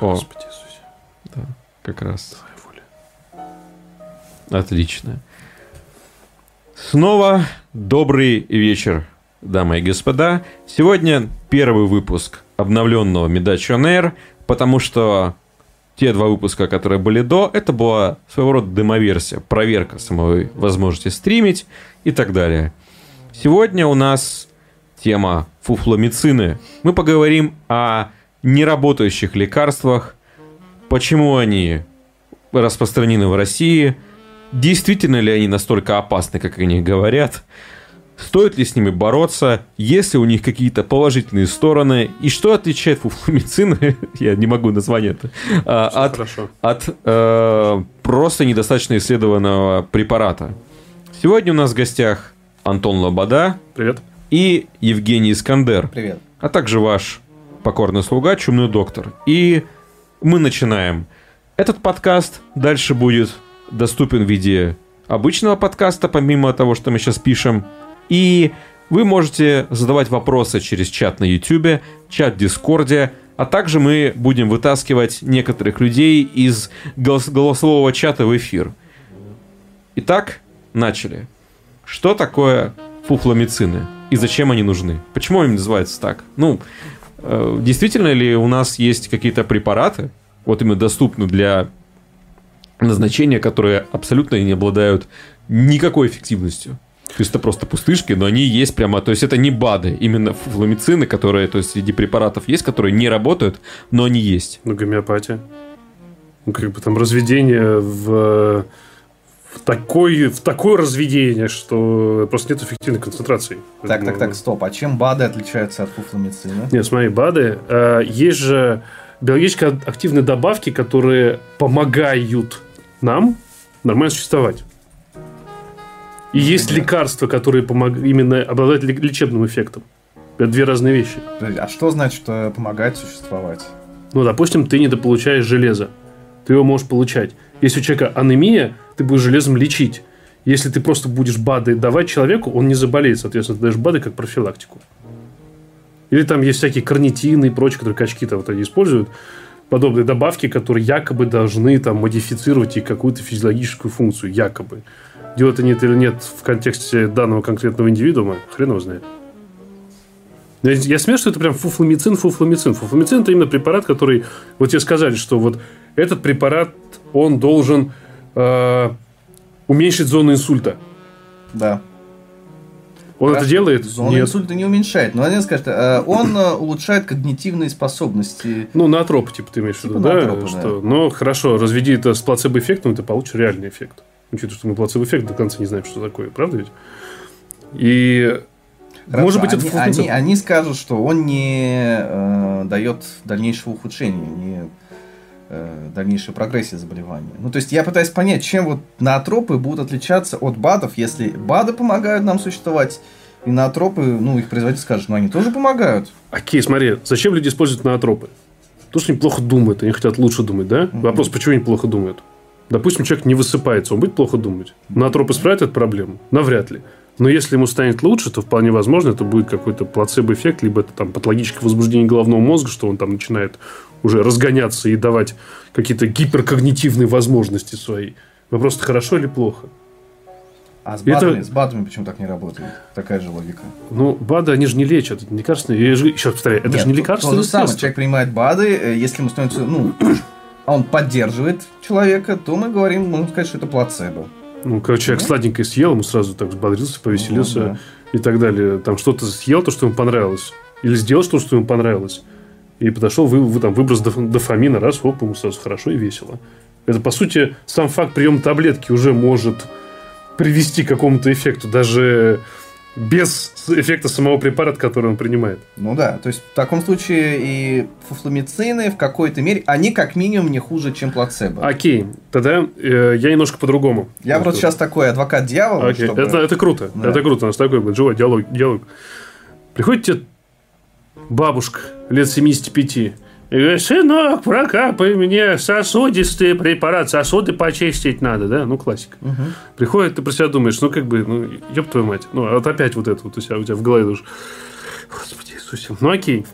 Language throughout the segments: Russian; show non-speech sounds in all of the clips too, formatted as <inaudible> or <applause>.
О, Господи Иисусе. да, как раз. Отлично. Снова добрый вечер, дамы и господа. Сегодня первый выпуск обновленного Медачо Air, потому что те два выпуска, которые были до, это была своего рода демоверсия, проверка самой возможности стримить и так далее. Сегодня у нас тема фуфломицины. Мы поговорим о неработающих лекарствах, почему они распространены в России, действительно ли они настолько опасны, как они говорят, стоит ли с ними бороться, есть ли у них какие-то положительные стороны, и что отличает фуфломицин, <laughs> я не могу название это, а, от, хорошо. от э, просто недостаточно исследованного препарата. Сегодня у нас в гостях Антон Лобода Привет. и Евгений Искандер Привет. а также ваш покорный слуга, чумный доктор. И мы начинаем. Этот подкаст дальше будет доступен в виде обычного подкаста, помимо того, что мы сейчас пишем. И вы можете задавать вопросы через чат на YouTube, чат в Дискорде, а также мы будем вытаскивать некоторых людей из голос- голосового чата в эфир. Итак, начали. Что такое фуфломицины и зачем они нужны? Почему они называются так? Ну, действительно ли у нас есть какие-то препараты, вот именно доступны для назначения, которые абсолютно не обладают никакой эффективностью? То есть это просто пустышки, но они есть прямо, то есть это не БАДы, именно фуфломицины, которые, то есть среди препаратов есть, которые не работают, но они есть. Ну, гомеопатия. Ну, как бы там разведение в, в, такой, в такое разведение, что просто нет эффективной концентрации. Так, так, так, стоп. А чем БАДы отличаются от фуфломицина? Нет, смотри, БАДы. э, есть же биологически активные добавки, которые помогают нам нормально существовать. И есть Например? лекарства, которые помог... именно обладают ле- лечебным эффектом. Это две разные вещи. А что значит помогает существовать? Ну, допустим, ты недополучаешь железо. Ты его можешь получать. Если у человека анемия, ты будешь железом лечить. Если ты просто будешь БАДы давать человеку, он не заболеет. Соответственно, ты даешь БАДы как профилактику. Или там есть всякие карнитины и прочие, которые качки-то вот они используют. Подобные добавки, которые якобы должны там модифицировать и какую-то физиологическую функцию. Якобы. Делают они это или нет в контексте данного конкретного индивидуума, хрен его знает. Я смею, что это прям фуфломицин, фуфломицин. Фуфломицин это именно препарат, который... Вот тебе сказали, что вот этот препарат, он должен э, уменьшить зону инсульта. Да. Он Хорошо. это делает? Зону Нет. инсульта не уменьшает. Но один скажет, э, он э, улучшает когнитивные способности. Ну, на тропы, типа, ты имеешь в Типа виду, да? что, Ну, хорошо, разведи это с плацебо-эффектом, ты получишь реальный эффект. Учитывая, что мы плацебо-эффект до конца не знаем, что такое, правда ведь? И... Хорошо, может быть, это они, фуфломицин. они, они скажут, что он не э, дает дальнейшего ухудшения, не дальнейшей прогрессии заболевания. Ну, то есть я пытаюсь понять, чем вот наотропы будут отличаться от БАДов, если БАДы помогают нам существовать, и наотропы, ну, их производитель скажет, ну, они тоже помогают. Окей, смотри, зачем люди используют ноотропы? Потому что они плохо думают, они хотят лучше думать, да? Мгм. Вопрос, почему они плохо думают? Допустим, человек не высыпается, он будет плохо думать. Ноотропы исправят эту проблему? Навряд ли. Но если ему станет лучше, то вполне возможно, это будет какой-то плацебо-эффект, либо это там патологическое возбуждение головного мозга, что он там начинает уже разгоняться и давать какие-то гиперкогнитивные возможности свои. Вопрос, это хорошо или плохо? А с Это- БАДами, с БАДами почему так не работает? Такая же логика. Ну, БАДы, они же не лечат, это не лекарственные. Же, еще повторяю, это Нет, же не лекарственные То же самое, человек принимает БАДы, э, если ему становится, ну, <clears throat> а он поддерживает человека, то мы говорим, можно сказать, что это плацебо. Ну, когда человек Ну. сладенькое съел, ему сразу так взбодрился, повеселился Ну, да. и так далее. Там что-то съел, то, что ему понравилось. Или сделал что-то, что ему понравилось. И подошел, вы, вы там выброс доф- дофамина, раз, оп, ему сразу хорошо и весело. Это, по сути, сам факт приема таблетки уже может привести к какому-то эффекту, даже без эффекта самого препарата, который он принимает. Ну да, то есть в таком случае и фуфломицины в какой-то мере, они как минимум не хуже, чем плацебо. Окей, тогда э, я немножко по-другому. Я просто сейчас такой адвокат дьявола, Окей, чтобы- это, это круто. Да. Это круто. У нас такой будет живой диалог. диалог. Приходит тебе бабушка лет 75 и говорит, сынок, прокапай мне сосудистый препарат, сосуды почистить надо, да? Ну, классика. Мгм. Приходит, ты про себя думаешь, ну, как бы, ну, ёб твою мать. Ну, а вот опять вот это вот у тебя, у тебя в голове уже. Господи Иисусе. Ну, окей.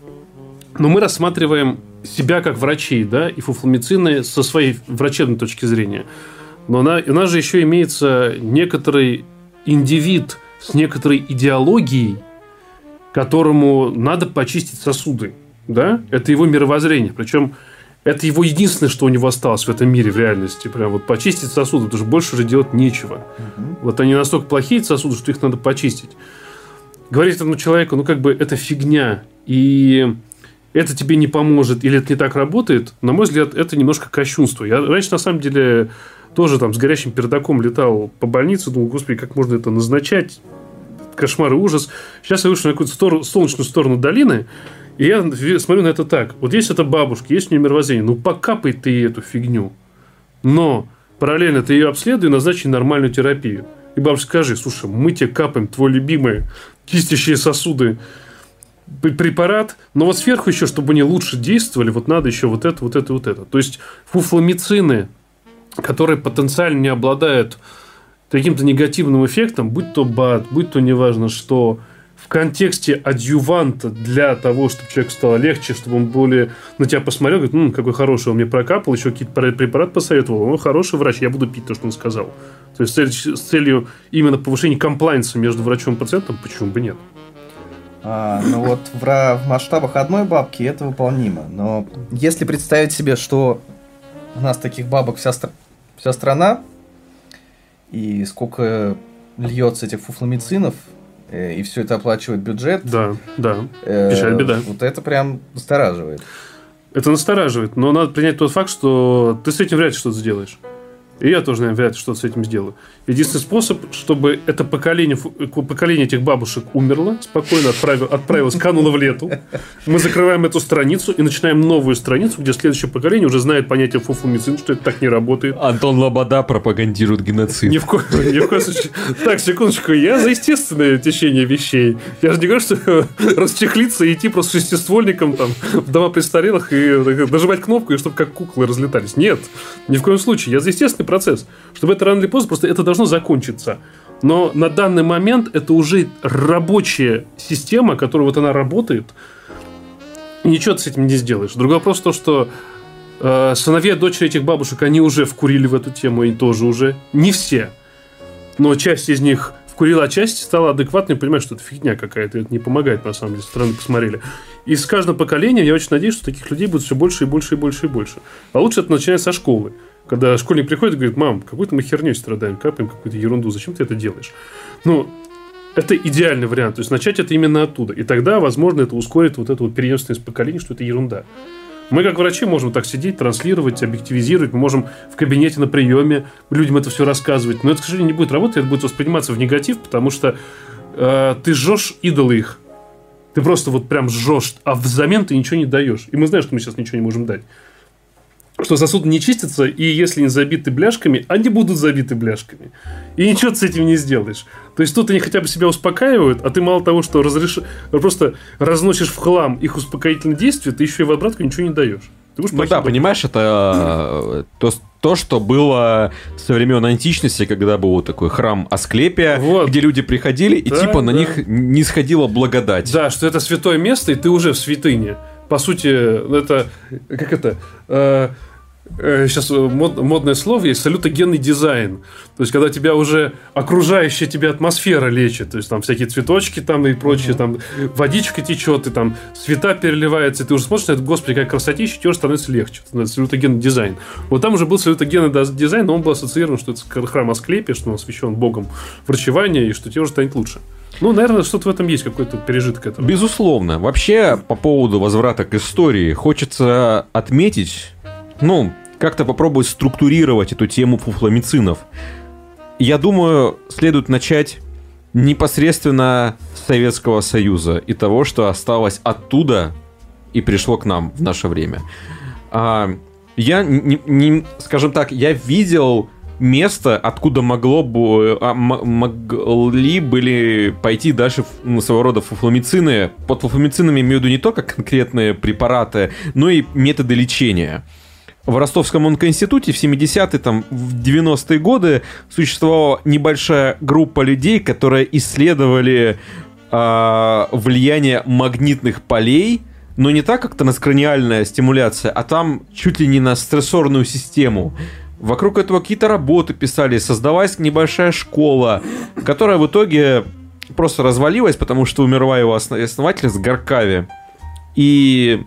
Но мы рассматриваем себя как врачей, да, и фуфломицины со своей врачебной точки зрения. Но она, у нас же еще имеется некоторый индивид с некоторой идеологией, которому надо почистить сосуды. Да? Это его мировоззрение. Причем это его единственное, что у него осталось в этом мире в реальности. Прям вот почистить сосуды, потому что больше уже делать нечего. Угу. Вот они настолько плохие сосуды, что их надо почистить. Говорит этому человеку, ну как бы это фигня. И это тебе не поможет, или это не так работает, на мой взгляд, это немножко кощунство. Я раньше, на самом деле, тоже там с горящим пердаком летал по больнице, думал, господи, как можно это назначать, кошмар и ужас. Сейчас я вышел на какую-то сторону, солнечную сторону долины, и я смотрю на это так. Вот есть эта бабушка, есть у нее мировоззрение, ну покапай ты эту фигню. Но параллельно ты ее обследуй и назначи нормальную терапию. И бабушка скажи, слушай, мы тебе капаем твой любимый кистящие сосуды препарат, но вот сверху еще, чтобы они лучше действовали, вот надо еще вот это, вот это, вот это. То есть фуфломицины, которые потенциально не обладают каким-то негативным эффектом, будь то БАД, будь то неважно что, в контексте адъюванта для того, чтобы человеку стало легче, чтобы он более на тебя посмотрел, говорит, ну, какой хороший, он мне прокапал, еще какие-то препараты посоветовал, он хороший врач, я буду пить то, что он сказал. То есть цель, с целью именно повышения комплайнса между врачом и пациентом, почему бы нет? А, ну вот в, в масштабах одной бабки это выполнимо. Но если представить себе, что у нас таких бабок вся, вся страна, и сколько льется этих фуфломицинов, э, и все это оплачивает бюджет. Да, да. Э, Печаль, беда. Вот это прям настораживает. Это настораживает, но надо принять тот факт, что ты с этим вряд ли что-то сделаешь. И я тоже, наверное, вряд ли что-то с этим сделаю. Единственный способ, чтобы это поколение, поколение этих бабушек умерло, спокойно отправил, отправилось, кануло в лету. Мы закрываем эту страницу и начинаем новую страницу, где следующее поколение уже знает понятие фуфумицин, что это так не работает. Антон Лобода пропагандирует геноцид. Ни в, ко... ни в коем случае. Так, секундочку, я за естественное течение вещей. Я же не говорю, что <laughs> расчехлиться и идти просто шестиствольником там в дома престарелых и нажимать кнопку, и чтобы как куклы разлетались. Нет, ни в коем случае. Я за естественный процесс. Чтобы это рано или поздно, просто это должно закончиться. Но на данный момент это уже рабочая система, которая вот она работает. И ничего ты с этим не сделаешь. Другой вопрос то, что э, сыновья дочери этих бабушек, они уже вкурили в эту тему, и тоже уже. Не все. Но часть из них вкурила, а часть стала адекватной и понимает, что это фигня какая-то, это не помогает, на самом деле, стороны посмотрели. И с каждым поколением я очень надеюсь, что таких людей будет все больше и больше и больше и больше. А лучше это начинать со школы. Когда школьник приходит и говорит, мам, какой-то мы херней страдаем, капаем какую-то ерунду, зачем ты это делаешь? Ну, это идеальный вариант. То есть начать это именно оттуда. И тогда, возможно, это ускорит вот эту вот преемственность поколений, что это ерунда. Мы, как врачи, можем так сидеть, транслировать, объективизировать. Мы можем в кабинете на приеме людям это все рассказывать. Но это, к сожалению, не будет работать, это будет восприниматься в негатив, потому что э, ты жжешь идолы их. Ты просто вот прям жжешь, а взамен ты ничего не даешь. И мы знаем, что мы сейчас ничего не можем дать что сосуды не чистятся, и если не забиты бляшками, они будут забиты бляшками. И ничего ты с этим не сделаешь. То есть тут они хотя бы себя успокаивают, а ты мало того, что разреш... просто разносишь в хлам их успокоительные действия, ты еще и в обратку ничего не даешь. Ты ну да, понимаешь, это то, то, что было со времен античности, когда был такой храм Асклепия, вот. где люди приходили, и да, типа на них не сходила благодать. Да, что это святое место, и ты уже в святыне. По сути, это... Как это? Э, сейчас э, мод, модное слово есть, салютогенный дизайн. То есть, когда тебя уже окружающая тебя атмосфера лечит, то есть, там всякие цветочки там и прочее, uh-huh. там водичка течет, и там цвета переливаются, и ты уже смотришь на это, господи, как красотища, тебе уже становится легче. Это салютогенный дизайн. Вот там уже был салютогенный дизайн, но он был ассоциирован, что это храм Асклепия, что он освящен богом врачевания, и что тебе уже станет лучше. Ну, наверное, что-то в этом есть, какой-то пережиток этого. Безусловно. Вообще, по поводу возврата к истории, хочется отметить, ну, как-то попробовать структурировать эту тему фуфломицинов. Я думаю, следует начать непосредственно с Советского Союза и того, что осталось оттуда и пришло к нам в наше время. А, я, не, не, скажем так, я видел место, откуда могло бы, а, могли были пойти дальше ну, своего рода фуфломицины. Под фуфломицинами имею в виду не только конкретные препараты, но и методы лечения. В Ростовском онкоинституте в 70-е, там, в 90-е годы существовала небольшая группа людей, которые исследовали э, влияние магнитных полей но не так, как транскраниальная стимуляция, а там чуть ли не на стрессорную систему. Вокруг этого какие-то работы писали, создавалась небольшая школа, которая в итоге просто развалилась, потому что умерла его основатель с Гаркави. И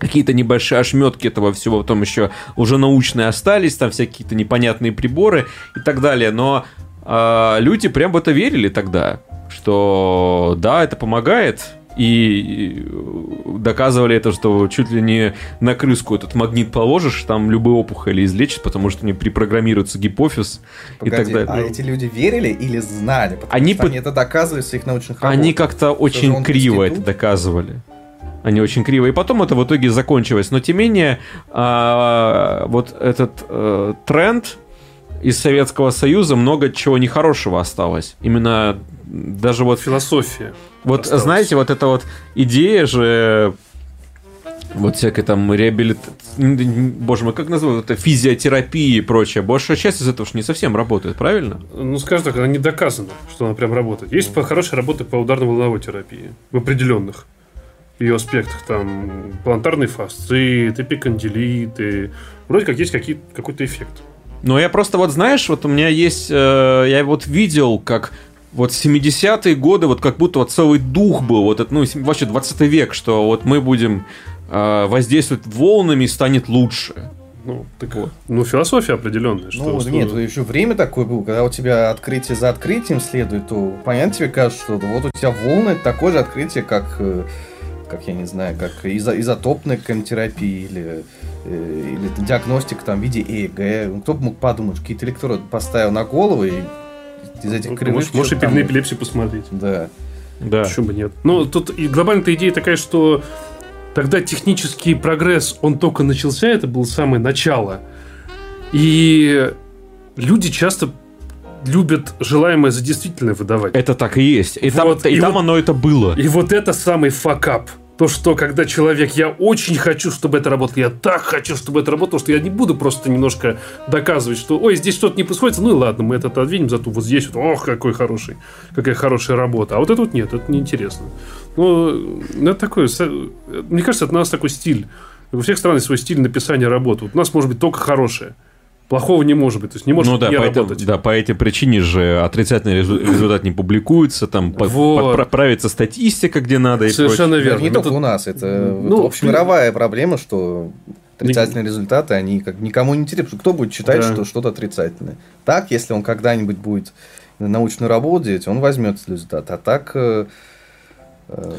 какие-то небольшие ошметки этого всего, потом еще уже научные остались, там всякие какие-то непонятные приборы и так далее. Но э, люди прям в это верили тогда, что да, это помогает, и доказывали это, что чуть ли не на крыску этот магнит положишь, там любые опухоли излечит, потому что не припрограммируется гипофиз Погоди, и так далее. А эти люди верили или знали? Потому они, что они это доказывают в своих научных работах. Они как-то очень криво институт? это доказывали. Они очень криво. И потом это в итоге закончилось. Но тем не менее, а, вот этот а, тренд из Советского Союза много чего нехорошего осталось. Именно даже вот... Философия. Вот, осталась. знаете, вот эта вот идея же вот всякой там реабилитации, боже мой, как называют это, физиотерапии и прочее. Большая часть из этого же не совсем работает, правильно? Ну, скажем так, она не доказана, что она прям работает. Есть хорошие работы по ударно-волновой терапии в определенных ее аспектах. Там плантарный фасцит, эпикондилит, и вроде как есть какие, какой-то эффект. Но я просто вот, знаешь, вот у меня есть, э, я вот видел, как вот 70-е годы, вот как будто вот целый дух был, вот это, ну, вообще 20 век, что вот мы будем э, воздействовать волнами и станет лучше. Ну, так вот. Ну, философия определенная. Что, Ну, что- нет, еще время такое было, когда у тебя открытие за открытием следует, то понятно тебе кажется, что вот у тебя волны это такое же открытие, как, э, как я не знаю, как изо- изотопная терапия или, э, или диагностика там в виде ЭЭГ. Ну, Кто бы мог подумать, какие-то электроды поставил на голову и из этих Ну, кривых... можешь, можешь и перед эпилепсией посмотреть. Да. Да. Почему бы нет? Ну, тут и глобальная идея такая, что тогда технический прогресс, он только начался, это было самое начало. И люди часто любят желаемое за действительное выдавать. Это так и есть. И там, Вот, и и там вот- оно это было. И вот это самый факап. То, что когда человек, я очень хочу, чтобы это работало, я так хочу, чтобы это работало, что я не буду просто немножко доказывать, что, ой, здесь что-то не происходит, ну и ладно, мы это отодвинем, зато вот здесь вот, ох, какой хороший, какая хорошая работа. А вот это вот нет, это неинтересно. Ну, это такое, мне кажется, это у нас такой стиль. У всех стран есть свой стиль написания работы. Вот у нас может быть только хорошее. Плохого не может быть. То есть не может ну да, не по работать. да, по этой причине же отрицательный резу- <clears throat> результат не публикуется, там Вот. правится статистика, где надо и Совершенно прочее. верно. Не Мы только тут- у нас, это Ну, общемировая проблема, что отрицательные результаты, они как никому не интересны. Кто будет читать, Да. что что-то отрицательное? Так, если он когда-нибудь будет научную работу делать, он возьмет результат. А так... э, э,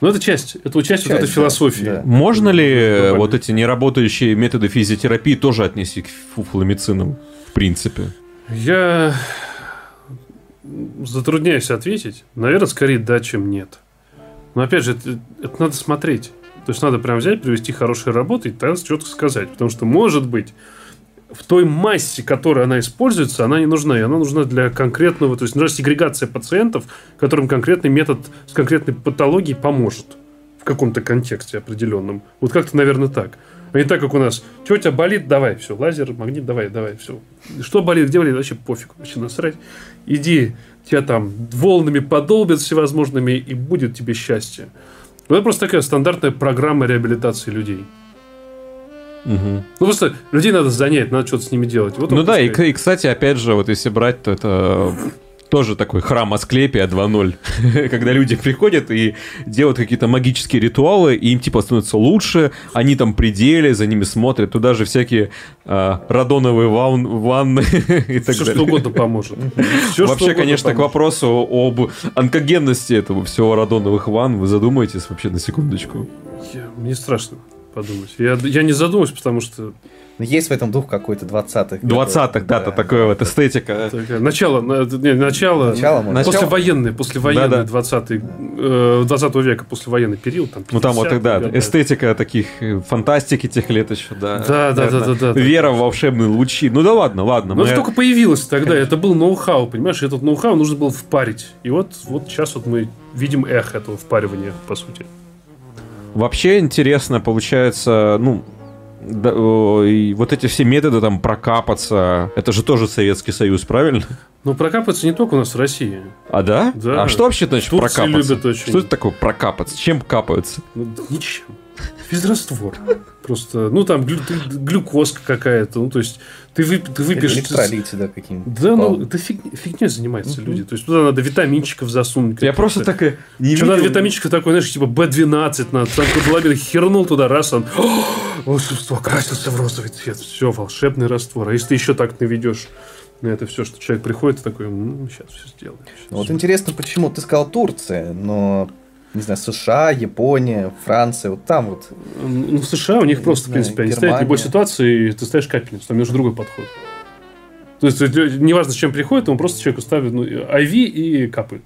Ну, это часть. Это вот часть, вот Часть, этой философии. да. Можно ли Глобально. вот эти неработающие методы физиотерапии тоже отнести к фуфломицинам, в принципе? Я затрудняюсь ответить. Наверное, скорее да, чем нет. Но опять же, это, это надо смотреть. То есть надо прям взять, привести хорошие работы и тогда что-то сказать. Потому что, может быть, в той массе, которой она используется, она не нужна. И она нужна для конкретного... То есть нужна сегрегация пациентов, которым конкретный метод с конкретной патологией поможет в каком-то контексте определенном. Вот как-то, наверное, так. А не так, как у нас. Что у тебя болит? Давай, все. Лазер, магнит, давай, давай, все. Что болит, где болит? Вообще пофиг. Вообще насрать. Иди, тебя там волнами подолбят всевозможными, и будет тебе счастье. Ну, это просто такая стандартная программа реабилитации людей. Мгм. Ну, просто людей надо занять, надо что-то с ними делать. Вот Ну да, и, к- и, кстати, опять же, вот если брать, то это тоже такой храм Асклепия 2.0, <laughs> когда люди приходят и делают какие-то магические ритуалы, и им типа становится лучше, они там при деле, за ними смотрят, туда же всякие а, радоновые ван- ванны <laughs> и так Все далее. что угодно поможет. Что Вообще, угодно конечно, к поможет. вопросу об онкогенности этого всего радоновых ванн, вы задумаетесь вообще на секундочку? Я- Мне страшно подумать. Я, я не задумаюсь, потому что ну, есть в этом дух какой-то 20-х. 20-х, да, то такое вот эстетика. такая- начало, на- не, начало, Начало, может. Послевоенный, послевоенный Да-да. 20 э, 20 века, послевоенный период, там, Ну там вот 50-е тогда эстетика таких э, фантастики тех лет еще, да. Да, да, да, да, да, да. Вера в волшебные лучи. Ну да ладно, ладно. Но мы- это только появилось тогда, это был ноу-хау, понимаешь, этот ноу-хау нужно было впарить. И вот, вот сейчас вот мы видим эхо этого впаривания, по сути. Вообще интересно получается, ну, да, о, и вот эти все методы там прокапаться, это же тоже Советский Союз, правильно? Ну, прокапываться не только у нас в России. А да? Да. А что вообще значит Турции прокапаться? любят очень. Что это такое прокапаться? Чем капаются? Ну, ничем. Физраствор. Просто, ну, там глю- ты- глюкозка какая-то. Ну, то есть, ты, вып- ты выпьешь... Электролиты, да, какие-нибудь. Да, ну, Впал. это фиг- фигней занимаются люди. То есть, туда надо витаминчиков засунуть. Я просто так и не Еще надо витаминчиков такой, знаешь, типа B12 надо. Там кудалабин хернул туда, раз он «О, волшебство, красился в розовый цвет. Все, волшебный раствор. А если ты еще так наведешь на это все, что человек приходит и такой, ну, сейчас все сделаем. щас Вот всё». интересно, почему ты сказал Турция, но не знаю, США, Япония, Франция, вот там вот. Ну, в США у них Не просто, в знаю, принципе, они Германия. стоят в любой ситуации, и ты ставишь капельницу, там уже другой подход. То есть, лю- неважно, с чем приходит, он просто человеку ставит ну, IV и капает.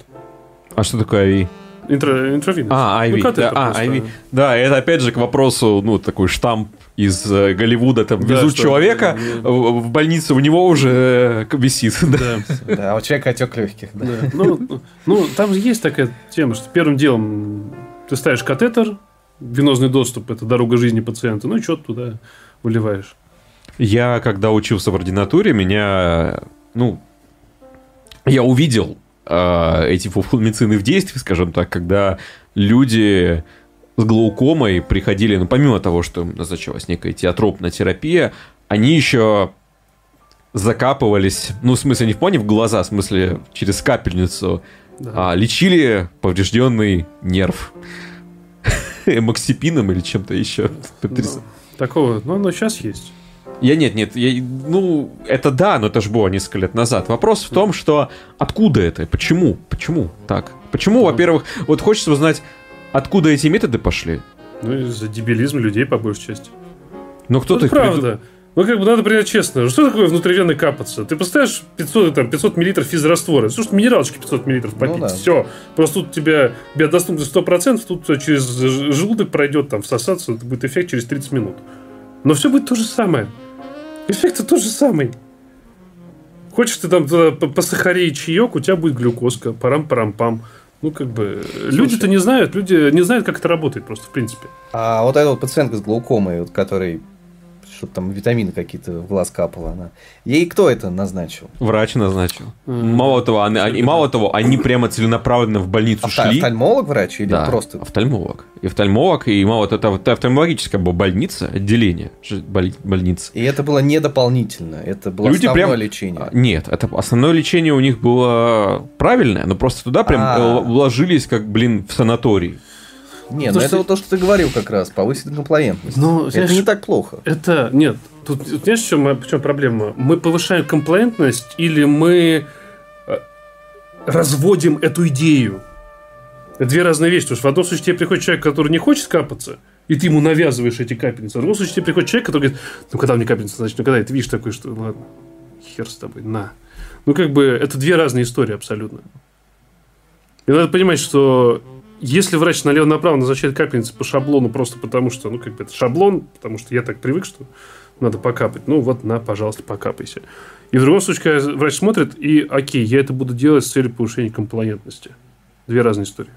А что такое АВИ? Интро, интровинус. А, Ну, IV. катетер да, а. IV. Да, это опять же к вопросу, ну, такой штамп из э, Голливуда, там, Да, везут что- человека в, в больницу, у него уже э, висит. <laughs> да. Да. Да, а у человека отек легких. Да. Да. Ну, ну, там же есть такая тема, что первым делом ты ставишь катетер, венозный доступ, это дорога жизни пациента, ну и что туда выливаешь. Я, когда учился в ординатуре, меня, ну, я увидел э, эти фулмицины в действии, скажем так, когда люди с глаукомой приходили, ну, помимо того, что назначалась некая теотропная терапия, они еще закапывались, ну, в смысле, не в плане в глаза, в смысле, через капельницу, Да. а, лечили поврежденный нерв. <laughs> Эмоксипином или чем-то еще. Ну, такого, ну, оно сейчас есть. Я нет, нет, я, ну, это да, но это же было несколько лет назад. Вопрос в том, что откуда это? Почему? Почему так? Почему, во-первых, вот хочется узнать, откуда эти методы пошли? Ну, из-за дебилизма людей, по большей части. Ну, кто-то Ну, их приду- правда. Ну, как бы надо принять честно. Что такое внутривенно капаться? Ты поставишь 500, там, 500 миллилитров физраствора. Слушай, минералочки 500 миллилитров Ну попить. да. Все. Просто тут у тебя биодоступность 100%, тут через желудок пройдет, там, всосаться, это будет эффект через 30 минут. Но все будет то же самое. Эффект тот же самый. Хочешь ты там туда по- посахарей чаек, у тебя будет глюкозка, парам-парам-пам. Ну, как бы, люди-то не знают, люди не знают, как это работает просто, в принципе. А вот эта вот пациентка с глаукомой, вот, которой что-то там витамины какие-то в глаз капала она. Ей кто это назначил? Врач назначил. Мгм. Мало того, они, они- мало того, они прямо целенаправленно в больницу Офта- шли. Офтальмолог врач или Да, просто? офтальмолог. И офтальмолог, и мало того, это офтальмологическая была больница, отделение боли- больницы. И это было не дополнительно, это было Люди основное прям- лечение. А, Нет, это основное лечение у них было правильное, но просто туда прям А. э, вложились, как, блин, в санаторий. Не, То ну это вот то, что ты говорил как раз, повысить комплаентность. Ну, это не так плохо. Это нет. Тут знаешь, в чем, в чем проблема? Мы повышаем комплаентность или мы э, разводим эту идею? Это две разные вещи. Потому что в одном случае тебе приходит человек, который не хочет капаться, и ты ему навязываешь эти капельницы. В другом случае тебе приходит человек, который говорит, ну когда мне капельница, значит, ну когда И ты видишь такой, что ладно, хер с тобой, на. Ну как бы это две разные истории абсолютно. И надо понимать, что если врач налево-направо назначает капельницы по шаблону просто потому, что, ну, как бы это шаблон, потому что я так привык, что надо покапать. Ну, вот, на, пожалуйста, покапайся. И в другом случае, когда врач смотрит, и, окей, я это буду делать с целью повышения комплаентности. Две разные истории.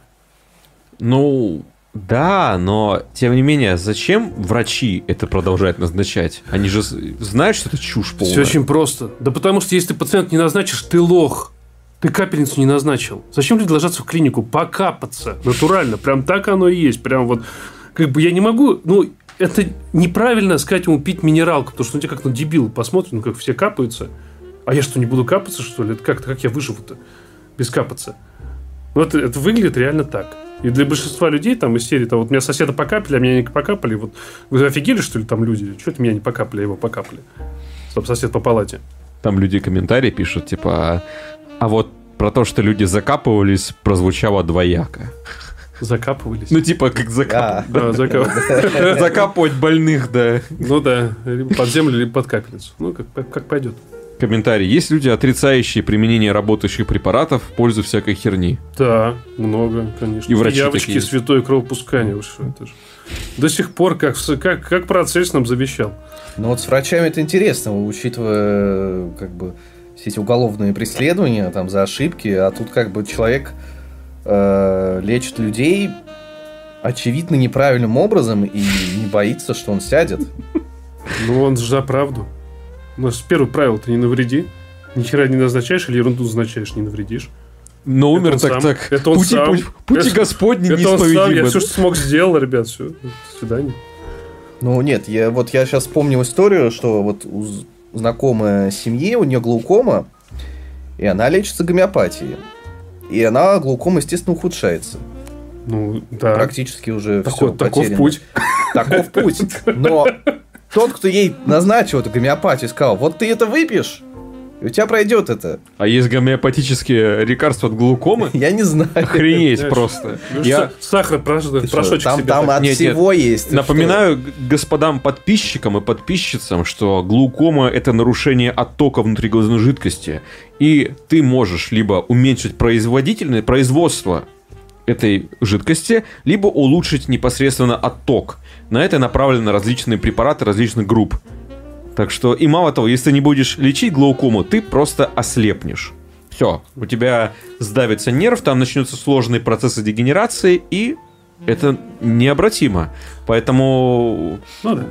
Ну, да, но тем не менее, зачем врачи это продолжают назначать? Они же знают, что это чушь полная. Все очень просто. Да потому что если ты пациент не назначишь, ты лох. Ты капельницу не назначил. Зачем люди ложатся в клинику? Покапаться. Натурально. Прям так оно и есть. Прям вот. Как бы я не могу. Ну, это неправильно сказать ему пить минералку, потому что он тебя как на дебил посмотрит, ну как все капаются. А я что, не буду капаться, что ли? Это как, как я выживу-то без капаться? Ну, это, это выглядит реально так. И для большинства людей там из серии, там, вот меня соседа покапали, а меня не покапали. Вот вы офигели, что ли, там люди? Что это меня не покапали, а его покапали? Стоп, сосед по палате. Там люди комментарии пишут, типа, а, вот про то, что люди закапывались, прозвучало двояко. Закапывались. Ну, типа, как закап... А, Да, закап- закапывать больных, да. Ну да, либо под землю, либо под капельницу. Ну, как, как пойдет. Комментарий. Есть люди, отрицающие применение работающих препаратов в пользу всякой херни. Да, много, конечно. И врачи Явочки, такие. святое кровопускание. Вы что, это же... До сих пор, как, как, как процесс нам завещал. Ну вот с врачами это интересно, учитывая как бы все эти уголовные преследования там за ошибки, а тут как бы человек э, лечит людей очевидно неправильным образом и не боится, что он сядет. Ну, он же за правду. У нас первое правило ты не навреди. Ни хера не назначаешь или ерунду назначаешь, не навредишь. Но умер он так сам. так. Это он пути, сам. путь- пути Это- Господни Это он сам, я все, что смог, сделал, ребят, все. До свидания. Ну нет, я вот я сейчас вспомнил историю, что вот у з- знакомой семьи, у нее глаукома, и она лечится гомеопатией. И она глаукома, естественно, ухудшается. Ну, да. Практически уже Такой- все таков путь. Таков путь. Но тот, кто ей назначил эту гомеопатию, сказал, вот ты это выпьешь, и у тебя пройдет это. А есть гомеопатические лекарства от глаукомы? <laughs> Я не знаю. Охренеть просто. Ну, Я са- Сахар, прошочек Там, себе там от всего есть. Напоминаю господам подписчикам и подписчицам, что глаукома – это нарушение оттока внутриглазной жидкости. И ты можешь либо уменьшить производительность, производство этой жидкости, либо улучшить непосредственно отток. На это направлены различные препараты различных групп. Так что, и мало того, если ты не будешь лечить глаукому, ты просто ослепнешь. Все, у тебя сдавится нерв, там начнутся сложные процессы дегенерации, и это необратимо. Поэтому Ну да.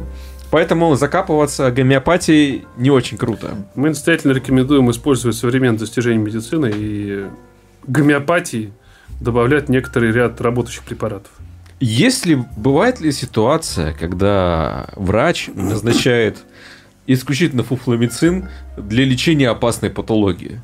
Поэтому закапываться гомеопатией не очень круто. Мы настоятельно рекомендуем использовать современные достижения медицины и гомеопатии добавлять некоторый ряд работающих препаратов. Если бывает ли ситуация, когда врач назначает исключительно фуфломицин для лечения опасной патологии?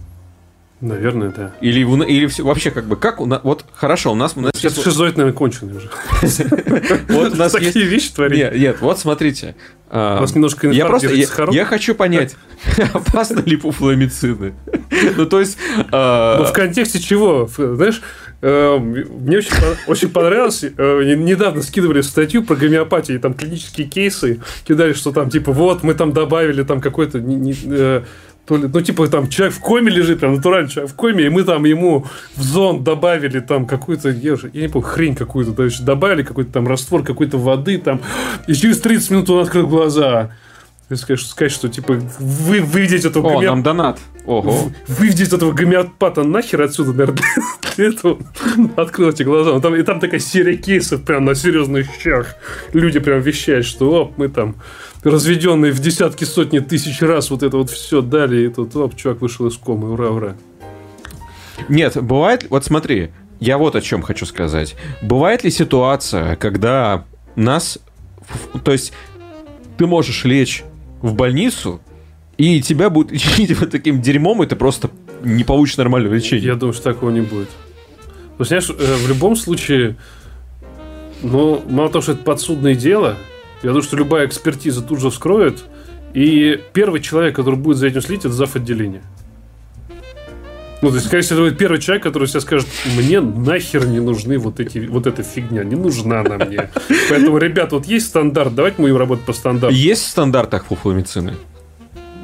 Наверное, да. Или, или все, вообще как бы как у нас вот хорошо у нас у нас Сейчас есть- шизоид, наверное, конченый уже. <laughs> вот у нас Такие вещи творит. нет, нет, вот смотрите. а, У нас немножко я просто я, хочу понять, <laughs> опасны ли фуфломицины? <laughs> Ну то есть Ну, в контексте чего? Знаешь, мне очень, по- очень понравилось, э, не- недавно скидывали статью про гомеопатию, там клинические кейсы, кидали, что там, типа, вот, мы там добавили там какой-то, э, то ли, ну, типа, там, человек в коме лежит, прям натуральный человек в коме, и мы там ему в зон добавили там какую-то, я, уже, я не помню, хрень какую-то, то есть добавили какой-то там раствор какой-то воды, там, и через 30 минут он открыл глаза. То есть, конечно, сказать, что, типа, вы выведите этого О, гомеопата нам донат. Ого. выведите этого гомеопата нахер отсюда, наверное, <laughs> для этого открыл эти глаза. Ну, Там, и там такая серия кейсов прям на серьезных щах. Люди прям вещают, что оп, мы там разведенные в десятки, сотни тысяч раз вот это вот все дали, и тут оп, чувак вышел из комы, ура, ура. Нет, бывает, вот смотри, я вот о чем хочу сказать. Бывает ли ситуация, когда нас, то есть ты можешь лечь в больницу, и тебя будут <laughs> лечить вот таким дерьмом, и ты просто не получишь нормального лечения. Я думаю, что такого не будет. Ну, знаешь, э, в любом случае, ну, мало того, что это подсудное дело, я думаю, что любая экспертиза тут же вскроет, и первый человек, который будет за этим следить, это зав. отделения. Ну, то есть, скорее всего, это будет первый человек, который сейчас скажет, мне нахер не нужны вот эти, вот эта фигня, не нужна она мне. Поэтому, ребят, вот есть стандарт, давайте мы будем работать по стандарту. Есть в стандартах фуфломицины? Э,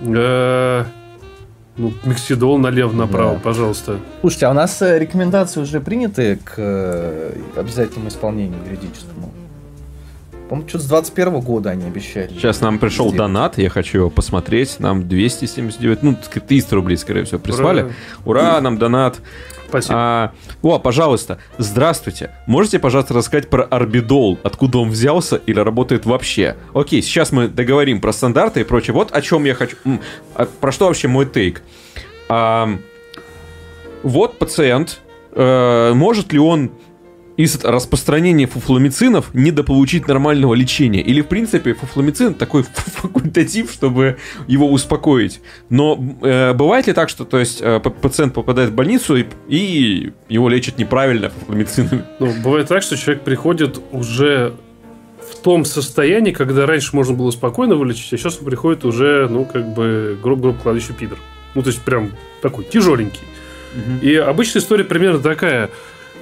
Ну, миксидол налево-направо, Да. пожалуйста. Слушайте, а у нас э, рекомендации уже приняты к э, обязательному исполнению юридическому? По-моему, что-то с 21 года они обещали. Сейчас нам пришел Сделать. донат, я хочу его посмотреть. Нам 279, ну, 300 рублей, скорее всего, прислали. Ура, нам донат. Спасибо. А, о, пожалуйста, здравствуйте. Можете, пожалуйста, рассказать про орбидол, откуда он взялся или работает вообще? Окей, сейчас мы договорим про стандарты и прочее. Вот о чем я хочу. а про что вообще мой тейк? А, вот пациент. э, может ли он из распространения фуфломицинов недополучить нормального лечения? Или, в принципе, фуфломицин такой <laughs> факультатив, чтобы его успокоить? Но э, бывает ли так, что то есть, э, пациент попадает в больницу и, и его лечат неправильно фуфломицинами? Ну, бывает так, что человек приходит уже в том состоянии, когда раньше можно было спокойно вылечить, а сейчас он приходит уже, ну, как бы, грубо грубо кладущий пидор. Ну, то есть, прям такой тяжеленький. И обычная история примерно такая.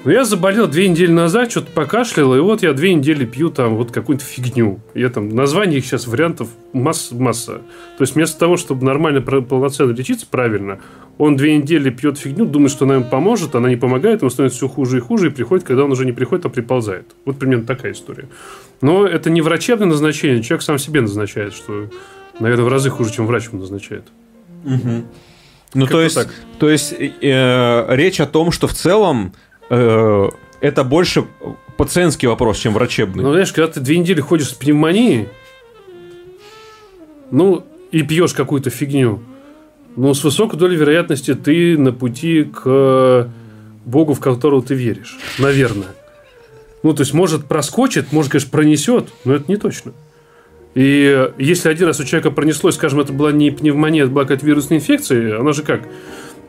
Ну, я заболел две недели назад, что-то покашлял, и вот я две недели пью там вот какую-то фигню. Я там, названий их сейчас вариантов масса, масса. То есть, вместо того, чтобы нормально, полноценно лечиться правильно, он две недели пьет фигню, думает, что она ему поможет, она не помогает, ему становится все хуже и хуже, и приходит, когда он уже не приходит, а приползает. Вот примерно такая история. Но это не врачебное назначение, человек сам себе назначает, что, наверное, в разы хуже, чем врач ему назначает. Ну, Как-то то есть, так. то есть э, речь о том, что в целом э, это больше пациентский вопрос, чем врачебный. Ну, знаешь, когда ты две недели ходишь с пневмонией, ну, и пьешь какую-то фигню, ну, с высокой долей вероятности ты на пути к Богу, в которого ты веришь. Наверное. Ну, то есть, может, проскочит, может, конечно, пронесет, но это не точно. И если один раз у человека пронеслось, скажем, это была не пневмония, это была какая-то вирусная инфекция, она же как?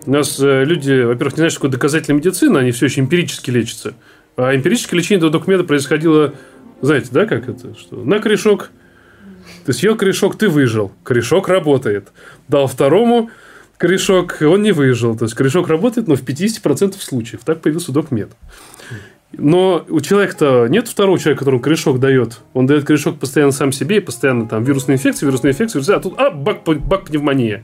У нас э, люди, во-первых, не знают, что такое доказательная медицина, они все еще эмпирически лечатся. А эмпирическое лечение до документа происходило, знаете, да, как это? Что на корешок, ты съел корешок, ты выжил. Корешок работает. Дал второму корешок, он не выжил. То есть, корешок работает, но в 50% случаев. Так появился докмед. Но у человека-то нет второго человека, которому корешок дает. Он дает корешок постоянно сам себе, и постоянно там вирусная инфекция, вирусная инфекция, а тут а, бак, бак пневмония.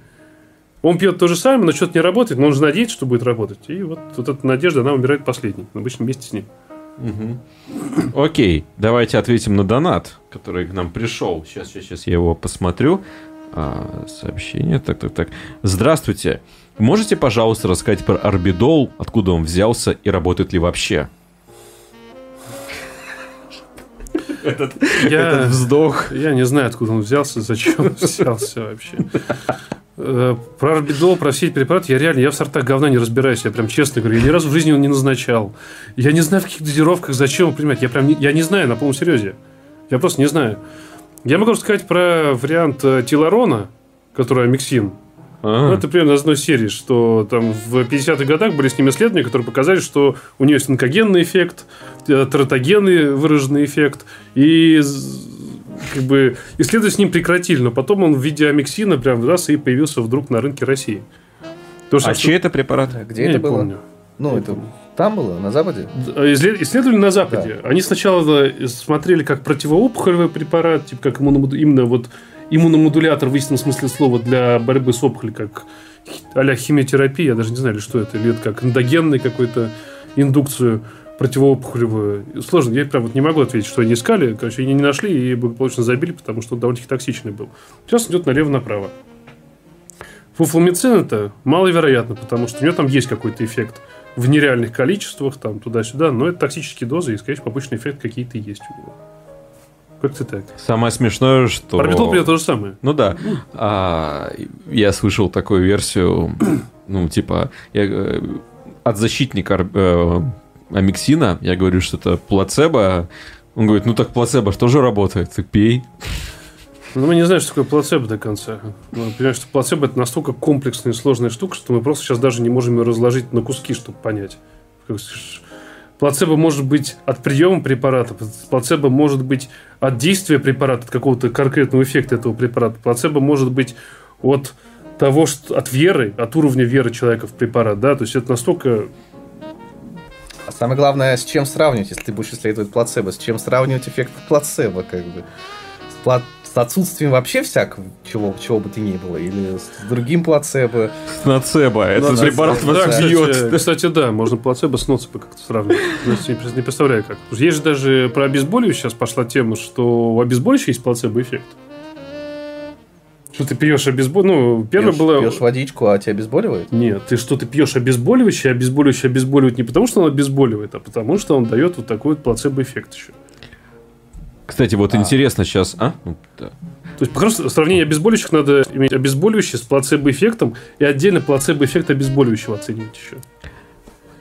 Он пьет то же самое, но что-то не работает, но он же надеется, что будет работать. И вот, вот эта надежда, она умирает последней, обычно вместе с ним. Угу. Окей, давайте ответим на донат, который к нам пришел. Сейчас, сейчас, сейчас я его посмотрю. А, сообщение, так, так, так. Здравствуйте. Можете, пожалуйста, рассказать про орбидол, откуда он взялся и работает ли вообще? Этот, я, этот вздох. Я не знаю, откуда он взялся, зачем он взялся вообще. Э, про орбидол, про все эти препараты, я реально, я в сортах говна не разбираюсь, я прям честно говорю, я ни разу в жизни его не назначал. Я не знаю, в каких дозировках, зачем его принимать, я прям, не, я не знаю, на полном серьезе. Я просто не знаю. Я могу рассказать про вариант э, Тиларона, который амиксин. Ну, это примерно из одной серии, что там в 50-х годах были с ним исследования, которые показали, что у нее есть онкогенный эффект, э, тератогенный выраженный эффект, и как бы исследовать с ним прекратили, но потом он в виде амиксина прям раз и появился вдруг на рынке России. То, что, а чей это препарат? Где Я это было? Помню. Ну, Я это помню. там было, на Западе? Исследовали на Западе. Да. Они сначала смотрели как противоопухолевый препарат, типа как именно вот иммуномодулятор в истинном смысле слова для борьбы с опухолью, как а химиотерапия, я даже не знаю, что это, или это как эндогенный какой-то индукцию противоопухолевую. Сложно, я прям вот не могу ответить, что они искали. Короче, они не нашли и благополучно забили, потому что он довольно-таки токсичный был. Сейчас идет налево-направо. Фуфломицин это маловероятно, потому что у него там есть какой-то эффект в нереальных количествах, там туда-сюда, но это токсические дозы, и, скорее всего, побочный эффект какие-то есть у него. Как-то так. Самое смешное, что... Орбитол при то же самое. Ну да. А, я слышал такую версию, ну, типа, я, э, от защитника э, амиксина, я говорю, что это плацебо. Он говорит, ну так плацебо что же работает? Ты пей. Ну, мы не знаем, что такое плацебо до конца. Мы понимаем, что плацебо это настолько комплексная и сложная штука, что мы просто сейчас даже не можем ее разложить на куски, чтобы понять. Плацебо может быть от приема препарата, плацебо может быть от действия препарата, от какого-то конкретного эффекта этого препарата. Плацебо может быть от того, что от веры, от уровня веры человека в препарат, да, то есть это настолько а самое главное, с чем сравнивать, если ты будешь исследовать плацебо, с чем сравнивать эффект плацебо, как бы. С, пла- с отсутствием вообще всякого, чего, чего бы ты ни было, или с другим плацебо. С нацебо, это ну, препарат вас да, бьет. Кстати, кстати, да, можно плацебо с ноцебо как-то сравнивать. <laughs> Не представляю как. Есть же даже про обезболивающее сейчас пошла тема, что у обезболивающего есть плацебо-эффект. Что ты пьешь обезболивающее? Ну, первое пьешь, было... Пьешь водичку, а тебя обезболивает? Нет, ты что, ты пьешь обезболивающее, а обезболивающее обезболивает не потому, что он обезболивает, а потому, что он дает вот такой вот плацебо-эффект еще. Кстати, вот а. интересно сейчас... А? Ну, да. То есть, по сравнению обезболивающих надо иметь обезболивающее с плацебо-эффектом и отдельно плацебо-эффект обезболивающего оценивать еще.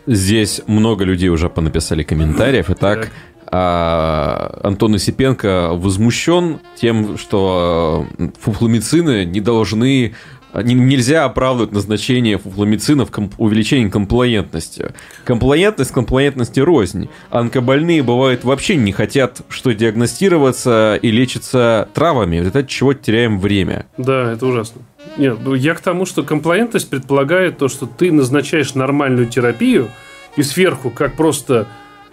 Здесь много людей уже понаписали комментариев. Итак, а Антон Осипенко возмущен тем, что фуфломицины не должны нельзя оправдывать назначение фуфломицина в комп- увеличении комплаентности. Комплаентность комплаентности рознь. Онкобольные бывают вообще не хотят, что диагностироваться и лечиться травами. Вот это чего теряем время. Да, это ужасно. Нет, ну, я к тому, что комплаентность предполагает то, что ты назначаешь нормальную терапию и сверху, как просто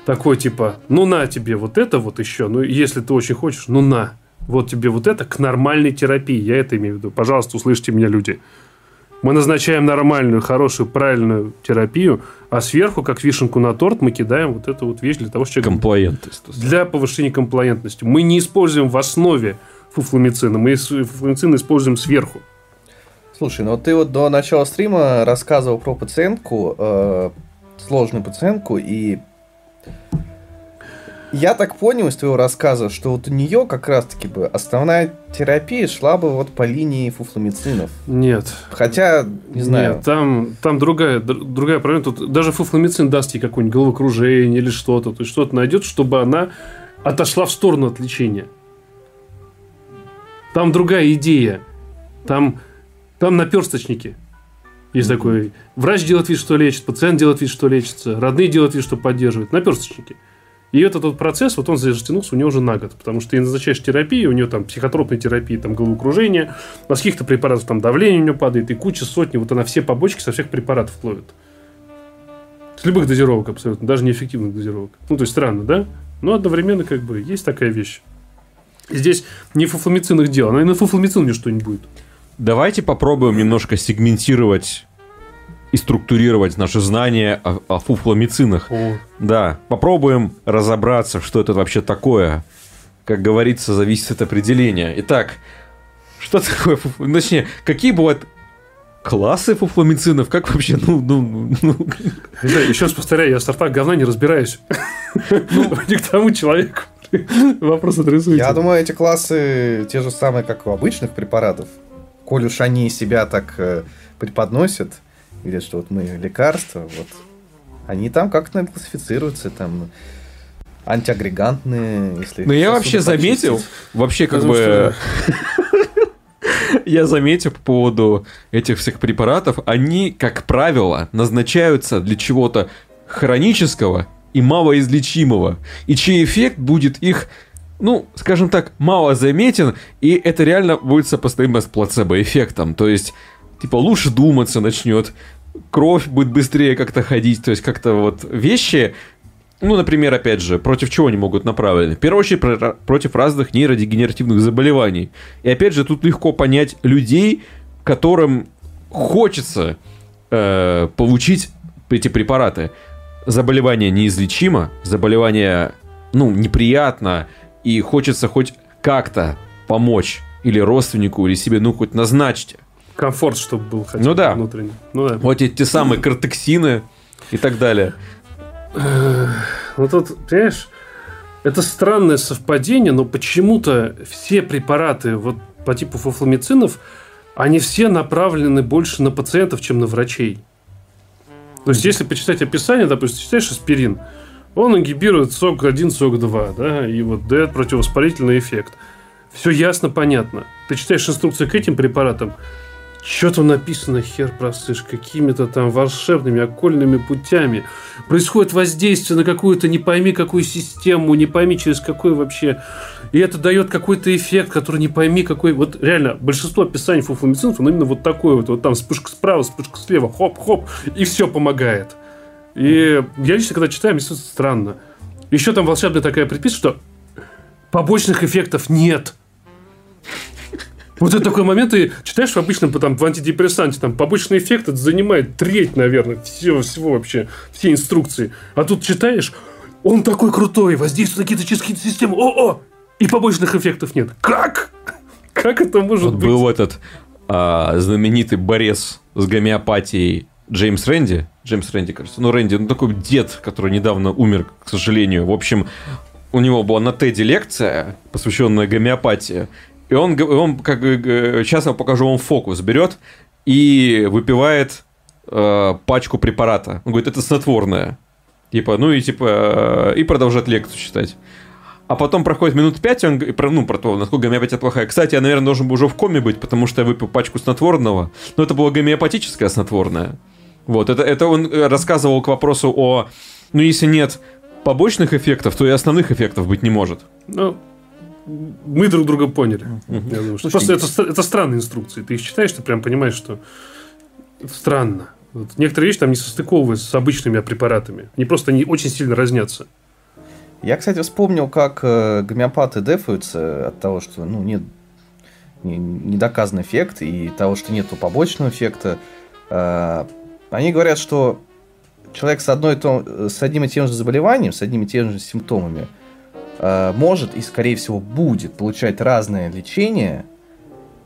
такой типа, ну на тебе вот это вот еще, ну если ты очень хочешь, ну на, вот тебе вот это к нормальной терапии, я это имею в виду. Пожалуйста, услышьте меня, люди. Мы назначаем нормальную, хорошую, правильную терапию, а сверху, как вишенку на торт, мы кидаем вот эту вот вещь для того, чтобы... Комплаентность. Для повышения комплаентности. Мы не используем в основе фуфломицина, мы фуфломицин используем сверху. Слушай, ну ты вот до начала стрима рассказывал про пациентку, э, сложную пациентку, и я так понял из твоего рассказа, что вот у нее как раз-таки бы основная терапия шла бы вот по линии фуфломицинов. Нет. Хотя, не знаю. Нет, там, там другая, другая проблема. Тут даже фуфломицин даст ей какое-нибудь головокружение или что-то. То есть что-то найдет, чтобы она отошла в сторону от лечения. Там другая идея. Там, там наперсточники. Есть mm-hmm. такой. Врач делает вид, что лечит, пациент делает вид, что лечится, родные делают вид, что поддерживают. Наперсточники. И этот вот процесс, вот он затянулся у него уже на год. Потому что ты назначаешь терапию, у него там психотропная терапия, там головокружение, а с каких-то препаратов там давление у него падает, и куча сотни, вот она все побочки со всех препаратов ловит. С любых дозировок абсолютно, даже неэффективных дозировок. Ну, то есть странно, да? Но одновременно как бы есть такая вещь. Здесь не фуфламицин их дело, но и на фуфламицин мне что-нибудь будет. Давайте попробуем немножко сегментировать и структурировать наши знания о, о фуфламицинах. О. Да, попробуем разобраться, что это вообще такое. Как говорится, зависит от определения. Итак, что такое фуфламицин? Точнее, какие бывают классы фуфламицинов? Как вообще, ну, ну, ну... Еще раз повторяю, я в сортах говна не разбираюсь. Ну, <laughs> не к тому человеку. Вопрос адресуется. Я думаю, эти классы те же самые, как у обычных препаратов. Коль уж они себя так э, преподносят, говорят, что вот мы лекарства, вот они там как-то наверное, классифицируются, там антиагрегантные, если... Ну, я вообще заметил, вообще как бы... <laughs> Я заметил по поводу этих всех препаратов, они, как правило, назначаются для чего-то хронического и малоизлечимого, и чей эффект будет их ну, скажем так, мало заметен, и это реально будет сопоставимо с плацебо-эффектом. То есть, типа, лучше думаться начнет, кровь будет быстрее как-то ходить, то есть как-то вот вещи, ну, например, опять же, против чего они могут направлены? В первую очередь, про- против разных нейродегенеративных заболеваний. И опять же, тут легко понять людей, которым хочется э, получить эти препараты. Заболевание неизлечимо, заболевание, ну, неприятно, и хочется хоть как-то помочь или родственнику, или себе, ну, хоть назначить. Комфорт, чтобы был хотя бы ну, да. внутренний. Ну да. Вот эти те самые кортексины и так далее. Ну тут, понимаешь, это странное совпадение, но почему-то все препараты вот по типу фуфламицинов, они все направлены больше на пациентов, чем на врачей. То есть, если почитать описание, допустим, читаешь аспирин, он ингибирует СОК-1, СОК-2, да, и вот дает противовоспалительный эффект. Все ясно, понятно. Ты читаешь инструкцию к этим препаратам, что там написано, хер просышь, какими-то там волшебными окольными путями. Происходит воздействие на какую-то не пойми какую систему, не пойми через какой вообще. И это дает какой-то эффект, который не пойми какой. Вот реально, большинство описаний фуфломицинов, он именно вот такой вот. Вот там вспышка справа, вспышка слева, хоп-хоп, и все помогает. И я лично, когда читаю, мне странно. Еще там волшебная такая предписка, что побочных эффектов нет. Вот это такой момент, ты читаешь в обычном там, в антидепрессанте, там побочный эффект это занимает треть, наверное, всего, всего вообще, все инструкции. А тут читаешь, он такой крутой, воздействует на какие-то какие системы, о-о, и побочных эффектов нет. Как? Как это может вот быть? Был этот а, знаменитый борец с гомеопатией Джеймс Рэнди, Джеймс Рэнди, кажется, ну, Рэнди, ну, такой дед, который недавно умер, к сожалению. В общем, у него была на Теди лекция, посвященная гомеопатии, и он, он как сейчас я покажу, он фокус берет и выпивает э, пачку препарата. Он говорит, это снотворное. Типа, ну и типа, э, и продолжает лекцию читать. А потом проходит минут пять, он ну, про то, насколько гомеопатия плохая. Кстати, я, наверное, должен был уже в коме быть, потому что я выпил пачку снотворного. Но это было гомеопатическое снотворное. Вот, это, это он э, рассказывал к вопросу о... Ну, если нет побочных эффектов, то и основных эффектов быть не может. Ну, мы друг друга поняли. Я думаю, что просто это, это странные инструкции. Ты их читаешь, ты прям понимаешь, что это странно. Вот некоторые вещи там не состыковываются с обычными препаратами. Они просто не очень сильно разнятся. Я, кстати, вспомнил, как э, гомеопаты дефаются от того, что ну, нет не, не доказан эффект и того, что нет побочного эффекта. Э, они говорят, что человек с, одной, с одним и тем же заболеванием, с одними и теми же симптомами, э, может и, скорее всего, будет получать разное лечение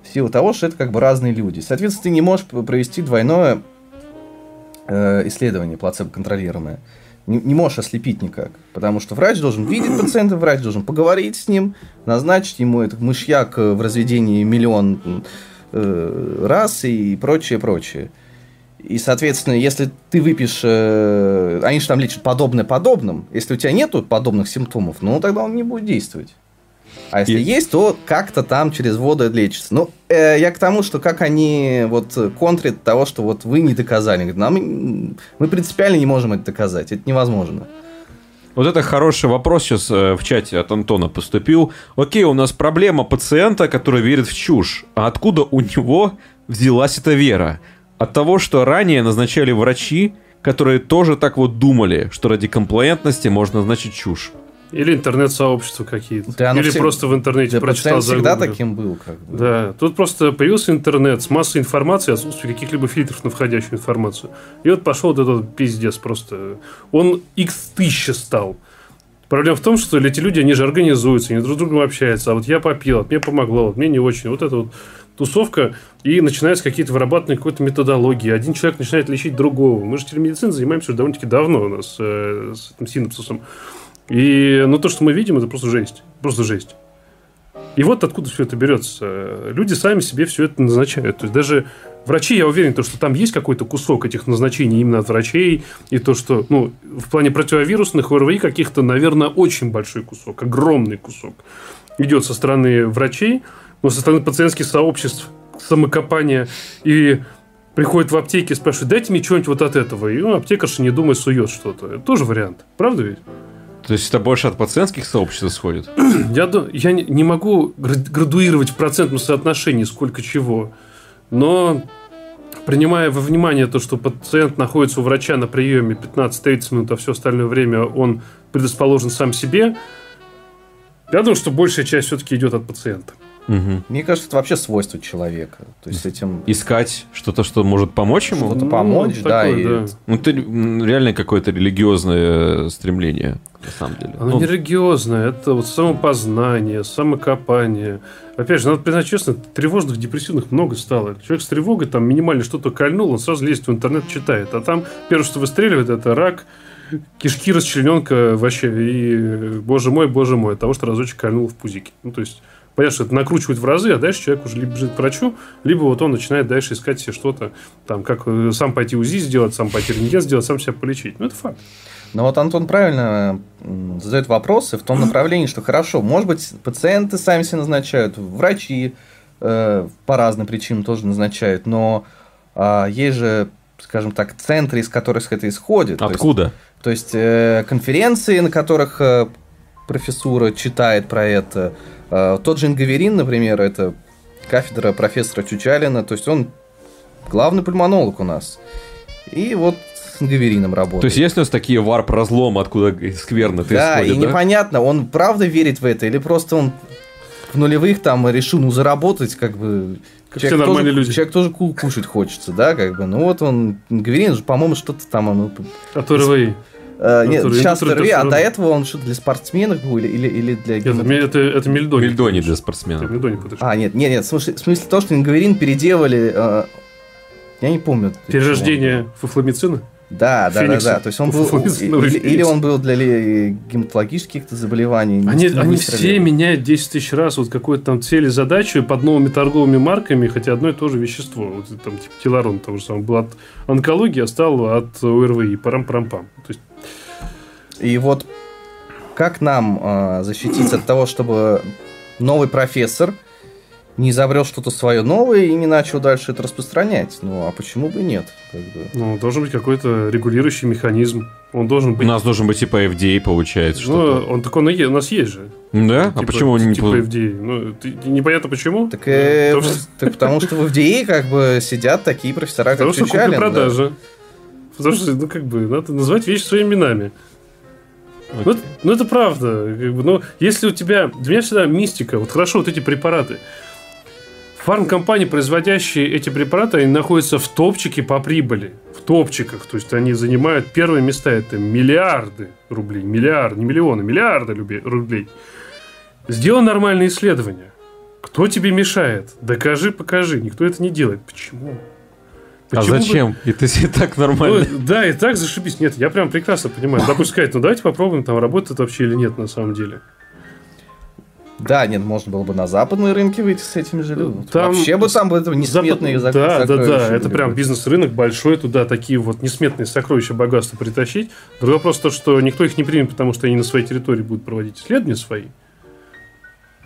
в силу того, что это как бы разные люди. Соответственно, ты не можешь провести двойное э, исследование плацебо-контролируемое. Не, можешь ослепить никак. Потому что врач должен видеть пациента, врач должен поговорить с ним, назначить ему этот мышьяк в разведении миллион э, раз и прочее, прочее. И, соответственно, если ты выпьешь... Э, они же там лечат подобное подобным. Если у тебя нету подобных симптомов, ну, тогда он не будет действовать. А если и... есть, то как-то там через воду лечится. Ну, э, я к тому, что как они вот контрят того, что вот вы не доказали. Нам, мы принципиально не можем это доказать. Это невозможно. Вот это хороший вопрос сейчас э, в чате от Антона поступил. Окей, у нас проблема пациента, который верит в чушь. А откуда у него взялась эта вера? От того, что ранее назначали врачи, которые тоже так вот думали, что ради комплаентности можно назначить чушь. Или интернет-сообщества какие-то. Да, Или всег... просто в интернете да, прочитал всегда таким был. Как бы. Да, тут просто появился интернет с массой информации, отсутствие каких-либо фильтров на входящую информацию. И вот пошел вот этот пиздец просто. Он x тысяча стал. Проблема в том, что эти люди, они же организуются, они друг с другом общаются. А вот я попил, вот мне помогло, вот мне не очень. Вот это вот тусовка, и начинаются какие-то вырабатывания какой-то методологии. Один человек начинает лечить другого. Мы же телемедициной занимаемся уже довольно-таки давно у нас э, с этим синапсисом. И ну, то, что мы видим, это просто жесть. Просто жесть. И вот откуда все это берется. Люди сами себе все это назначают. То есть даже врачи, я уверен, то, что там есть какой-то кусок этих назначений именно от врачей, и то, что ну, в плане противовирусных ОРВИ каких-то, наверное, очень большой кусок, огромный кусок идет со стороны врачей, но со стороны пациентских сообществ самокопания и приходит в аптеке и спрашивает, дайте мне что-нибудь вот от этого. И ну, аптекарша, не думая, сует что-то. Это тоже вариант. Правда ведь? То есть это больше от пациентских сообществ исходит? <clears throat> Я, я не могу градуировать в процентном соотношении сколько чего, но принимая во внимание то, что пациент находится у врача на приеме 15-30 минут, а все остальное время он предрасположен сам себе, я думаю, что большая часть все-таки идет от пациента. Угу. Мне кажется, это вообще свойство человека. То есть этим... Искать что-то, что может помочь ему? Что-то помочь, ну, да. Такое, и... да. Ну, это реально какое-то религиозное стремление, на самом деле. Оно ну... не религиозное, это вот самопознание, самокопание. Опять же, надо признать честно, тревожных, депрессивных много стало. Человек с тревогой, там минимально что-то кольнул, он сразу лезет в интернет, читает. А там первое, что выстреливает, это рак, кишки, расчлененка вообще. И, боже мой, боже мой, от того, что разочек кольнул в пузике. Ну, то есть, понятно, что это накручивает в разы, а дальше человек уже либо бежит к врачу, либо вот он начинает дальше искать себе что-то, там, как э, сам пойти УЗИ сделать, сам пойти рентген сделать, сам себя полечить. Ну, это факт. Но вот Антон правильно задает вопросы в том направлении, что хорошо, может быть, пациенты сами себе назначают, врачи э, по разным причинам тоже назначают, но э, есть же, скажем так, центры, из которых это исходит. Откуда? То есть, то есть э, конференции, на которых э, профессура читает про это, а, тот же Ингаверин, например, это кафедра профессора Чучалина, то есть он главный пульмонолог у нас. И вот с Ингаверином работает. То есть есть у нас такие варп-разломы, откуда скверно ты Да, исходит, и да? непонятно, он правда верит в это, или просто он в нулевых там решил ну, заработать, как бы... Как человек все нормальные тоже, люди. Человек тоже кушать хочется, да, как бы. Ну вот он, Ингаверин, по-моему, что-то там... А то РВИ. Uh, нет, сейчас РВИ, а до этого он что-то для спортсменов был или, или, или для... Нет, это, это Мельдони. Мельдони для спортсменов. Мельдони а, нет, нет, нет, слушай, в смысле то, что ингаверин переделали, uh, я не помню. Перерождение фуфламицина? Да, да, да, да. То есть он был или, или он был для гематологических каких-то заболеваний. Они, они все меняют 10 тысяч раз вот какую-то там цель и задачу под новыми торговыми марками, хотя одно и то же вещество. Вот там типа теларон того же самого был от онкологии, а стал от ОРВИ. Парам-парам-пам. То есть и вот как нам э, защититься от того, чтобы новый профессор не изобрел что-то свое новое и не начал дальше это распространять. Ну, а почему бы нет? Как бы. Ну, должен быть какой-то регулирующий механизм. Он должен быть... У нас должен быть типа FDA, получается, ну, что он так он и у нас есть же. Да? Типа, а почему он не... Типа FDA. Ну, ты, непонятно почему. Так, э, потому, что... так потому что в FDA как бы сидят такие профессора, как Потому что продажа. Да. Потому что, ну, как бы, надо назвать вещи своими именами. Ну, ну, это правда. Как бы, но если у тебя... Для меня всегда мистика. Вот хорошо, вот эти препараты. Фармкомпании, производящие эти препараты, они находятся в топчике по прибыли. В топчиках. То есть, они занимают первые места. Это миллиарды рублей. Миллиарды, не миллионы, миллиарды рублей. Сделай нормальное исследование. Кто тебе мешает? Докажи, покажи. Никто это не делает. Почему? А Почему бы- зачем? Это и так нормально. Ну, да, и так зашибись. Нет, я прям прекрасно понимаю. Допустим, сказать, ну давайте попробуем, там работает вообще или нет на самом деле. Да, нет, можно было бы на западные рынки выйти с этим же. Там Вообще бы там бы этого несметные Запад- Да, да, сокровища да. Это прям бы. бизнес-рынок большой, туда такие вот несметные сокровища богатства притащить. Другой вопрос то, что никто их не примет, потому что они на своей территории будут проводить исследования свои.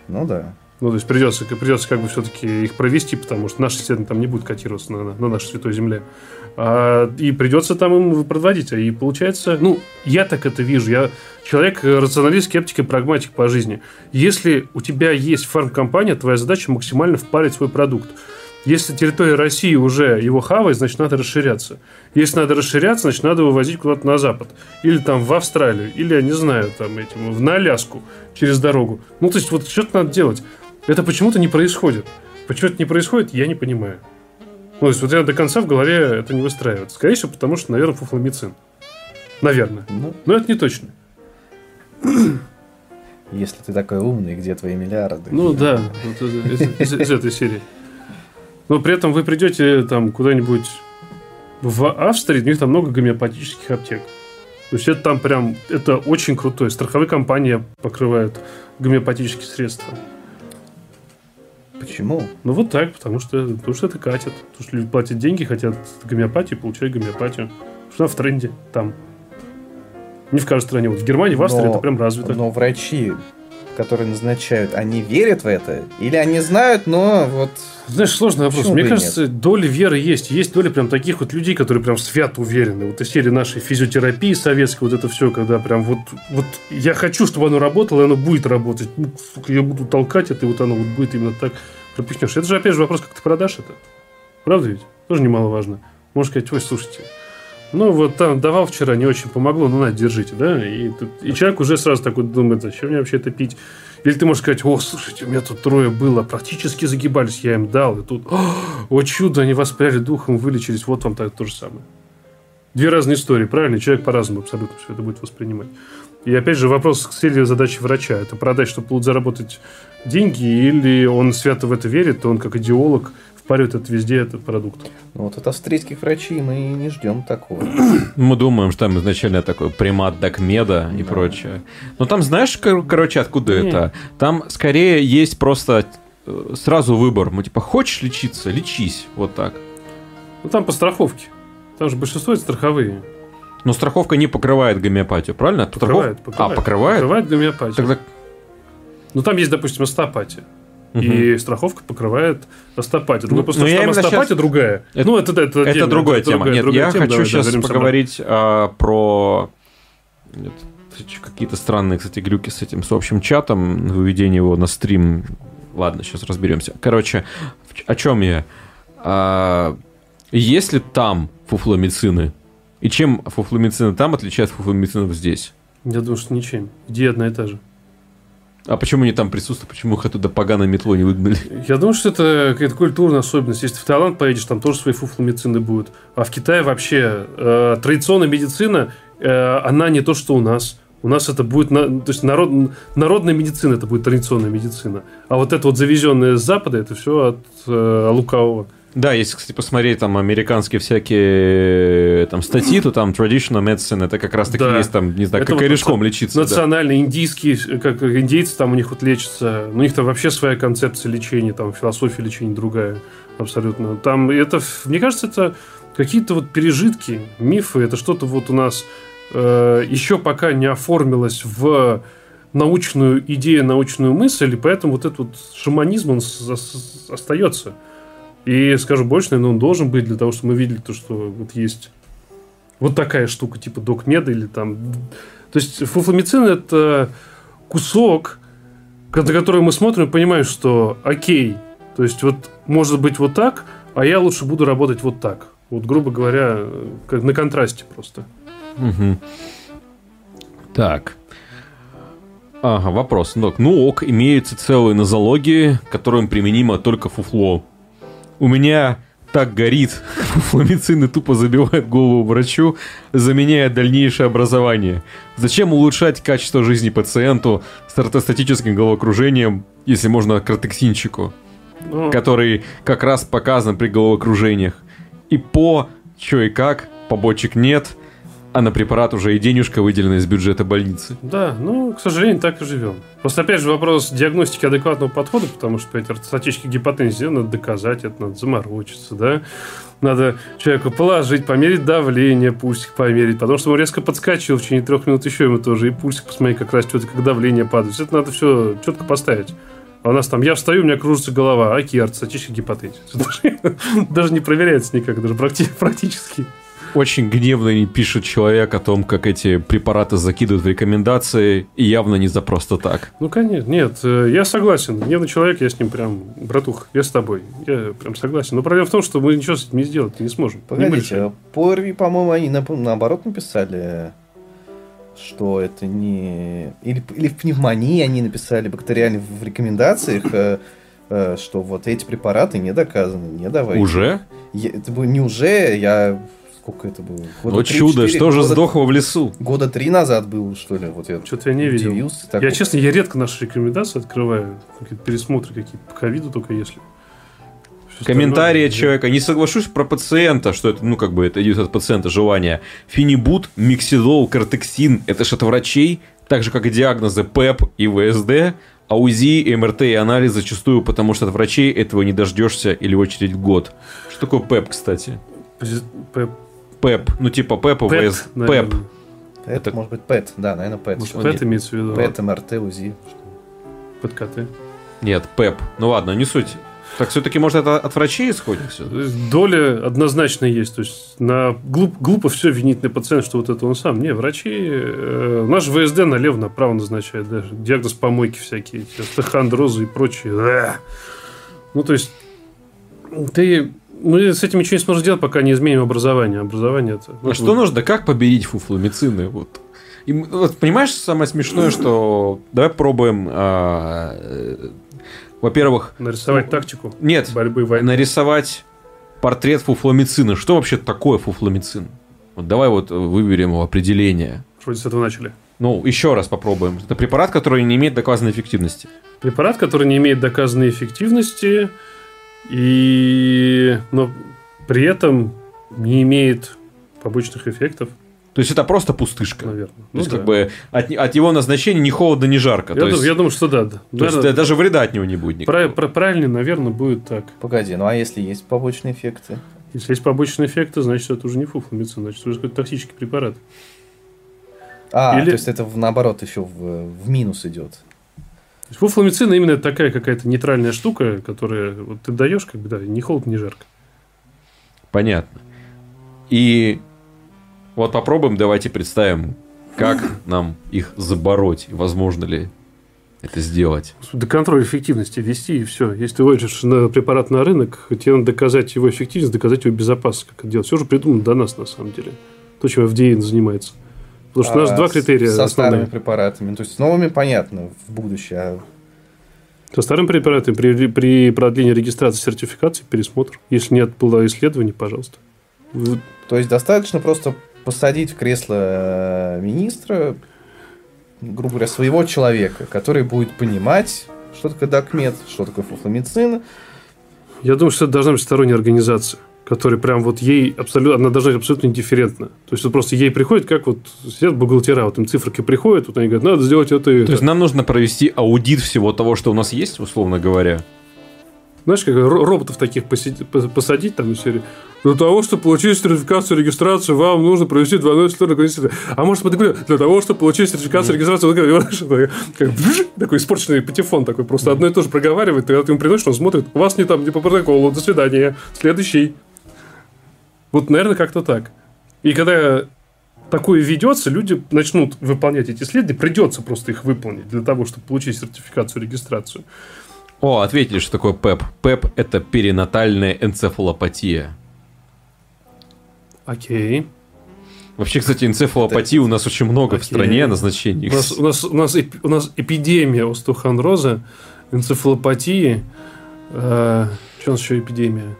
Ну да. Ну, то есть придется, придется как бы все-таки их провести, потому что наши исследования там не будут котироваться на, на, на нашей святой земле. А, и придется там им проводить. И получается, ну, я так это вижу. Я человек э, рационалист, скептик и прагматик по жизни. Если у тебя есть фармкомпания, твоя задача максимально впарить свой продукт. Если территория России уже его хавает, значит, надо расширяться. Если надо расширяться, значит, надо вывозить куда-то на запад. Или там в Австралию, или, я не знаю, там этим, на Аляску через дорогу. Ну, то есть, вот что-то надо делать. Это почему-то не происходит. Почему это не происходит, я не понимаю. Ну, то есть, вот я до конца в голове это не выстраивается. Скорее всего, потому что, наверное, фуфломицин. Наверное. Ну, Но это не точно. <clears throat> если ты такой умный, где твои миллиарды? Ну да, вот из, из- из этой <laughs> серии. Но при этом вы придете там куда-нибудь в Австрии, у них там много гомеопатических аптек. То есть это там прям, это очень крутой. Страховые компании покрывают гомеопатические средства. Почему? Ну вот так, потому что, потому что это катит. Потому что люди платят деньги, хотят гомеопатию, получают гомеопатию. Потому что она в тренде там. Не в каждой стране. Вот в Германии, в Австрии Но- это прям развито. Но врачи, которые назначают, они верят в это? Или они знают, но вот... Знаешь, сложный вопрос. Почему Мне кажется, доля веры есть. Есть доля прям таких вот людей, которые прям свято уверены. Вот из серии нашей физиотерапии советской, вот это все, когда прям вот, вот я хочу, чтобы оно работало, и оно будет работать. Ну, сука, я буду толкать это, и вот оно вот будет именно так пропихнешь. Это же, опять же, вопрос, как ты продашь это. Правда ведь? Тоже немаловажно. Можешь сказать, ой, слушайте, ну вот там давал вчера, не очень помогло, ну на, держите, да? И, тут- и человек уже сразу такой думает, зачем мне вообще это пить? Или ты можешь сказать, о, слушайте, у меня тут трое было, практически загибались, я им дал, и тут, «О, о чудо, они воспряли духом, вылечились, вот вам так, то же самое. Две разные истории, правильно? Человек по-разному абсолютно все это будет воспринимать. И опять же вопрос к цели задачи врача. Это продать, чтобы заработать деньги, или он свято в это верит, то он как идеолог впаривает это везде, этот продукт. Ну, вот от австрийских врачей мы и не ждем такого. <clears throat> Мы думаем, что там изначально такой примат Дакмеда и Да. прочее. Но там знаешь, кор- короче, откуда Не. это? Там скорее есть просто э, сразу выбор. Мы типа, хочешь лечиться? Лечись. Вот так. Ну там по страховке. Там же большинство это страховые. Но страховка не покрывает гомеопатию, правильно? Покрывает, Страхов- покрывает. А, покрывает? Покрывает гомеопатию. Тогда... Ну там есть, допустим, остеопатия. Мгм. И страховка покрывает остеопатию. Ну, Ну, просто ну, там остеопатия щас- другая. Это- ну, это, это, Это отдельно, другая это тема. другая- Нет, другая я тема. хочу Давай, сейчас поговорить а, про... Нет, какие-то странные, кстати, глюки с этим, с общим чатом, выведение его на стрим. Ладно, сейчас разберемся. Короче, о чем я? А, есть ли там фуфломицины? И чем фуфломицины там отличаются от фуфломицинов здесь? Я думаю, что ничем. Где одна и та же. А почему они там присутствуют? Почему их оттуда поганой метлой не выгнали? Я думаю, что это какая-то культурная особенность. Если ты в Таиланд поедешь, там тоже свои фуфломицины будут. А в Китае вообще э, традиционная медицина, э, она не то, что у нас. У нас это будет, то есть народ, народная медицина, это будет традиционная медицина. А вот это вот завезенное с Запада, это все от э, лукавого. Да, если, кстати, посмотреть там американские всякие там статьи, то там traditional medicine, это как раз таки Да. есть там, не знаю, Это как вот корешком лечиться. да. Национальные, индийские, как индейцы там у них вот лечатся. У них там вообще своя концепция лечения, там философия лечения другая абсолютно. Там это, мне кажется, это какие-то вот пережитки, мифы. Это что-то вот у нас э, еще пока не оформилось в научную идею, научную мысль, и поэтому вот этот вот шаманизм, он остается. И скажу больше, наверное, он должен быть для того, чтобы мы видели то, что вот есть вот такая штука, типа докмеда или там... То есть фуфломицин – это кусок, на который мы смотрим и понимаем, что окей, то есть вот может быть вот так, а я лучше буду работать вот так. Вот, грубо говоря, как на контрасте просто. Мгм. Так. Ага, вопрос. Ну ок, имеются целые нозологии, которым применимо только фуфло. У меня так горит, <laughs> фуфломицины тупо забивают голову врачу, заменяя дальнейшее образование. Зачем улучшать качество жизни пациенту с ортостатическим головокружением, если можно кратексинчику, Ну, который как раз показан при головокружениях? и по, что и как, побочек нет, а на препарат уже и денежка выделена из бюджета больницы. Да, ну, к сожалению, так и живем. Просто, опять же, вопрос диагностики адекватного подхода, потому что эти ортостатические гипотензии надо доказать, это надо заморочиться, да. Надо человеку положить, померить давление, пульсик померить, потому что он резко подскочил в течение трех минут еще ему тоже, и пульсик посмотри, как растет, и как давление падает. Это надо все четко поставить. А у нас там, я встаю, у меня кружится голова, аки, ортостатический гипотензис. <laughs> Даже не проверяется никак, даже практически очень гневно пишет человек о том, как эти препараты закидывают в рекомендации, и явно не за просто так. Ну, конечно, нет, э, я согласен. Гневный человек, я с ним прям, братух, я с тобой. Я прям согласен. Но проблема в том, что мы ничего с этим не сделать не сможем. Погодите, не по РВИ, по-моему, они на, наоборот написали, что это не... Или, или в пневмонии они написали бактериально в рекомендациях, э, э, что вот эти препараты не доказаны, не давайте. Уже? Я, это не уже, я сколько это было? Года вот 3, чудо, 4, что года, же сдохло в лесу? Года три назад был, что ли? Вот я Что-то я не видел. Так я, вот. честно, я редко наши рекомендации открываю. Какие-то пересмотры какие-то по ковиду только если. Комментарии от человека. Не соглашусь про пациента, что это, ну, как бы, это идет от пациента желание. Финибут, миксидол, кортексин – это же от врачей, так же, как и диагнозы ПЭП и ВСД, а УЗИ, МРТ и анализ зачастую, потому что от врачей этого не дождешься или очередь год. Что такое ПЭП, кстати? ПЭП ПЭП. Ну, типа ПЭП, ВС. ПЭП. Это может быть ПЭТ, да, наверное, ПЭТ. Может, ПЭТ имеется в виду? ПЭТ, МРТ, УЗИ. ПЭТ-КТ. Нет, ПЭП. Ну ладно, не суть. Так все-таки, может, это от врачей исходит все? Доля однозначно есть. То есть, на глуп, глупо все винить на пациента, что вот это он сам. Не, врачи... Э, наш ВСД налево-направо назначает даже. Диагноз помойки всякие. Остеохондрозы и прочее. Да. Ну, то есть, ты мы с этим ничего не сможем сделать, пока не изменим образование. Образование это... А что нужно? Как победить фуфломицины? Вот. И, вот понимаешь, самое смешное, что давай пробуем, а, э, во-первых, нарисовать тактику нет, борьбы войны. нарисовать портрет фуфломицина. Что вообще такое фуфломицин? Вот давай вот выберем его определение. Вроде с этого начали. Ну, еще раз попробуем. Это препарат, который не имеет доказанной эффективности. Препарат, который не имеет доказанной эффективности, и, но при этом не имеет побочных эффектов. То есть это просто пустышка. Наверное. То ну, есть, да. как бы от, от его назначения ни холодно, ни жарко. Я, то есть, я думаю, что да. да. То наверное, есть даже вреда от него не будет никакого. Правильно, наверное, будет так. Погоди, ну а если есть побочные эффекты? Если есть побочные эффекты, значит, это уже не фуфломицин, значит, это уже какой-то токсический препарат. А, Или... то есть это наоборот еще в, в минус идет. Фуфломицин именно такая какая-то нейтральная штука, которая вот ты даешь, как бы, да, ни холодно, ни жарко. Понятно. И вот попробуем, давайте представим, как нам их забороть, возможно ли это сделать. До контроля эффективности ввести и все. Если ты вводишь на препарат на рынок, тебе надо доказать его эффективность, доказать его безопасность, как это делать. Все же придумано до нас, на самом деле. То, чем FDA занимается. Потому что у нас а, два критерия. Со основные. старыми препаратами. То есть с новыми понятно в будущее. А со старым препаратом при, при продлении регистрации сертификации пересмотр. Если нет было исследований, пожалуйста. То есть достаточно просто посадить в кресло э, министра, грубо говоря, своего человека, который будет понимать, что такое докмет, что такое фуфломицин. Я думаю, что это должна быть сторонняя организация который прям вот ей абсолютно, она должна быть абсолютно индифферентна. То есть, вот просто ей приходит, как вот сидят бухгалтера, вот им циферки приходят, вот они говорят, надо сделать это и То это. есть, нам нужно провести аудит всего того, что у нас есть, условно говоря. Знаешь, как роботов таких посидеть, посадить там в серии. Для того, чтобы получить сертификацию регистрации, вам нужно провести двойной цифровой А может быть, для того, чтобы получить сертификацию регистрации, <laughs> как, такой испорченный патефон такой, просто одно и то же проговаривает, когда ты ему приносишь, он смотрит, у вас не там, не по протоколу, до свидания, следующий. Вот, наверное, как-то так. И когда такое ведется, люди начнут выполнять эти исследования, придется просто их выполнить для того, чтобы получить сертификацию, регистрацию. О, ответили, что такое ПЭП. ПЭП – это перинатальная энцефалопатия. Окей. Вообще, кстати, энцефалопатии у нас очень много Окей. в стране назначений. У нас, у, нас, у, нас, у нас эпидемия остеохондроза, энцефалопатии. Э, что у нас еще эпидемия?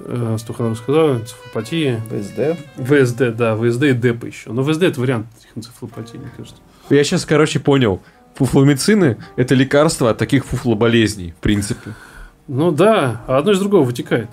Э, Стуханов рассказал, энцефалопатия. ВСД. ВСД, да, ВСД и ДЭП еще. Но ВСД это вариант этих энцефалопатий, мне кажется. Я сейчас, короче, понял. Фуфломицины – это лекарство от таких фуфлоболезней, в принципе. Ну да, а одно из другого вытекает.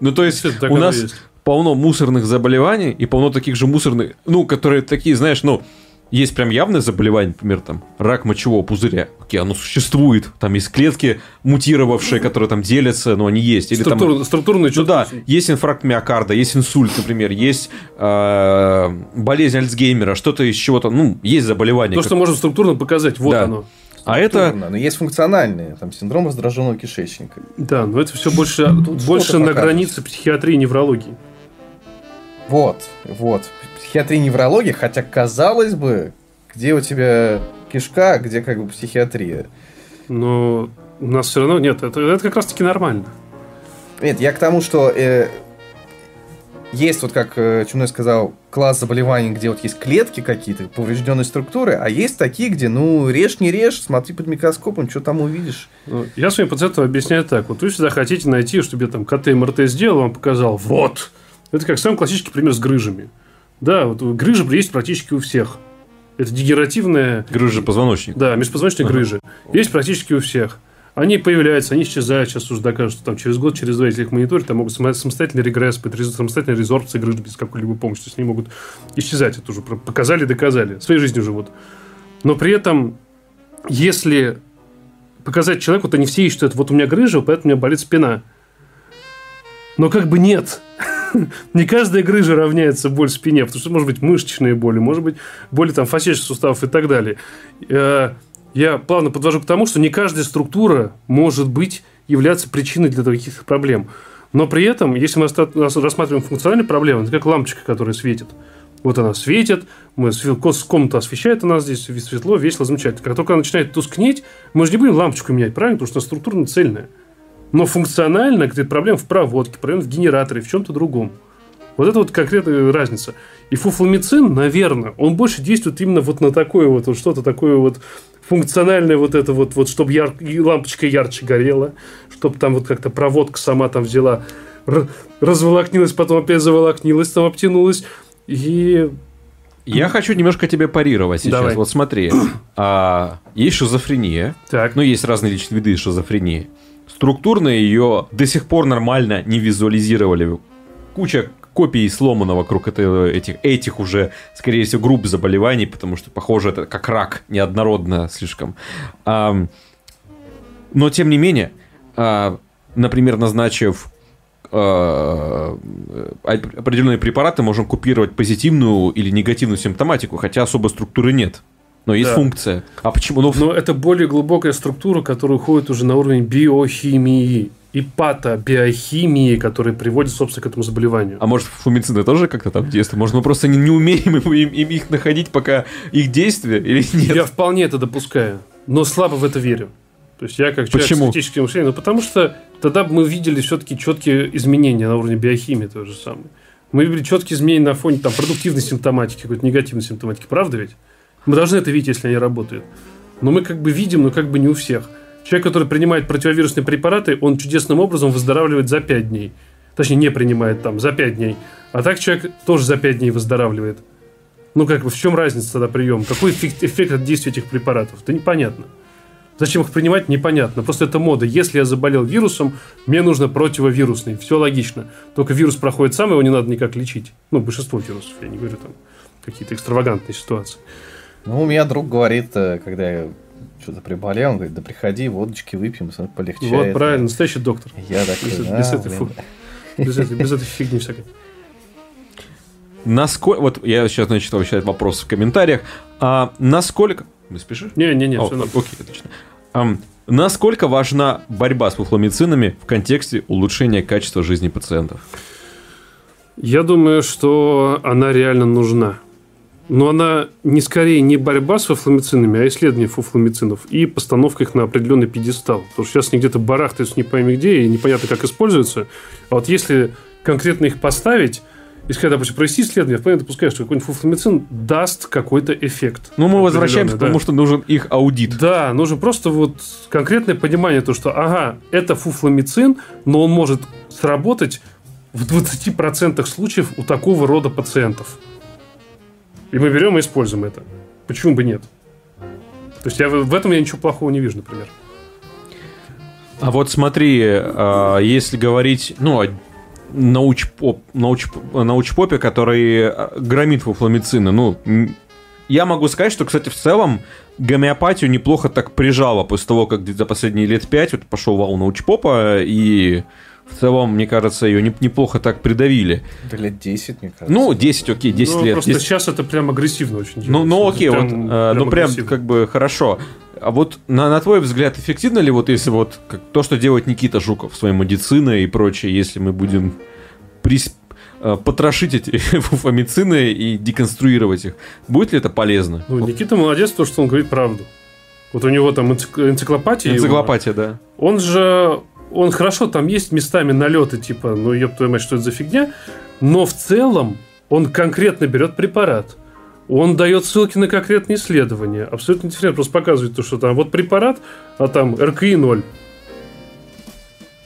Ну то есть у нас есть. полно мусорных заболеваний и полно таких же мусорных, ну, которые такие, знаешь, ну, есть прям явное заболевание, например, там, рак мочевого пузыря. Окей, оно существует. Там есть клетки мутировавшие, которые там делятся, но они есть. Или Структур, там... Структурные Ну да, есть инфаркт миокарда, есть инсульт, например, есть э, болезнь Альцгеймера, что-то из чего-то, ну, есть заболевание. То, как- что можно структурно показать, вот Да. оно. А это... Но есть функциональные, там, синдром раздраженного кишечника. Да, но это все больше, Тут больше на покажешь. границе психиатрии и неврологии. Вот, вот. Психиатрия, неврология, хотя, казалось бы, где у тебя кишка, а где как бы психиатрия. Но у нас все равно нет, это, это как раз-таки нормально. Нет, я к тому, что э, есть вот, как э, Чумной сказал, класс заболеваний, где вот есть клетки какие-то, поврежденные структуры, а есть такие, где, ну, режь, не режь, смотри под микроскопом, что там увидишь. Ну, Я своим пациентам объясняю так. Вот вы всегда хотите найти, чтобы я там КТ МРТ сделал, вам показал. Вот! Это как самый классический пример с грыжами. Да, вот грыжа есть практически у всех. Это дегенеративная Грыжа позвоночника. Да, межпозвоночные Ага. грыжи. Есть практически у всех. Они появляются, они исчезают. Сейчас уже докажут, что там через год, через два, если их мониторить, там могут само- самостоятельный регресс, самостоятельная резорбция грыж без какой-либо помощи. То есть они могут исчезать. Это уже показали, доказали. Своей жизнью живут. Но при этом, если показать человеку, то не все ищут это. Вот у меня грыжа, поэтому у меня болит спина. Но как бы нет. <laughs> Не каждая грыжа равняется боль в спине, потому что может быть мышечные боли, может быть боли там фасciических суставов и так далее. Э, Я плавно подвожу к тому, что не каждая структура может быть являться причиной для таких проблем. Но при этом, если мы рассматриваем функциональные проблемы, это как лампочка, которая светит. Вот она светит, мы комната освещает у нас здесь ве- светло, весело, замечательно. Как только она начинает тускнеть, мы же не будем лампочку менять, правильно? Потому что она структурно цельная. Но функционально где-то проблема в проводке, проблема в генераторе, в чем-то другом. Вот это вот конкретная разница. И фуфломицин, наверное, он больше действует именно вот на такое вот, вот что-то такое вот функциональное вот это вот, вот чтобы яр... лампочка ярче горела, чтобы там вот как-то проводка сама там взяла, разволокнилась, потом опять заволокнилась, там обтянулась. И Я хочу немножко тебе парировать сейчас. Давай. Вот смотри, а, есть шизофрения, так, ну, есть разные личные виды шизофрении. Структурно ее до сих пор нормально не визуализировали. Куча копий сломана вокруг это- этих, этих уже, скорее всего, групп заболеваний, потому что, похоже, это как рак, неоднородно слишком. Ам, но, тем не менее, а, например, назначив а, оп- определенные препараты, можем купировать позитивную или негативную симптоматику, хотя особой структуры нет. Но есть Да. функция. А почему? Ну, но это более глубокая структура, которая уходит уже на уровень биохимии и патобиохимии, которая приводит, собственно, к этому заболеванию. А может, фумицины тоже как-то там действуют? Может, мы просто не, не умеем им, им- им их находить, пока их действия или <laughs> нет? Я вполне это допускаю, но слабо в это верю. То есть я как человек Почему? с критическим мышлением, ну потому что тогда бы мы видели все-таки четкие изменения на уровне биохимии то же самое. Мы видели четкие изменения на фоне там, продуктивной симптоматики, какой-то негативной симптоматики. Правда ведь? Мы должны это видеть, если они работают. Но мы как бы видим, но как бы не у всех. Человек, который принимает противовирусные препараты, он чудесным образом выздоравливает за 5 дней. Точнее, не принимает там за 5 дней. А так человек тоже за 5 дней выздоравливает. Ну, как бы, в чем разница тогда прием? Какой эффект, эффект от действия этих препаратов? Это непонятно. Зачем их принимать, непонятно. Просто это мода. Если я заболел вирусом, мне нужно противовирусный. Все логично. Только вирус проходит сам, его не надо никак лечить. Ну, большинство вирусов, я не говорю там какие-то экстравагантные ситуации. Ну, у меня друг говорит, э, когда я что-то приболел, он говорит, да приходи, водочки выпьем, полегчает. Вот, правильно, настоящий доктор. Я такой, Без, «А, без этой, блин». фу- без этой- без этой фигни всякой. Насколько... Вот я сейчас начал читать вопрос в комментариях. А насколько... Не спешишь? Не-не-не, все нормально. окей, отлично. Ам, насколько важна борьба с фуфломицинами в контексте улучшения качества жизни пациентов? Я думаю, что она реально нужна. Но она не скорее не борьба с фуфломицинами, а исследование фуфломицинов и постановка их на определенный пьедестал. Потому что сейчас они где-то барахтаются не пойми где, и непонятно, как используются. А вот если конкретно их поставить, и сказать, допустим, провести исследование, я вполне допускаю, что какой-нибудь фуфломицин даст какой-то эффект. Ну, мы возвращаемся к Определенный, тому, да. что нужен их аудит. Да, нужно просто вот конкретное понимание, то, что, ага, это фуфломицин, но он может сработать в 20% случаев у такого рода пациентов. И мы берем и используем это. Почему бы нет? То есть я в этом я ничего плохого не вижу, например. А вот смотри, а, если говорить, ну, о научпоп, науч, научпопе, который э, громит фуфломицины. Ну, я могу сказать, что, кстати, в целом гомеопатию неплохо так прижало после того, как за последние лет пять вот пошел вал научпопа, и в целом, мне кажется, ее неплохо так придавили. Да лет 10, мне кажется. Ну, 10, окей, 10 ну, лет. Просто 10... сейчас это прям агрессивно очень. Ну, ну окей, прям, вот, прям э, ну прям как бы хорошо. А вот на, на твой взгляд, эффективно ли вот если вот как, то, что делает Никита Жуков своей медициной и прочее, если мы будем прис, э, потрошить эти <laughs> фуфамицины и деконструировать их, будет ли это полезно? Ну, Никита молодец, то, что он говорит правду. Вот у него там энциклопатия. Энциклопатия, его. да. Он же он хорошо, там есть местами налеты, типа, ну, ёб твою мать, что это за фигня, но в целом он конкретно берет препарат. Он дает ссылки на конкретные исследования. Абсолютно интересно, просто показывает то, что там вот препарат, а там РКИ 0.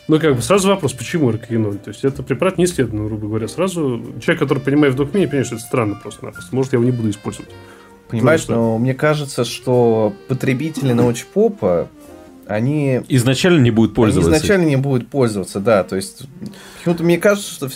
Ну, как бы сразу вопрос, почему РКИ 0? То есть, это препарат не исследован, грубо говоря. Сразу человек, который понимает в мнениях, понимает, что это странно просто-напросто. Может, я его не буду использовать. Понимаешь, но мне кажется, что потребители научпопа они... Изначально не будут пользоваться. Они изначально не будут пользоваться, да. То есть, почему-то мне кажется, что,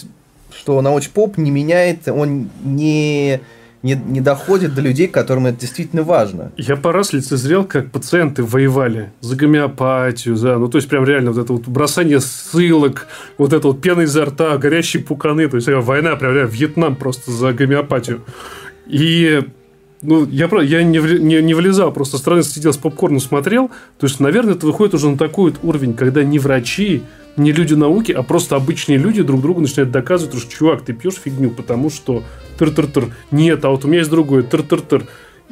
что научпоп не меняет, он не не, не доходит до людей, которым это действительно важно. Я по раз лицезрел, как пациенты воевали за гомеопатию, за, ну, то есть, прям реально вот это вот бросание ссылок, вот это вот пена изо рта, горящие пуканы, то есть, война, прям реально, Вьетнам просто за гомеопатию. И ну, я, я не, не, не вылезал, просто странно сидел с попкорном, смотрел. То есть, наверное, это выходит уже на такой вот уровень, когда не врачи, не люди науки, а просто обычные люди друг другу начинают доказывать, что, чувак, ты пьешь фигню, потому что тыр-тыр-тыр. Нет, а вот у меня есть другое, тыр-тыр-тыр.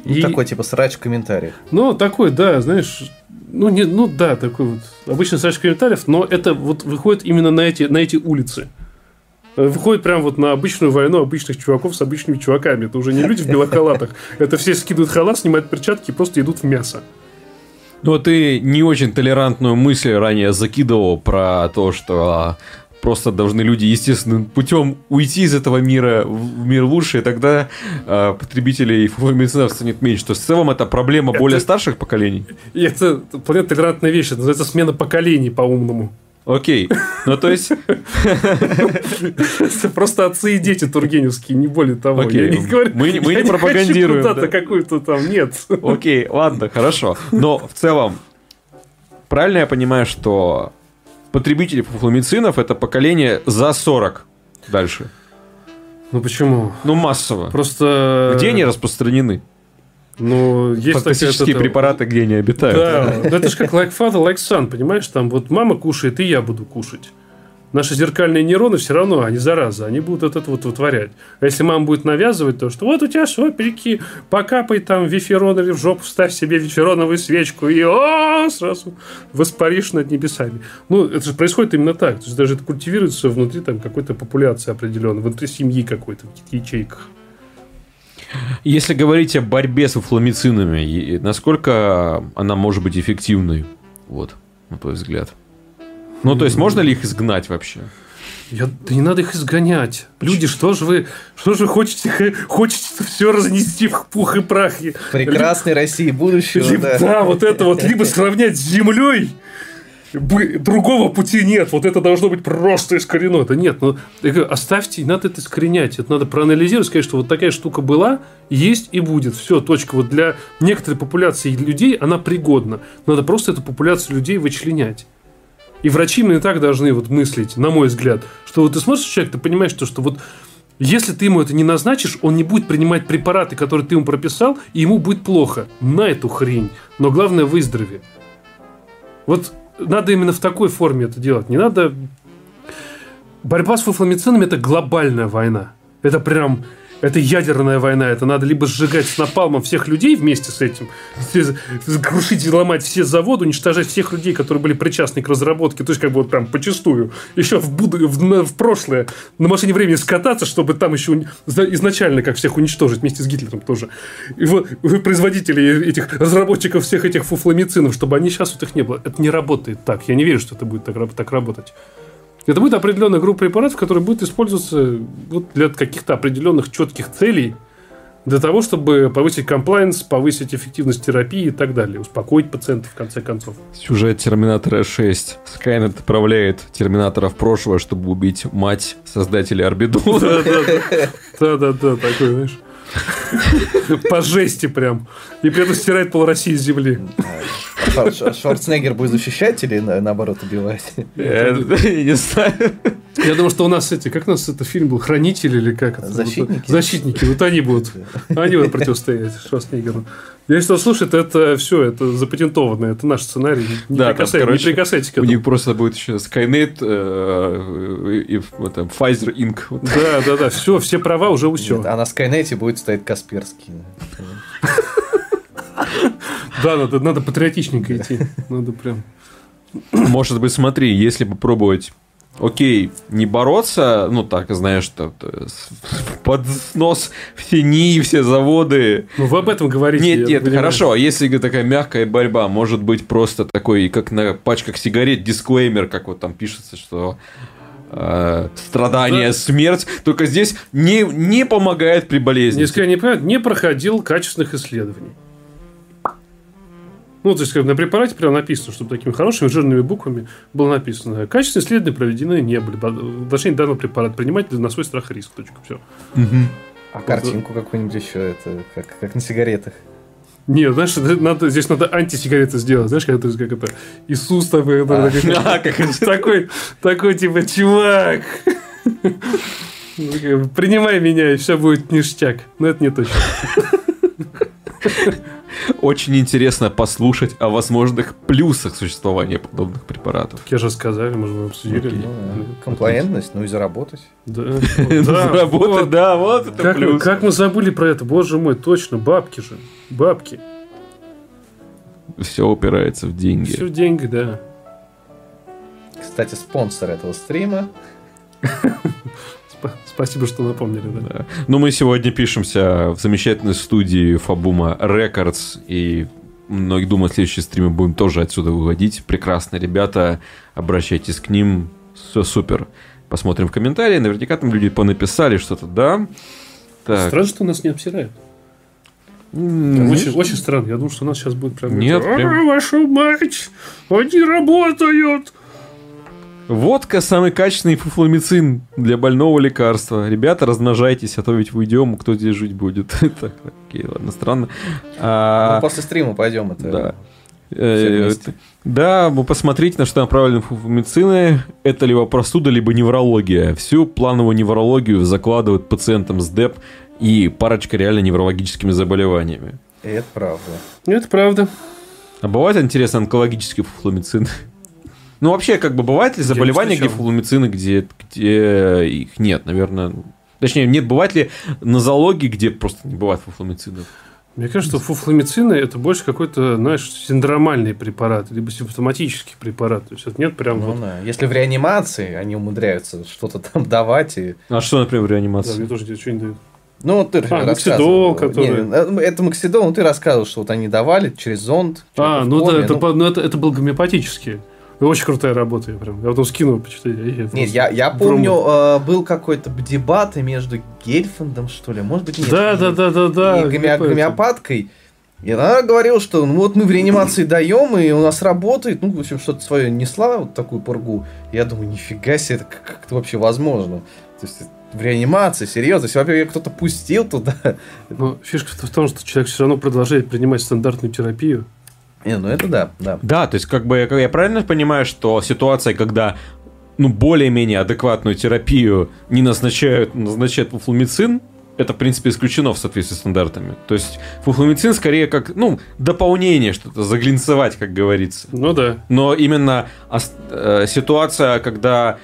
Ну, и... такой, типа, срач в комментариях. Ну, такой, да, знаешь, ну, не, ну да, такой вот обычный срач в комментариях, но это вот выходит именно на эти, на эти улицы. Выходит прям вот на обычную войну обычных чуваков с обычными чуваками. Это уже не люди в белых халатах. Это все скидывают халат, снимают перчатки и просто идут в мясо. Ну, а ты не очень толерантную мысль ранее закидывал про то, что а, просто должны люди естественным путем уйти из этого мира в мир лучше, и тогда э, потребителей фуфомицинов станет меньше. То есть в целом это проблема это, более старших поколений. И это вполне толерантная вещь, это называется смена поколений по-умному. Окей. Ну, то есть... <laughs> Просто отцы и дети тургеневские, не более того. Окей. Я не говорю, мы, мы не пропагандируем. куда-то какую-то там, нет. Окей, ладно, хорошо. Но в целом, правильно я понимаю, что потребители фуфломицинов это поколение за 40 дальше? Ну почему? Ну массово. Просто... Где они распространены? Ну, есть Фантастические такая, препараты, где они обитают. Да, да. это же как like father, like son, понимаешь? Там вот мама кушает, и я буду кушать. Наши зеркальные нейроны все равно, они зараза, они будут вот это вот вытворять. А если мама будет навязывать то, что вот у тебя сопельки, покапай там виферон или в жопу ставь себе вифероновую свечку, и о, сразу воспаришь над небесами. Ну, это же происходит именно так. То есть даже это культивируется внутри там какой-то популяции определенной, внутри семьи какой-то, в ячейках. Если говорить о борьбе с фуфломицинами, насколько она может быть эффективной, вот, на твой взгляд? Ну, то есть, можно ли их изгнать вообще? Я, да не надо их изгонять. Люди, что же вы, что же хотите, <laughs> хотите все разнести в пух и прах? Прекрасной России будущего. Либо, да. да, вот это вот, либо сравнять с землей, другого пути нет. Вот это должно быть просто искорено. Это нет. Ну, оставьте, надо это искоренять. Это надо проанализировать, сказать, что вот такая штука была, есть и будет. Все, точка. Вот для некоторой популяции людей она пригодна. Надо просто эту популяцию людей вычленять. И врачи именно так должны вот мыслить, на мой взгляд, что вот ты смотришь человек, ты понимаешь, что, что вот если ты ему это не назначишь, он не будет принимать препараты, которые ты ему прописал, и ему будет плохо. На эту хрень. Но главное выздорови. Вот надо именно в такой форме это делать. Не надо... Борьба с фуфломицинами – это глобальная война. Это прям это ядерная война. Это надо либо сжигать с напалмом всех людей вместе с этим, крушить и ломать все заводы, уничтожать всех людей, которые были причастны к разработке. То есть, как бы вот прям почастую. Еще в, буд... в, в прошлое на машине времени скататься, чтобы там еще изначально как всех уничтожить вместе с Гитлером тоже. И вот производители этих разработчиков всех этих фуфломицинов, чтобы они сейчас вот их не было. Это не работает так. Я не верю, что это будет так, так работать. Это будет определенная группа препаратов, которые будут использоваться вот для каких-то определенных четких целей, Для того, чтобы повысить комплайнс, повысить эффективность терапии и так далее. Успокоить пациента в конце концов. Сюжет Терминатора 6. Скайнет отправляет Терминатора в прошлое, чтобы убить мать создателя Арбидула. <laughs> Да-да-да, такой, знаешь. <laughs> По жести прям. И при этом стирает пол России с земли. Шварценеггер будет защищать или на- наоборот убивать? Я <laughs> не знаю. Я думаю, что у нас эти, как у нас это фильм был, Хранители или как это? Защитники? Вот, защитники, вот они будут. Они будут противостоять Шварценеггеру. Если кто слушает, это все, это запатентовано, это наш сценарий. Не, Да, там, прикасайтесь, короче, не прикасайтесь к У этому. них просто будет еще Skynet э, и вот там Pfizer Inc. Да, да, да, все, все права уже Нет, все. а на Скайнете будет стоять Касперский. Да, надо, надо патриотичненько идти. Надо прям. Может быть, смотри, если попробовать Окей, не бороться, ну так, знаешь, что под нос все НИИ, все заводы. Ну, вы об этом говорите. Нет, нет, понимаю. хорошо, а если такая мягкая борьба, может быть просто такой, как на пачках сигарет, дисклеймер, как вот там пишется, что э, страдание, Да. смерть, только здесь не, не помогает при болезни. Если я не понимаю, не проходил качественных исследований. Ну, то есть, как на препарате прям написано, чтобы такими хорошими жирными буквами было написано. Качественные исследования проведены не были. В отношении данного препарата принимать на свой страх и риск. Точка. Все. Мгм. А картинку какую-нибудь еще, это как, как на сигаретах. Нет, знаешь, надо, здесь надо антисигареты сделать. Знаешь, как это, как это Иисус такой, А. А, как такой, такой, типа, чувак, ну, принимай меня, и все будет ништяк. Но это не точно. Очень интересно послушать о возможных плюсах существования подобных препаратов. Я же сказали, мы обсудили. Окей. Ну, да. Комплаентность, ну и заработать. Да, <laughs> Заработать, вот. да, вот это плюс. как мы забыли про это? Боже мой, точно, бабки же. Бабки. Все упирается в деньги. Все деньги, да. Кстати, спонсор этого стрима. <laughs> Спа- Спасибо, что напомнили. Да. Да. Ну, мы сегодня пишемся в замечательной студии Фабума Рекордс, и многие думают, следующие стримы будем тоже отсюда выводить. Прекрасные ребята, обращайтесь к ним, все супер. Посмотрим в комментарии, наверняка там люди понаписали что-то, да? Так. Странно, что нас не обсирают. М, Очень, очень странно. Я думал, что у нас сейчас будет прям... Нет, это, прям- «А, вашу мать! Они работают! Водка самый качественный фуфломицин для больного лекарства. Ребята, размножайтесь, а то ведь уйдем, кто здесь жить будет. <laughs> Так, окей, ладно, странно. А, Ну, после стрима пойдем это. Да. Э, вместе. Да, вы посмотрите, на что направлены фуфломицины. Это либо простуда, либо неврология. Всю плановую неврологию закладывают пациентам с ДЭП и парочка реально неврологическими заболеваниями. Это правда. Это правда. А бывает, интересно, онкологический фуфломицин? <laughs> Ну, вообще, как бы, бывает ли заболевания, где фуфломицины, где, где их нет, наверное... Точнее, нет, бывает ли нозологии, где просто не бывает фуфломицинов? Мне кажется, что фуфломицины это больше какой-то, знаешь, синдромальный препарат, либо симптоматический препарат. То есть это нет прям Ну, вот... да. Если в реанимации они умудряются что-то там давать и А что, например, в Да, реанимации? мне тоже что-нибудь дают. Ну, вот ты А, рассказывал. Максидол, который- Не, это Максидол, ну ты рассказывал, что вот они давали через зонд. А, ну да, это, ну, ну, это, это был гомеопатический. Очень крутая работа, я прям. Я потом скину, почитайте. Нет, я, я помню, э, был какой-то дебат между Гельфандом, что ли, может быть, нет. Да, да, да, да, да. и гоме- гомеопаткой. И она говорила, что ну вот мы в реанимации даем, и у нас работает, ну, в общем, что-то свое несла, вот такую пургу. Я думаю, нифига себе, это как, как это вообще возможно? То есть в реанимации, серьезно, если, её кто-то пустил туда. Но фишка в том, что человек все равно продолжает принимать стандартную терапию. Не, ну это да, да. Да, то есть, как бы, я правильно понимаю, что ситуация, когда ну, более-менее адекватную терапию не назначают, назначают фуфломицин, это, в принципе, исключено в соответствии с стандартами. То есть, фуфломицин скорее как, ну, дополнение что-то, заглинцевать, как говорится. Ну да. Но именно э, ситуация, когда,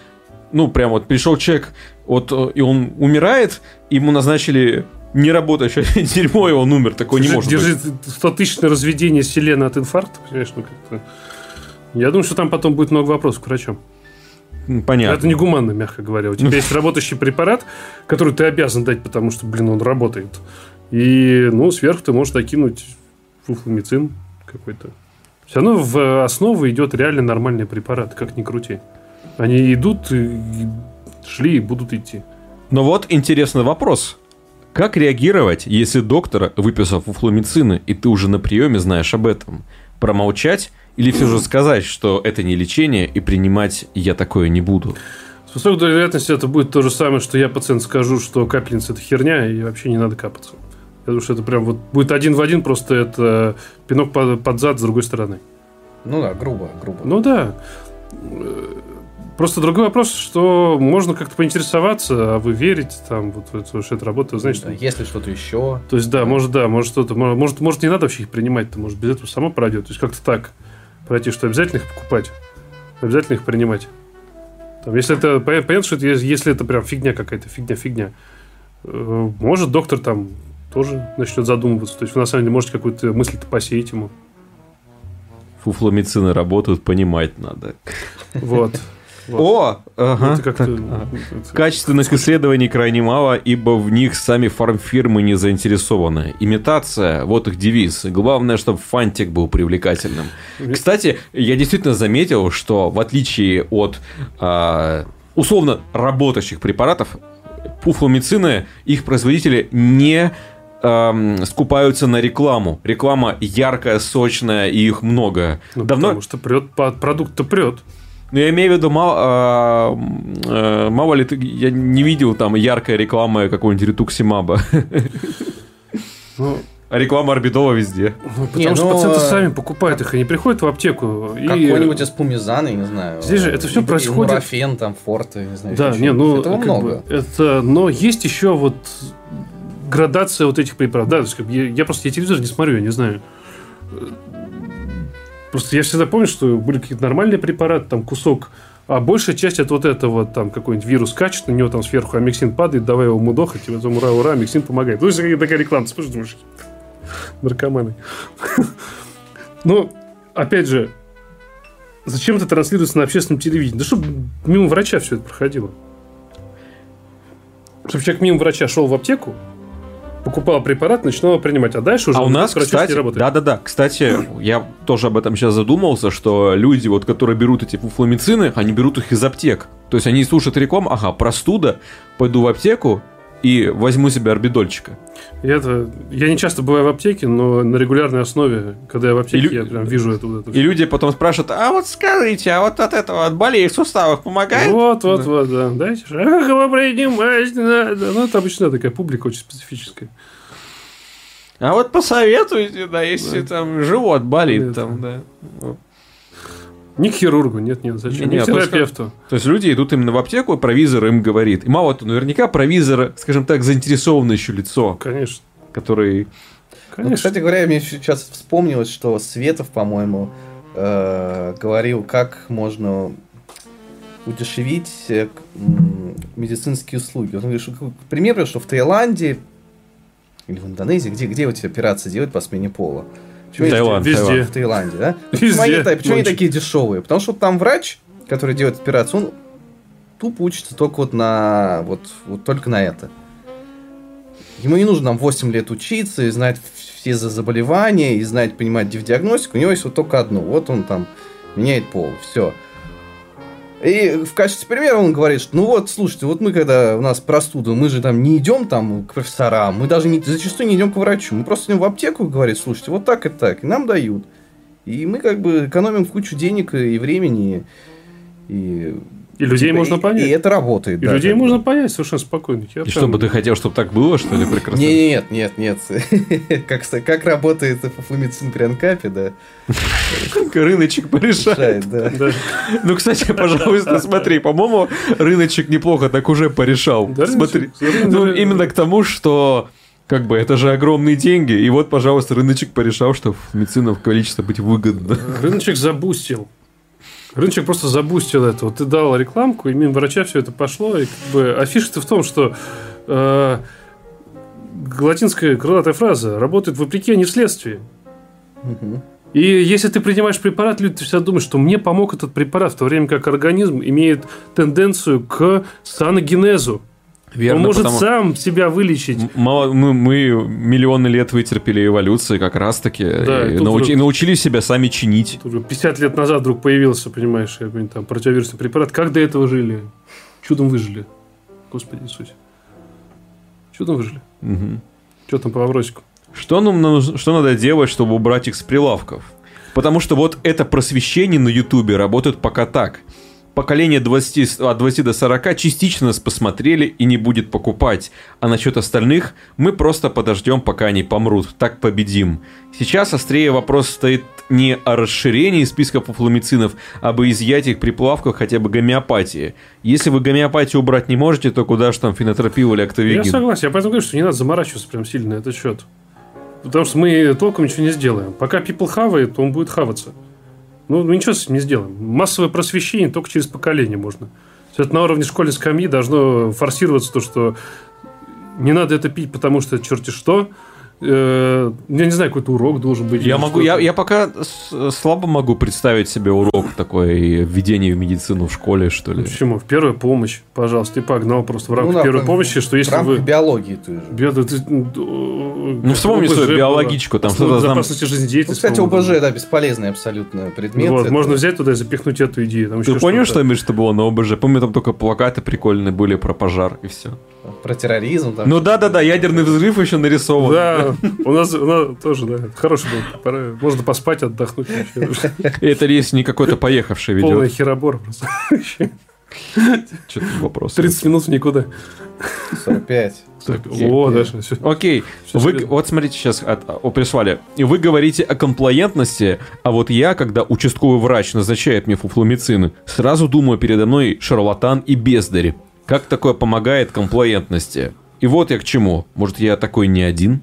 ну, прям вот пришел человек, вот, э, и он умирает, ему назначили неработающее <laughs> дерьмо, и он умер. Такое не может держи быть. 100 тысяч на разведение селена от инфаркта, понимаешь, ну как-то... Я думаю, что там потом будет много вопросов к врачам. Понятно. Это негуманно, мягко говоря. У тебя <laughs> есть работающий препарат, который ты обязан дать, потому что, блин, он работает. И, ну, сверху ты можешь докинуть фуфломицин какой-то. Все равно в основу идет реально нормальный препарат, как ни крути. Они идут, и шли и будут идти. Но вот интересный вопрос. Как реагировать, если доктор выписал фуфломицины, и ты уже на приеме знаешь об этом? Промолчать или все же <clears throat> сказать, что это не лечение, и принимать я такое не буду? С высокой долей вероятности это будет то же самое, что я пациент скажу, что капельница это херня, и вообще не надо капаться. Я думаю, что это прям вот будет один в один, просто это пинок под, под зад с другой стороны. Ну да, грубо, грубо. Ну да. Просто другой вопрос, что можно как-то поинтересоваться, а вы верите там, вот, вот что это работает, знаете, Да, Если что-то еще. То есть, да, может, да, может что-то, может, может, не надо вообще их принимать, то может без этого само пройдет. То есть, как-то так пройти, что обязательно их покупать, обязательно их принимать. Там, если это, пон- понятно, что это, если- если это прям фигня какая-то, фигня-фигня, э, может, доктор там тоже начнет задумываться. То есть, вы на самом деле можете какую-то мысль-то посеять ему. Фуфломицины работают, понимать надо. Вот. Вот. О! Ага. Это как-то- так, Качественных исследований крайне мало, ибо в них сами фармфирмы не заинтересованы. Имитация, вот их девиз. Главное, чтобы фантик был привлекательным. Кстати, я действительно заметил, что в отличие от а, условно работающих препаратов, пуфломицины, их производители не ам, скупаются на рекламу. Реклама яркая, сочная, и их много. Ну, Давно, Потому что прет, продукт-то прет. Ну, я имею в виду, мало, а, э, мало ли ты, я не видел там яркой рекламы какого-нибудь ретуксимаба. Ну, А реклама Орбидола везде. ну, потому Не, что ну, пациенты э, сами покупают их, они приходят в аптеку. и- Какой-нибудь из пумизана, я не знаю. Здесь же это всё И- и происходит- Нурофен, там, форты, не знаю. Да, не, ну, Этого много. бы, это, но есть еще вот градация вот этих препаратов. Да, то есть, как бы, я, я просто я телевизор не смотрю, я не знаю. Просто я всегда помню, что были какие-то нормальные препараты, там кусок, а большая часть это вот этого, там какой-нибудь вирус качет, на него там сверху амиксин падает, давай его мудохать, и потом ура, ура, амиксин помогает. Ну, это такая реклама, смотришь, думаешь, <laughs> наркоманы. <laughs> Ну, опять же, зачем это транслируется на общественном телевидении? Да чтобы мимо врача все это проходило. Чтобы человек мимо врача шел в аптеку, покупал препарат, начинал его принимать, а дальше уже А у нас, кстати, работает. да-да-да, кстати, я тоже об этом сейчас задумался, что люди, вот, которые берут эти фуфломицины, они берут их из аптек. То есть они слушают рекламу, ага, простуда, пойду в аптеку и возьму себе орбидольчика. Я, это, я не часто бываю в аптеке, но на регулярной основе, когда я в аптеке, И я прям вижу это. вот это И люди потом спрашивают, а вот скажите, а вот от этого, от болей в суставах помогает? Вот, вот, вот, да. Дайте его принимать надо. Ну, это обычно такая публика очень специфическая. А вот посоветуйте, да, если там живот болит, Это- там, да. Не к хирургу, нет, нет, зачем? Не, Не, не, к терапевту. То есть люди идут именно в аптеку, и провизор им говорит. И мало того, наверняка провизор, скажем так, заинтересованное еще лицо, Конечно. который... Ну, Конечно. кстати говоря, мне сейчас вспомнилось, что Светов, по-моему, э, говорил, как можно удешевить э, медицинские услуги. Он говорит, что, к примеру, что в Таиланде или в Индонезии, где, где вот эти операции делают по смене пола? Почему Таиланд, Везде. Таиланд. В Таиланде, да? Везде, Почему, они, почему они такие дешевые? Потому что там врач, который делает операцию, он тупо учится только вот на вот, вот только на это. Ему не нужно там 8 лет учиться и знать все за заболевания, и знать, понимать диагностику. У него есть вот только одно. Вот он там меняет пол. Все. И в качестве примера он говорит, что ну вот, слушайте, вот мы когда у нас простуда, мы же там не идем там к профессорам, мы даже не, зачастую не идем к врачу, мы просто идем в аптеку и говорит, слушайте, вот так и так, и нам дают. И мы как бы экономим кучу денег и времени, и... И людей типа, можно и- понять. И это работает. И да, людей как бы. можно понять совершенно спокойно. Я И прям- что бы ты хотел, чтобы так было, что ли, прекрасно? Не, нет, нет, нет. <laughs> как, как работает фуфломицин при анкапе, да. Рыночек порешает. решает, да. Ну, кстати, пожалуйста, смотри, по-моему, рыночек неплохо так уже порешал. Да, Смотри. Ну, именно к тому, что как бы это же огромные деньги. И вот, пожалуйста, рыночек порешал, что медицинов количество быть выгодно. Рыночек забустил. Рыночек просто забустил это. Вот ты дал рекламку, и мимо врача все это пошло. И как бы, а фишка-то в том, что э, латинская крылатая фраза работает вопреки, а не вследствие. Мгм. И если ты принимаешь препарат, люди всегда думают, что мне помог этот препарат, в то время как организм имеет тенденцию к саногенезу. Он может потому- сам себя вылечить. Мало, мы, мы миллионы лет вытерпели эволюции как раз-таки. Да, и и тут науч- вдруг- и научились себя сами чинить. Уже 50 лет назад вдруг появился, понимаешь, какой-нибудь там противовирусный препарат. Как до этого жили? Чудом выжили. Господи Иисусе. Чудом выжили. Мгм. Что там по вопросику? Что нам что надо делать, чтобы убрать их с прилавков? Потому что вот это просвещение на Ютубе работает пока так. Поколение 20, с- от 20 до 40 частично нас посмотрели и не будет покупать. А насчет остальных мы просто подождем, пока они помрут. Так победим. Сейчас острее вопрос стоит не о расширении списка фуфломицинов, а об изъятии их при плавках хотя бы гомеопатии. Если вы гомеопатию убрать не можете, то куда же там фенотропил или Я актовигин? согласен. Я поэтому говорю, что не надо заморачиваться прям сильно на этот счет. Потому что мы толком ничего не сделаем. Пока people хавает, он будет хаваться. Ну, мы ничего с этим не сделаем. Массовое просвещение только через поколение можно. То есть на уровне школьной скамьи должно форсироваться то, что не надо это пить, потому что черти что. Э, Я не знаю, какой-то урок должен быть. Я могу, я, я пока слабо могу представить себе урок такой введение в медицину в школе, что ли. Почему? В первую помощь, пожалуйста. И погнал просто в рамках Ну, да, первой помощи, что если вы... биологии той же. Био- ты- Ну, Ну, вспомни свою биологичку, там что-то там- Ну, кстати, ОБЖ, да, бесполезный абсолютно предмет. Вот, Это- можно взять туда и запихнуть эту идею. Там Ты понял, что, Миш, что было на ОБЖ? Помню, там только плакаты прикольные были про пожар и все. Про терроризм. Там, Ну да-да-да, ядерный взрыв еще нарисован. Да, у нас, у нас тоже, да, хороший был. Пора- Можно поспать, отдохнуть. это если не какой-то поехавший Полный ведет. херобор просто. Что-то вопрос. 30 минут в никуда. 45. О, даже. Окей, вы, вот смотрите, сейчас от, о, прислали. И Вы говорите о комплаентности, а вот я, когда участковый врач назначает мне фуфломицин, сразу думаю, передо мной шарлатан и бездарь. Как такое помогает комплаентности? И вот я к чему. Может, я такой не один?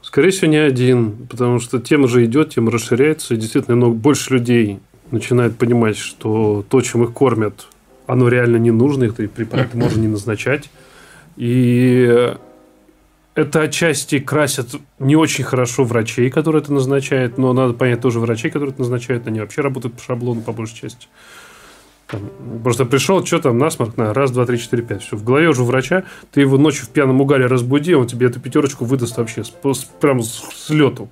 Скорее всего, не один, потому что тема же идет, тема расширяется, и действительно много больше людей начинает понимать, что то, чем их кормят, оно реально не нужно, это препараты можно не назначать. И это отчасти красят не очень хорошо врачей, которые это назначают, но надо понять тоже врачей, которые это назначают, они вообще работают по шаблону по большей части. Там, просто пришел, что там, насморк, на, раз, два, три, четыре, пять. Все, в голове уже у врача, ты его ночью в пьяном угаре разбуди, он тебе эту пятерочку выдаст вообще, с, с- прям с, с лету.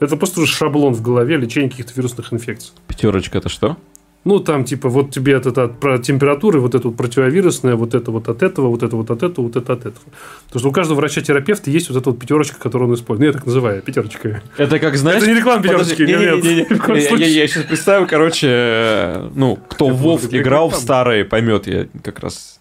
Это просто уже шаблон в голове лечения каких-то вирусных инфекций. Пятерочка это что? Ну, там, типа, вот тебе это, это от про температуры, вот это вот противовирусное, вот это вот от этого, вот это вот от этого, вот это от этого. Потому что у каждого врача-терапевта есть вот эта вот пятерочка, которую он использует. Ну, я так называю, пятерочка. Это как, знаешь... Это не реклама пятерочки, нет, <laughs> коем Я- сейчас представил, короче, э, ну, кто в Вов играл в старые, поймет, я как раз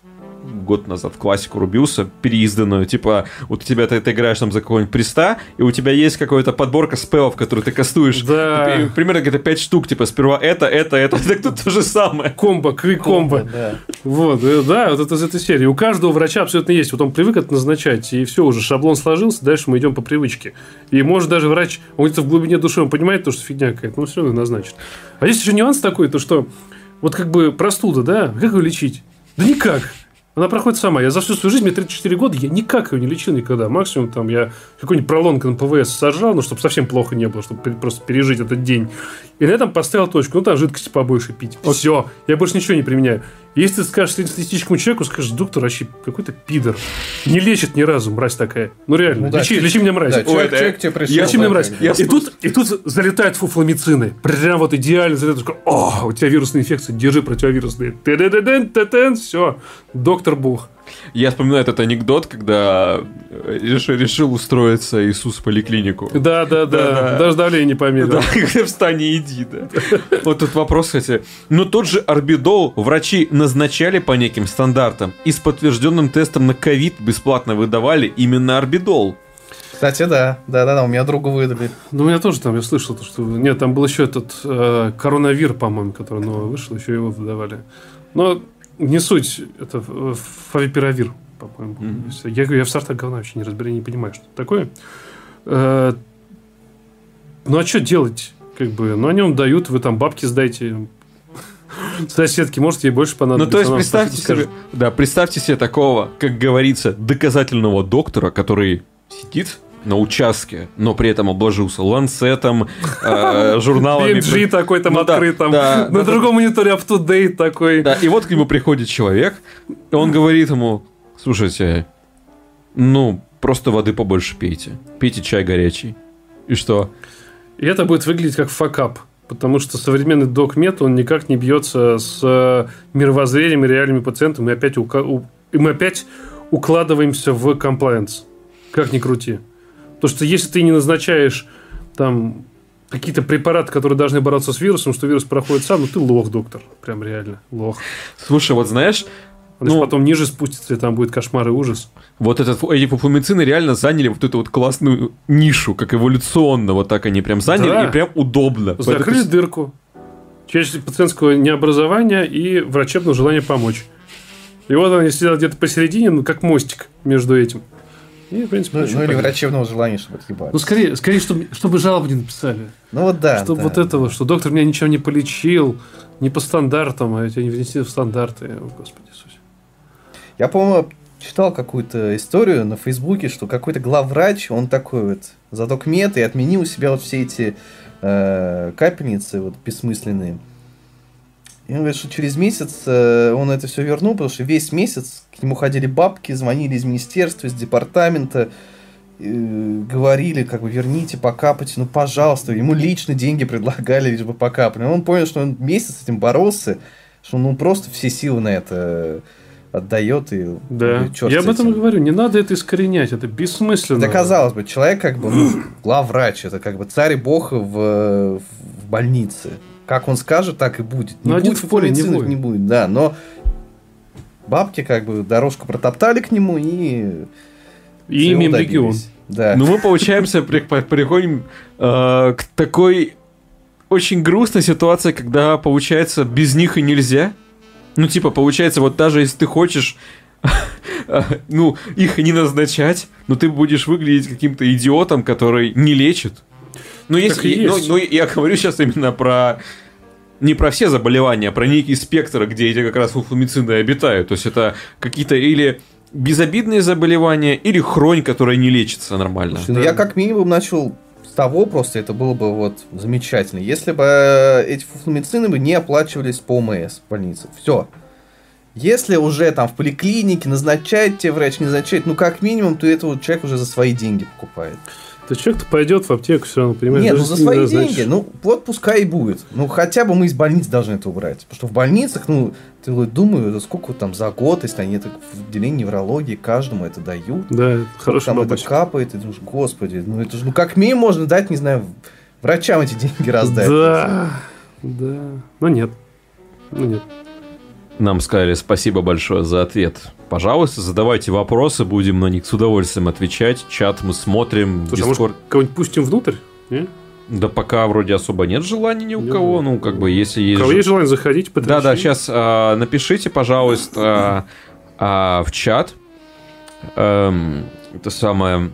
год назад в классику рубился, переизданную, типа, вот у тебя ты, ты играешь там за какого-нибудь приста, и у тебя есть какая-то подборка спелов, которые ты кастуешь. Да. И Примерно где-то 5 штук, типа, сперва это, это, это, так тут то же самое. Комбо, кри комбо. Да. Вот, э, да, вот это из этой серии. У каждого врача абсолютно есть. Вот он привык это назначать, и все, уже шаблон сложился, дальше мы идем по привычке. И может даже врач, он где-то в глубине души, он понимает то, что фигня какая-то, но все равно назначит. А есть еще нюанс такой, то что вот как бы простуда, да, как ее лечить? Да никак. Она проходит сама. Я за всю свою жизнь, мне 34 года, я никак ее не лечил никогда. Максимум там я какой-нибудь пролонг на ПВС сожрал, ну, чтобы совсем плохо не было, чтобы просто пережить этот день. И на этом поставил точку. Ну, там жидкости побольше пить. Все. Я больше ничего не применяю. Если ты скажешь среднестатистическому человеку, скажешь, доктор вообще какой-то пидор. Не лечит ни разу, мразь такая. Ну, реально. Ну да, лечи, лечи меня, мразь. Да, Ой, человек, да. человек к тебе пришел. Лечи меня, да, мразь. бы. И тут, и тут залетают фуфломицины. Прям вот идеально залетают. Такой, О, у тебя вирусная инфекция, держи противовирусные. Все. Доктор Бог. Я вспоминаю этот анекдот, когда э, решил, решил устроиться Иисус в поликлинику. Да, да, да. Да-да. Даже давление не померил. Да, <laughs> встань и иди, да. Вот тут вопрос, кстати. Но тот же орбидол врачи назначали по неким стандартам и с подтвержденным тестом на ковид бесплатно выдавали именно орбидол. Кстати, да. Да, да, да, у меня другу выдали. Ну, у меня тоже там, я слышал, то, что... Нет, там был еще этот э, коронавир, по-моему, который новый вышел, еще его выдавали. Но не суть, это э, фавипиравир, по-моему. Есть Я я в стартах говна вообще не разбираю, не понимаю, что это такое. Э, ну, а что делать? Как бы, ну, они вам дают, вы там бабки сдайте. <laughs> Соседки, может, ей больше Ну, понадобится. то есть, представьте себе, да, представьте себе такого, как говорится, доказательного доктора, который сидит на участке, но при этом обложился ланцетом, э, <laughs> журналами. PNG такой там Ну да, открыт, там да, на да, другом мониторе up-to-date такой. Да, и вот к нему приходит человек, и он говорит ему, слушайте, ну, просто воды побольше пейте. Пейте чай горячий. И что? И это будет выглядеть как факап. Потому что современный док-мет, он никак не бьется с э, мировоззрением и реальными пациентами. И опять, ука- и мы опять укладываемся в комплайенс. Как ни крути. Потому что если ты не назначаешь там какие-то препараты, которые должны бороться с вирусом, что вирус проходит сам, ну ты лох, доктор. Прям реально лох. Слушай, вот знаешь, Он же Ну- потом ниже спустится, и там будет кошмар и ужас. вот этот, эти фуфломицины реально заняли вот эту вот классную нишу, как эволюционно, вот так они прям заняли, Да. и прям удобно. Закрыли Поэтому- дырку. Часть пациентского необразования и врачебного желания помочь. И вот они сидят где-то посередине, ну, как мостик между этим. И, в принципе, Ну, ну или врачебного желания, чтобы отъебать. Ну, скорее, скорее чтобы, чтобы жалобы не написали. Ну вот да. чтобы да. вот этого, что доктор меня ничем не полечил, не по стандартам, а эти не внесли в стандарты. О, Господи Иисусе. Я, по-моему, читал какую-то историю на Фейсбуке, что какой-то главврач, он такой вот задок мед и отменил у себя вот все эти э, капельницы вот бессмысленные. И он говорит, что через месяц э, он это все вернул, потому что весь месяц к нему ходили бабки, звонили из министерства, из департамента, э, говорили, как бы, верните, покапайте, ну, пожалуйста. Ему лично деньги предлагали, лишь бы покапали. Он понял, что он месяц с этим боролся, что он ну, просто все силы на это отдает и Да. ну, чёрт Я об этом и говорю. Не надо это искоренять. Это бессмысленно. Да, казалось бы, человек как бы, ну, <clears throat> главврач, это как бы царь и бог в, в больнице. Как он скажет, так и будет. Не Ну, один будет в поле не будет. не будет, да, но бабки как бы дорожку протоптали к нему и... И добились. регион. Да. Ну, мы, получаемся, <laughs> при- по- приходим э, к такой очень грустной ситуации, когда, получается, без них и нельзя. Ну, типа, получается, вот даже если ты хочешь, <laughs> э, ну, их не назначать, но ты будешь выглядеть каким-то идиотом, который не лечит. Ну, если, ну, ну, я говорю сейчас именно про не про все заболевания, а про некий спектр, где эти как раз фуфломицины обитают. То есть это какие-то или безобидные заболевания, или хронь, которая не лечится нормально. Слушай, ну Да. я как минимум начал с того просто, это было бы вот замечательно, если бы э, эти фуфломицины бы не оплачивались по ОМС в больнице. Все. Если уже там в поликлинике назначает тебе врач, не назначает, ну как минимум, то этого человек уже за свои деньги покупает. Есть человек-то пойдет в аптеку все равно, понимаешь? Нет, ну за свои деньги, ну вот пускай и будет. Ну хотя бы мы из больниц должны это убрать. Потому что в больницах, ну, ты вот думаю, это сколько там за год, если они это в отделении неврологии каждому это дают. Да, это хороший там это бабочек. капает, и думаешь, господи, ну это же, ну как минимум можно дать, не знаю, врачам эти деньги раздать. Да, да. Но нет. Ну нет. Нам сказали спасибо большое за ответ. Пожалуйста, задавайте вопросы, будем на них с удовольствием отвечать. Чат мы смотрим, Слушай, а Discord. может, кого-нибудь пустим внутрь? Не? Да пока вроде особо нет желания ни у Не кого. Ну, как бы, если У есть... кого же- есть желание заходить, Да, да, сейчас напишите, пожалуйста, а, в чат. Эм, это самое.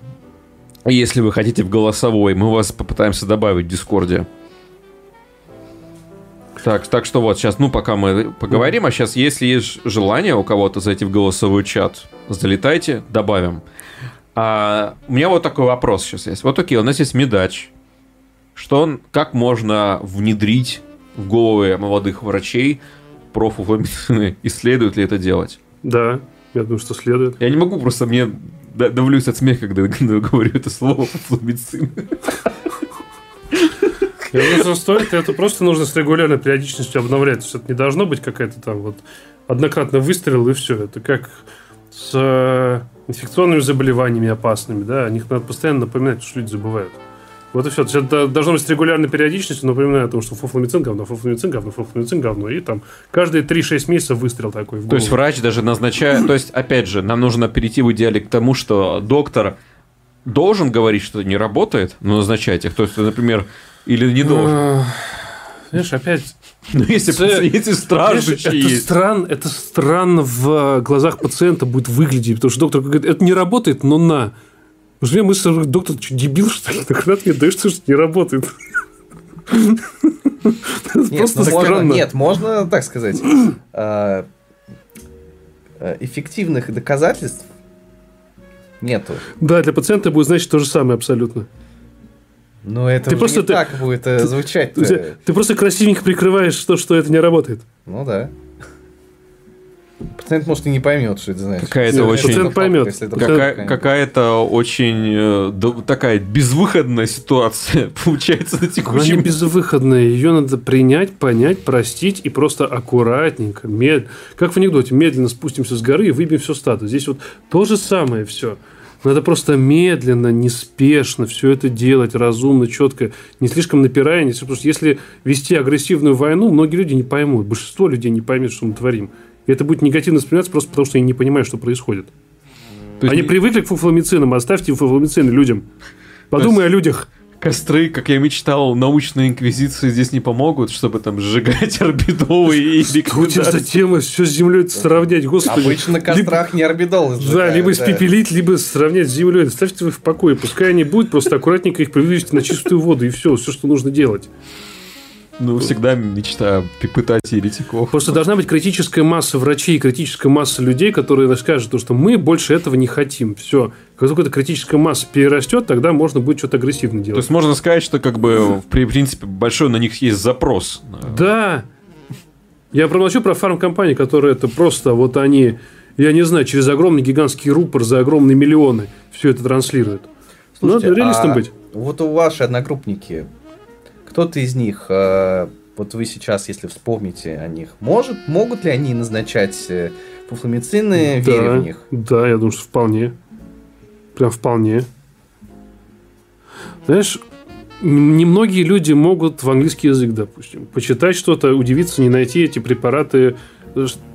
Если вы хотите в голосовой, мы вас попытаемся добавить в Дискорде. Так, так что вот сейчас, ну, пока мы поговорим, а сейчас, если есть желание у кого-то зайти в голосовой чат, залетайте, добавим. А, у меня вот такой вопрос сейчас есть. Вот окей, у нас есть медач. Что, он- как можно внедрить в головы молодых врачей профуфломицины? Исследуют ли это делать? Да, я думаю, что следует. Я не могу, просто мне да- давлюсь от смеха, когда, <laughs> говорю это слово фуфломицин. Что стоит, это просто нужно с регулярной периодичностью обновлять. То есть это не должно быть какая-то там вот однократно выстрел и все. Это как с э, инфекционными заболеваниями опасными, да, о них надо постоянно напоминать, потому что люди забывают. Вот и все. То есть это должно быть с регулярной периодичностью, напоминая о том, что фуфломицин говно, фуфломицин говно, фуфломицин говно. И там каждые 3-6 месяцев выстрел такой То есть врач даже назначает... То есть, опять же, нам нужно перейти в идеале к тому, что доктор должен говорить, что это не работает, но назначать их. То есть, например, или не должен. Э, Знаешь, опять Ну, если, Це- если Знаешь, страждущие это, стран, это странно в глазах пациента будет выглядеть, потому что доктор говорит, это не работает, но на. Потому что у меня мысль, что доктор, что, дебил, что ли? Так когда ты мне даешь, что не работает? Это Нет, просто ну, можно, нет, можно так сказать. А, э, Эффективных доказательств нету. Да, для пациента будет значить то же самое абсолютно. Но это Ты просто не ты- так будет э, звучать. Ты, ты просто красивенько прикрываешь то, что это не работает. Ну да. Пациент, может, и не поймет, что это значит. Какая-то очень... пациент поймет. Если это Какая- какая-то очень э, такая безвыходная ситуация <laughs> получается на Она не текущем безвыходная. Ее надо принять, понять, простить и просто аккуратненько, мед... как в анекдоте, медленно спустимся с горы и выбьем все стадо. Здесь вот то же самое все. Надо просто медленно, неспешно все это делать, разумно, четко, не слишком напирая. Не... слишком- Потому что если вести агрессивную войну, многие люди не поймут. Большинство людей не поймет, что мы творим. И это будет негативно восприниматься просто потому, что они не понимают, что происходит. То есть Они не- привыкли к фуфломицинам, оставьте фуфломицины людям. Подумай о людях. Костры, как я мечтал, научной инквизиции здесь не помогут, чтобы там сжигать <laughs> орбидолы и Что у тебя за тема все с землей сравнять, господи. Обычно на кострах не орбидол Да, либо да. испепелить, либо сравнять с землей. Ставьте их в покое. Пускай они будут, просто аккуратненько их привести на чистую воду, и все, все, что нужно делать. Ну, всегда мечта пытать еретиков. Просто должна быть критическая масса врачей, критическая масса людей, которые скажут, то, что мы больше этого не хотим. Все. Как только эта критическая масса перерастет, тогда можно будет что-то агрессивно То делать. есть можно сказать, что как бы в при- принципе большой на них есть запрос. Да. Я промолчу про фармкомпании, которые это просто вот они, я не знаю, через огромный гигантский рупор за огромные миллионы все это транслируют. Слушайте, Надо реалистом а быть. Вот у ваши одногруппники, кто-то из них, э, вот вы сейчас, если вспомните о них, может, могут ли они назначать э, фуфломицины, веря да, в них? Да, я думаю, что вполне. Прям вполне. Знаешь, немногие люди могут в английский язык, допустим, почитать что-то, удивиться, не найти эти препараты.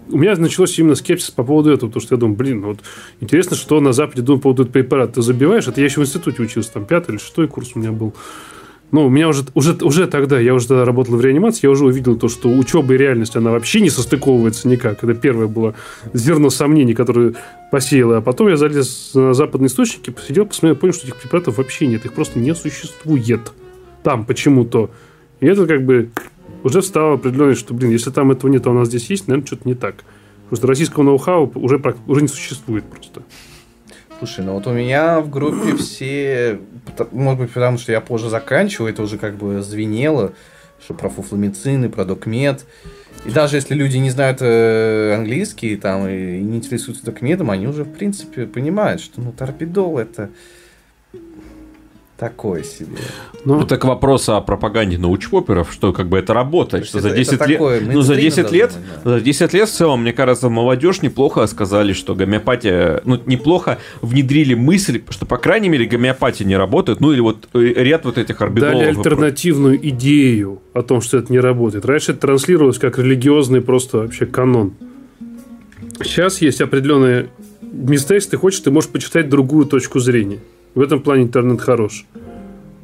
У меня началось именно скепсис по поводу этого, потому что я думаю, блин, вот интересно, что на Западе думают по поводу этого препарата. Ты забиваешь, это я еще в институте учился, там пятый или шестой курс у меня был. Ну, у меня уже, уже, уже тогда, я уже тогда работал в реанимации, я уже увидел то, что учеба и реальность, она вообще не состыковывается никак. Это первое было зерно сомнений, которое посеяло. А потом я залез на западные источники, посидел, посмотрел, понял, что этих препаратов вообще нет. Их просто не существует. Там почему-то. И это как бы уже встало определенность, что, блин, если там этого нет, а у нас здесь есть, наверное, что-то не так. Потому что российского ноу-хау уже, уже не существует просто. Слушай, ну вот у меня в группе все, может быть, потому что я позже заканчиваю, это уже как бы звенело, что про фуфломицины, про докмед. И даже если люди не знают э, английский там, и не интересуются докмедом, они уже, в принципе, понимают, что ну, торпедол это такое себе. Но Ну, так вопрос о пропаганде научпоперов, что как бы это работает, что Это- за это 10 лет... такое, Ну, за мейнстримно 10 лет, да. за 10 лет в целом, мне кажется, молодежь неплохо сказали, что гомеопатия, ну, неплохо внедрили мысль, что, по крайней мере, гомеопатия не работает, ну, или вот э, ряд вот этих орбидолов. дали про- альтернативную идею о том, что это не работает. Раньше это транслировалось как религиозный просто вообще канон. Сейчас есть определенные места, если ты хочешь, ты можешь почитать другую точку зрения. В этом плане интернет хорош.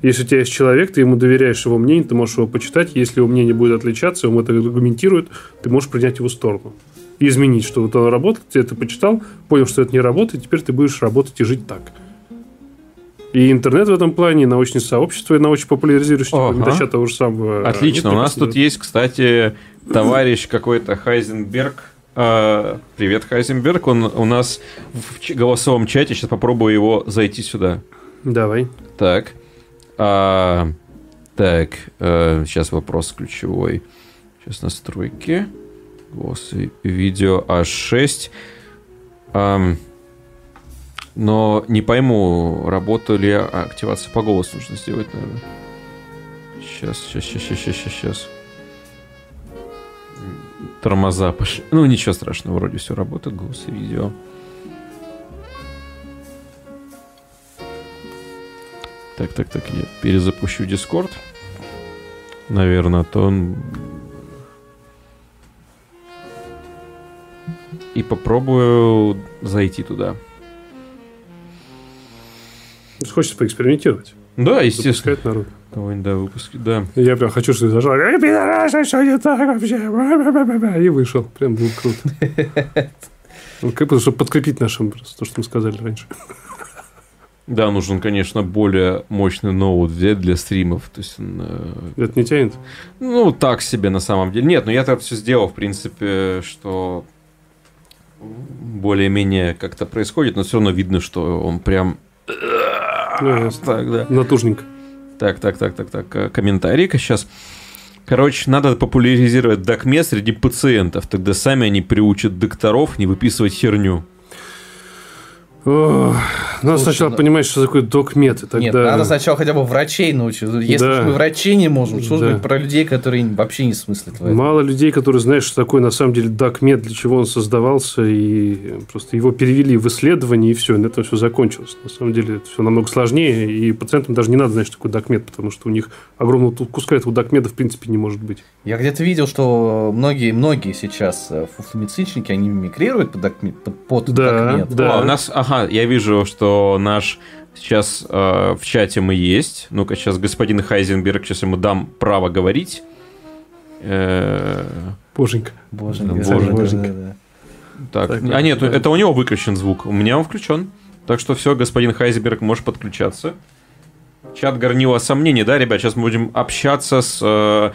Если у тебя есть человек, ты ему доверяешь его мнению, ты можешь его почитать. Если его мнение будет отличаться, он это аргументирует, ты можешь принять его сторону. И изменить, что вот оно работает, ты это почитал, понял, что это не работает, теперь ты будешь работать и жить так. И интернет в этом плане, и научное сообщество, и научно-популяризирующее Ага. метача того же самого. Отлично. У Они нас тут есть, кстати, товарищ какой-то Хайзенберг. А, Привет, Хайзенберг. Он у нас в голосовом чате. Сейчас попробую его зайти сюда. Давай. Так. А, так. э, сейчас вопрос ключевой. Сейчас настройки. Голос и видео А6. Ам, но не пойму, работу ли активацию по голосу нужно сделать, наверное. Сейчас, сейчас, сейчас, сейчас, сейчас, сейчас. Тормоза пошли. Ну, ничего страшного, вроде все работает, голос и видео. Так, так, так, я перезапущу Discord. Наверное, то он... И попробую зайти туда. Хочется поэкспериментировать. Да, естественно. Запускать народ. Кого-нибудь, да, выпуски, да. Я прям хочу, чтобы зажал. «Эй, пидорасы, что не так вообще? Бла-бла-бла-бла». И вышел. Прям было круто. <laughs> Ну, как бы, чтобы подкрепить нашим просто то, что мы сказали раньше. Да, нужен, конечно, более мощный ноут взять для стримов. То есть, э, Это не тянет? ну, так себе на самом деле. Нет, ну я так все сделал, в принципе, что более-менее как-то происходит, но все равно видно, что он прям... Ну. Так, да. Натужненько. Так, так, так, так, так. э, Комментарий-ка сейчас Короче, надо популяризировать докмет среди пациентов, тогда сами они приучат докторов не выписывать херню. Ох, Надо Слушай, сначала ну- понимать, что такое докмет. и Тогда... Нет, надо сначала хотя бы врачей научить. Если Да. мы врачей не можем, что Да. про людей, которые вообще не смыслят в этом? Мало людей, которые знают, что такое на самом деле докмет, для чего он создавался, и просто его перевели в исследование, и все, на этом все закончилось. На самом деле это все намного сложнее, и пациентам даже не надо знать, что такое докмет, потому что у них огромного куска этого докмета в принципе не может быть. Я где-то видел, что многие, многие сейчас э, фуфломицинщики, они мигрируют под, докме- под, под Да, докмет. да. О, у нас, ага, я вижу, что наш сейчас э, в чате мы есть. Ну-ка, сейчас господин Хайзенберг, сейчас ему дам право говорить. Э, Боженька. Боженька. да, да. так, Так, а нет, да. это у него выключен звук, у меня он включен. Так что все, господин Хайзенберг может подключаться. Чат горнило сомнений, да, ребят? Сейчас мы будем общаться с э,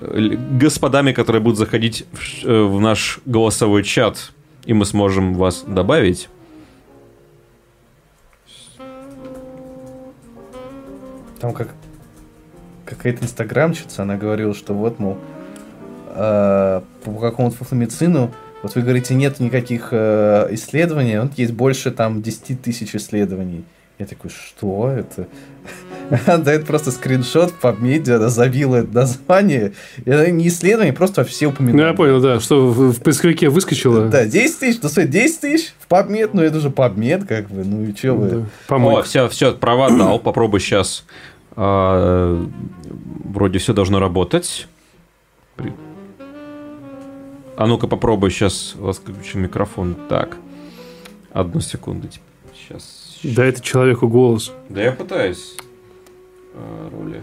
господами, которые будут заходить в, э, в наш голосовой чат, и мы сможем вас добавить. Там как какая-то инстаграмщица, она говорила, что вот, мол, э, по какому-то фуфломицину, вот вы говорите, нет никаких э, исследований, вот есть больше там 10 тысяч исследований. Я такой, что это? <laughs> Она дает просто скриншот в PubMed, она забила это название. Это не исследование, просто все Ну, упоминания. я понял, да, что в, в поисковике выскочило. Да, 10 тысяч, ну, смотри, 10 тысяч в PubMed, ну, это же PubMed, как бы, ну, и чё вы? Да, О, все, все, права дал. Попробуй сейчас. Вроде все должно работать. А ну-ка попробуй сейчас выключим микрофон. Так. Одну секунду. Сейчас. Да, это человеку голос. Да я пытаюсь. А, Роли.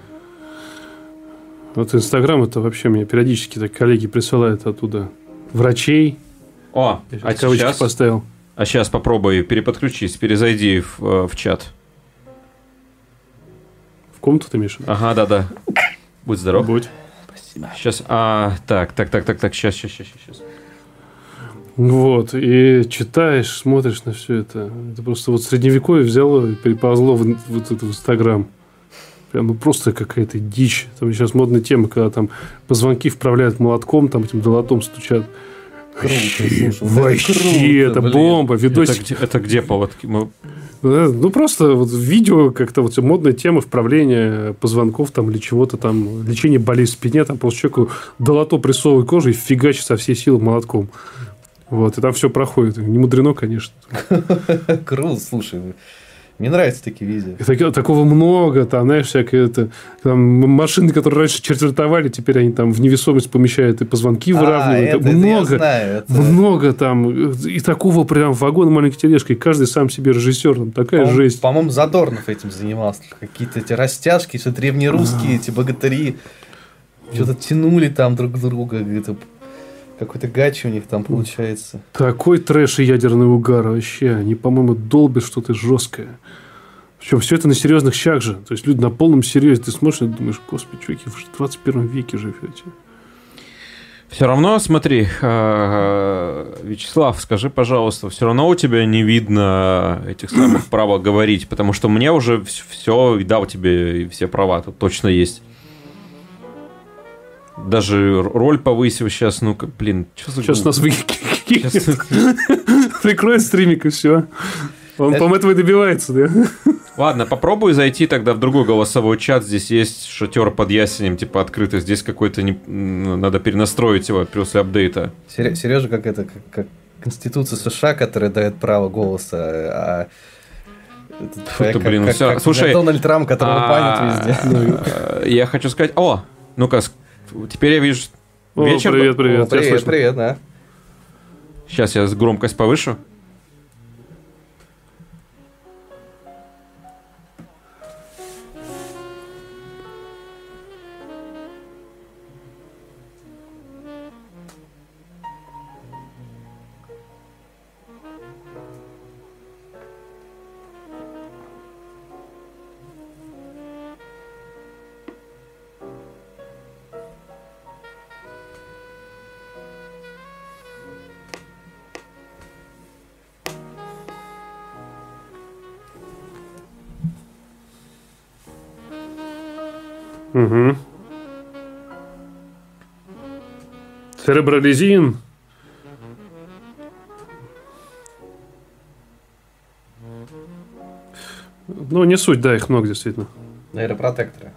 Вот Инстаграм это вообще мне периодически так коллеги присылают оттуда врачей. О, а сейчас, поставил. а сейчас попробуй переподключись, перезайди в, э, в чат. В комнату ты, Миша? Ага, да-да. Будь здоров. Будь. Спасибо. Сейчас, а, так, так, так, так, так, сейчас, сейчас, сейчас, сейчас. Вот, и читаешь, смотришь на все это. Это просто вот средневековье взяло и переползло в, вот это в Инстаграм. Прям, ну, просто какая-то дичь. Там сейчас модная тема, когда там позвонки вправляют молотком, там этим долотом стучат. Вообще, ну это вообще, круто, это бомба. Это Видосик где, это где поводки? Мы- Ну, просто вот видео, как-то вот модная тема вправления позвонков там или чего-то там, лечение болей в спине, там просто человеку долото прессовой кожи и фигачит со всей силы молотком. Вот, и там все проходит. Не мудрено, конечно. <laughs> Круто, слушай. Мне нравятся такие видео. И таки- такого много, там, знаешь, всякое это... Там машины, которые раньше четвертовали, теперь они там в невесомость помещают и позвонки А, выравнивают. это- это я много, знаю, это- много там. И такого прям вагон маленькой тележкой. Каждый сам себе режиссер. Там такая По-моему- жесть. По-моему, Задорнов этим занимался. Какие-то эти растяжки, что древнерусские, эти богатыри. Что-то тянули там друг друга. Это какой-то гачи у них там получается. Такой трэш и ядерный угар вообще. Они, по-моему, долбят что-то жесткое. Причем все это на серьезных щах же. То есть люди на полном серьезе. Ты смотришь и думаешь, господи, чуваки, вы же в 21 веке живете. Все равно, смотри, э, Вячеслав, скажи, пожалуйста, все равно у тебя не видно этих самых права говорить, потому что мне уже все дал тебе и все права, тут точно есть. Даже роль повысил сейчас, ну-ка, блин, что за... Сейчас нас вы... Щас- Прикроет стримик и все. Он, по-моему, этого и добивается, да? Ладно, попробуй зайти тогда в другой голосовой чат. Здесь есть шатер под ясенем, типа открытый. Здесь какой-то не... м, надо перенастроить его после апдейта. Сережа, как это, как, как Конституция США, которая дает право голоса, а этот Фу ты, человек, блин, ну как, всё. как- как Слушай, Дональд Трамп, которого А, банят везде. <laughs> Я хочу сказать... О, ну-ка, теперь я вижу... О, Вечер. привет, привет. О, привет, привет, да. Сейчас я громкость повышу. Мгм. Церебролизин. Ну, не суть, да, их много действительно. Нейропротекторы.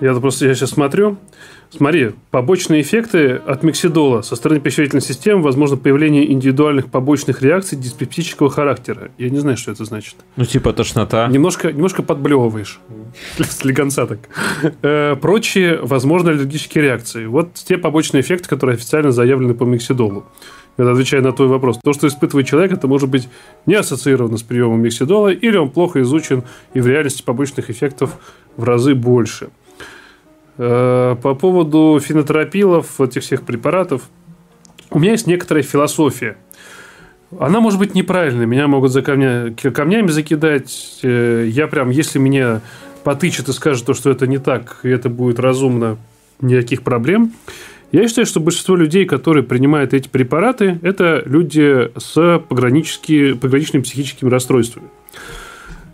Я просто я сейчас смотрю. Смотри, побочные эффекты от миксидола со стороны пищеварительной системы, возможно, появление индивидуальных побочных реакций диспептического характера. Я не знаю, что это значит. Ну, типа тошнота. Немножко, немножко подблевываешь. <laughs> Слегонца так. Э, Прочие, возможно, аллергические реакции. Вот те побочные эффекты, которые официально заявлены по миксидолу. Это отвечая на твой вопрос. То, что испытывает человек, это может быть не ассоциировано с приемом миксидола, или он плохо изучен, и в реальности побочных эффектов в разы больше. Э, По поводу фенотропилов, этих всех препаратов, у меня есть некоторая философия. Она может быть неправильной, меня могут за камня, камнями закидать. Э, Я прям, если меня потычат и скажут, то, что это не так, и это будет разумно, никаких проблем. Я считаю, что большинство людей, которые принимают эти препараты, это люди с пограничными психическими расстройствами.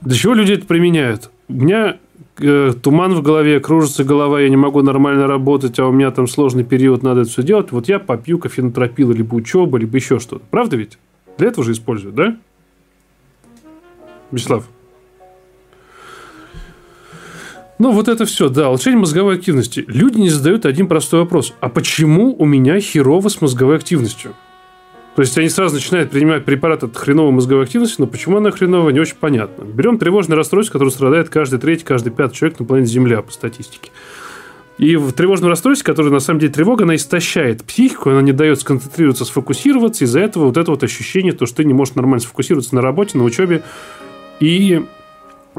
Для чего люди это применяют? У меня э, туман в голове, кружится голова, я не могу нормально работать, а у меня там сложный период, надо это все делать. Вот я попью кофенотропил, либо учеба, либо еще что-то. Правда ведь? Для этого же используют, да? Вячеслав? Ну, вот это все, да, улучшение мозговой активности. Люди не задают один простой вопрос. А почему у меня херово с мозговой активностью? То есть они сразу начинают принимать препарат от хреновой мозговой активности, но почему она хреновая, не очень понятно. Берем тревожное расстройство, которое страдает каждый третий, каждый пятый человек на планете Земля по статистике. И в тревожном расстройстве, которое на самом деле тревога, она истощает психику, она не дает сконцентрироваться, сфокусироваться, из-за этого вот это вот ощущение, то, что ты не можешь нормально сфокусироваться на работе, на учебе. И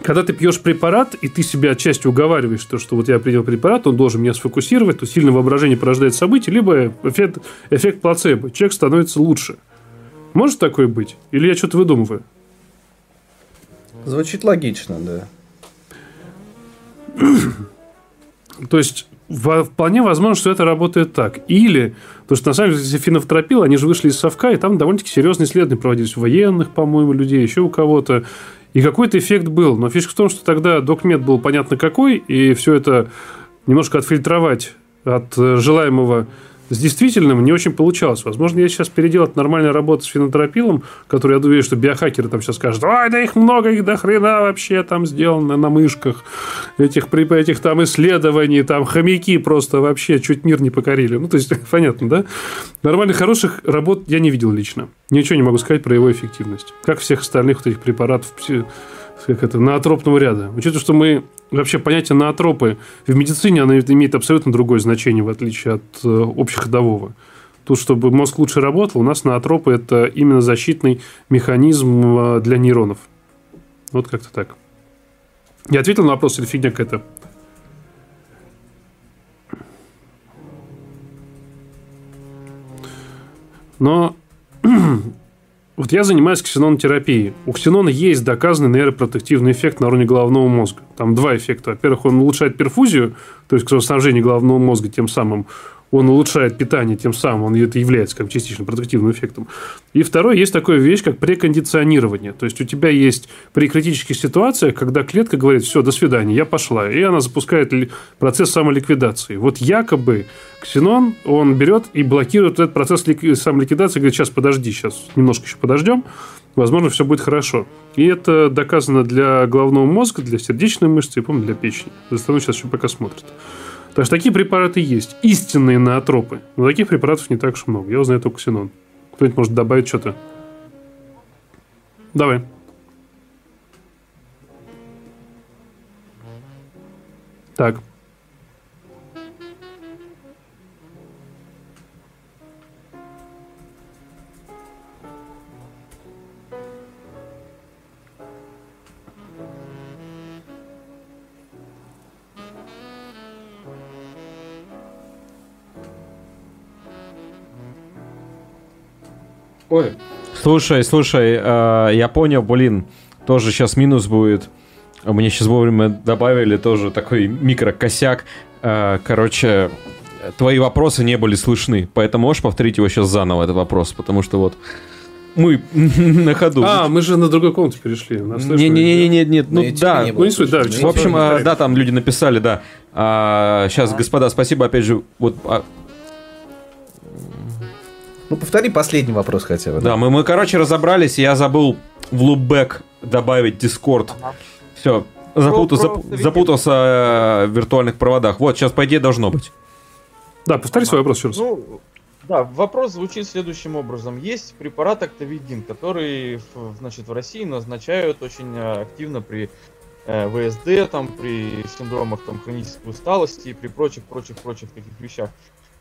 когда ты пьешь препарат, и ты себя отчасти уговариваешь, то, что вот я принял препарат, он должен меня сфокусировать, то сильное воображение порождает события, либо эффект, эффект плацебо. Человек становится лучше. Может такое быть? Или я что-то выдумываю? Звучит логично, да. То есть, вполне возможно, что это работает так. Или, потому что на самом деле, если фенофтропил, они же вышли из совка, и там довольно-таки серьезные исследования проводились у военных, по-моему, людей, еще у кого-то. И какой-то эффект был. Но фишка в том, что тогда докмет был понятно какой, и все это немножко отфильтровать от э, желаемого с действительным не очень получалось. Возможно, я сейчас переделать нормальную работу с фенотропилом, который, я думаю, что биохакеры там сейчас скажут, ой, да их много, их до хрена вообще там сделано на мышках, этих, при- этих там исследований, там хомяки просто вообще чуть мир не покорили. Ну, то есть, <laughs> понятно, да? Нормальных, хороших работ я не видел лично. Ничего не могу сказать про его эффективность. Как всех остальных вот этих препаратов как это, наотропного ряда. Учитывая, что мы вообще понятие наотропы в медицине оно имеет абсолютно другое значение, в отличие от э, общеходового. Тут, чтобы мозг лучше работал, у нас наотропы – это именно защитный механизм э, для нейронов. Вот как-то так. Я ответил на вопрос или фигня какая-то? Но вот я занимаюсь ксенонотерапией. У ксенона есть доказанный нейропротективный эффект на уровне головного мозга. Там два эффекта. Во-первых, он улучшает перфузию, то есть кровоснабжение головного мозга, тем самым он улучшает питание, тем самым он это является как частично протективным эффектом. И второе, есть такая вещь, как прекондиционирование. То есть у тебя есть при критических ситуациях, когда клетка говорит, все, до свидания, я пошла. И она запускает процесс самоликвидации. Вот якобы ксенон, он берет и блокирует этот процесс лик- самоликвидации, говорит, сейчас подожди, сейчас немножко еще подождем, возможно, все будет хорошо. И это доказано для головного мозга, для сердечной мышцы и, по-моему, для печени. За страну сейчас еще пока смотрят. Так что такие препараты есть. Истинные наотропы. Но таких препаратов не так уж много. Я узнаю только ксенон. Кто-нибудь может добавить что-то? Давай. Так. Ой. Слушай, слушай, э, я понял, блин, тоже сейчас минус будет. А Мне сейчас вовремя добавили тоже такой микрокосяк. Э, короче, твои вопросы не были слышны, поэтому можешь повторить его сейчас заново, этот вопрос, потому что вот Мы <laughs> на ходу. А, мы же на другой комнату перешли. Не-не-не, нет, ну да. YouTube Ну, не суть, да. В общем, а, да, там люди написали, да. сейчас, господа, спасибо, опять же, вот, а, Ну, повтори последний вопрос хотя бы. да, мы, мы, короче, разобрались, я забыл в лупбэк добавить Discord. Все, запутался, Про- про- запутался э, в виртуальных проводах. Вот, сейчас, по идее, должно быть. Да, повтори свой вопрос еще раз. Ну, да, вопрос звучит следующим образом. Есть препарат Актовидин, который в- значит, в России назначают очень э, активно при э, ВСД, там, при синдромах там, хронической усталости и при прочих-прочих-прочих таких вещах.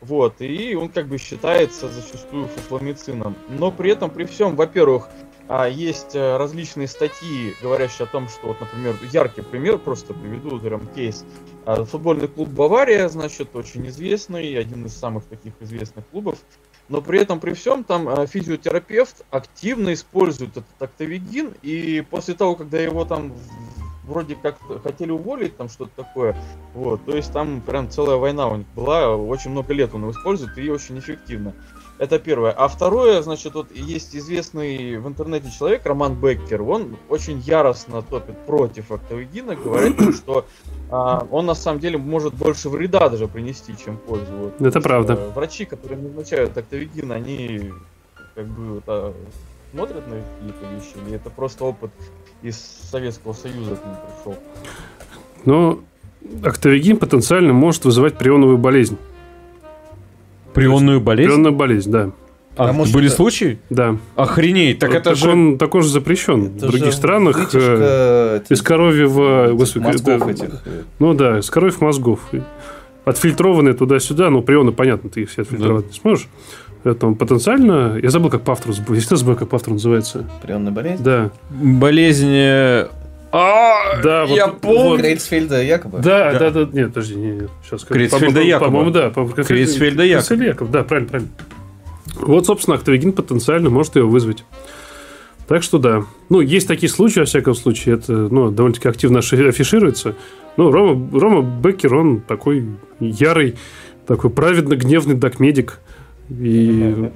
Вот, и он как бы считается зачастую фуфломицином. Но при этом, при всем, во-первых, а, есть э, различные статьи, говорящие о том, что, вот, например, яркий пример, просто приведу прям кейс. А, Футбольный клуб Бавария, значит, очень известный, один из самых таких известных клубов. Но при этом, при всем, там э, физиотерапевт активно использует этот актовидин, и после того, когда его там вроде как хотели уволить, там что-то такое, вот, то есть там прям целая война у них была, очень много лет он его использует, и очень эффективно. Это первое. А второе, значит, вот есть известный в интернете человек, Роман Беккер, он очень яростно топит против актовидина, говорит, <clears throat> что а, он на самом деле может больше вреда даже принести, чем пользу. Вот. Это Потому что правда. Врачи, которые назначают актовидин, они как бы вот, а, смотрят на какие-то вещи, или это просто опыт из Советского Союза к ним пришел? Но актовигин потенциально может вызывать прионовую болезнь. Прионную болезнь? Прионную болезнь, да. А, А может, были это- случаи? Да. Охренеть, так это же... он, так он же запрещен в Это других же странах. э, вытяжка этих Из коровьего... господи, мозгов это- этих. э, Ну да, из коровьих мозгов. Отфильтрованные туда-сюда, ну, прионы, понятно, ты их все отфильтровать не сможешь. Поэтому потенциально... Я забыл, как по автору. Я всегда забыл, как по автору называется. Прионная болезнь. Да. Болезнь... э, А, Да, вот- я помню. Крейцфельда якобы. Да, Да. да, да, нет, подожди, не, не, сейчас. Крейцфельда Якоба. По-моему, да. по- Крейцфельда. Крейцфельда Якоба, да, правильно, правильно. Вот, собственно, актовигин потенциально может ее вызвать. Так что да. Ну, есть такие случаи, во всяком случае, это ну, довольно-таки активно афишируется. Ну, Рома, Рома Беккер, он такой ярый, такой праведно гневный докмедик. И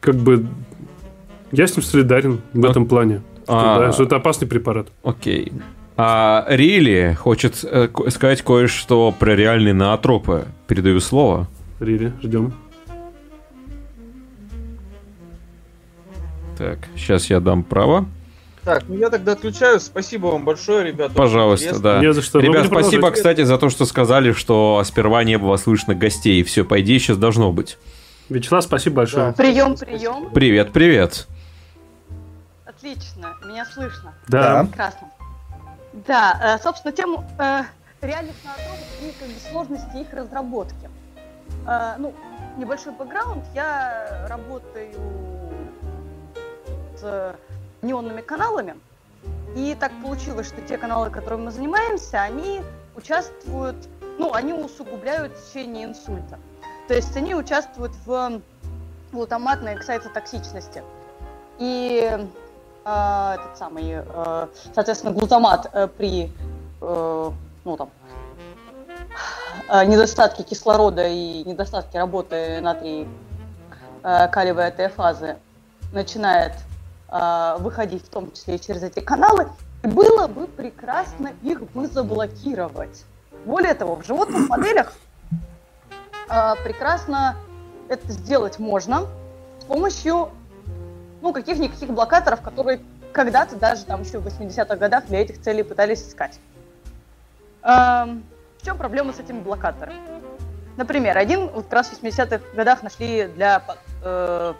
как бы я с ним солидарен в А- этом плане. Что, А. да, что это опасный препарат. Окей. А Рили хочет э, сказать кое-что про реальные наотропы. Передаю слово. Рири, ждем. Так, сейчас я дам право. Так, ну я тогда отключаюсь. Спасибо вам большое, ребята. Пожалуйста, Интересно. да. Не за что. Ребят, Могу спасибо, кстати, за то, что сказали, что сперва не было слышно гостей. Все, по идее, сейчас должно быть. Вячеслав, спасибо большое. Да. Прием, прием. Привет, привет. Отлично, меня слышно. Да. Прекрасно. Да, э, собственно, тему э, реальных наотропов и как бы сложности их разработки. Э, ну, небольшой бэкграунд. Я работаю с неонными каналами. И так получилось, что те каналы, которыми мы занимаемся, они участвуют, ну, они усугубляют течение инсульта. То есть они участвуют в глутаматной эксайтотоксичности. И э, этот самый, э, соответственно, глутамат э, при э, ну, там, э, недостатке кислорода и недостатке работы натрий э, калиевой АТФазы начинает э, выходить в том числе и через эти каналы, и было бы прекрасно их бы заблокировать. Более того, в животных моделях э, прекрасно это сделать можно с помощью ну, каких-никаких блокаторов, которые когда-то даже там еще в 80-х годах для этих целей пытались искать. Эм, в чем проблема с этими блокаторами? Например, один вот как раз в 80-х годах нашли для э,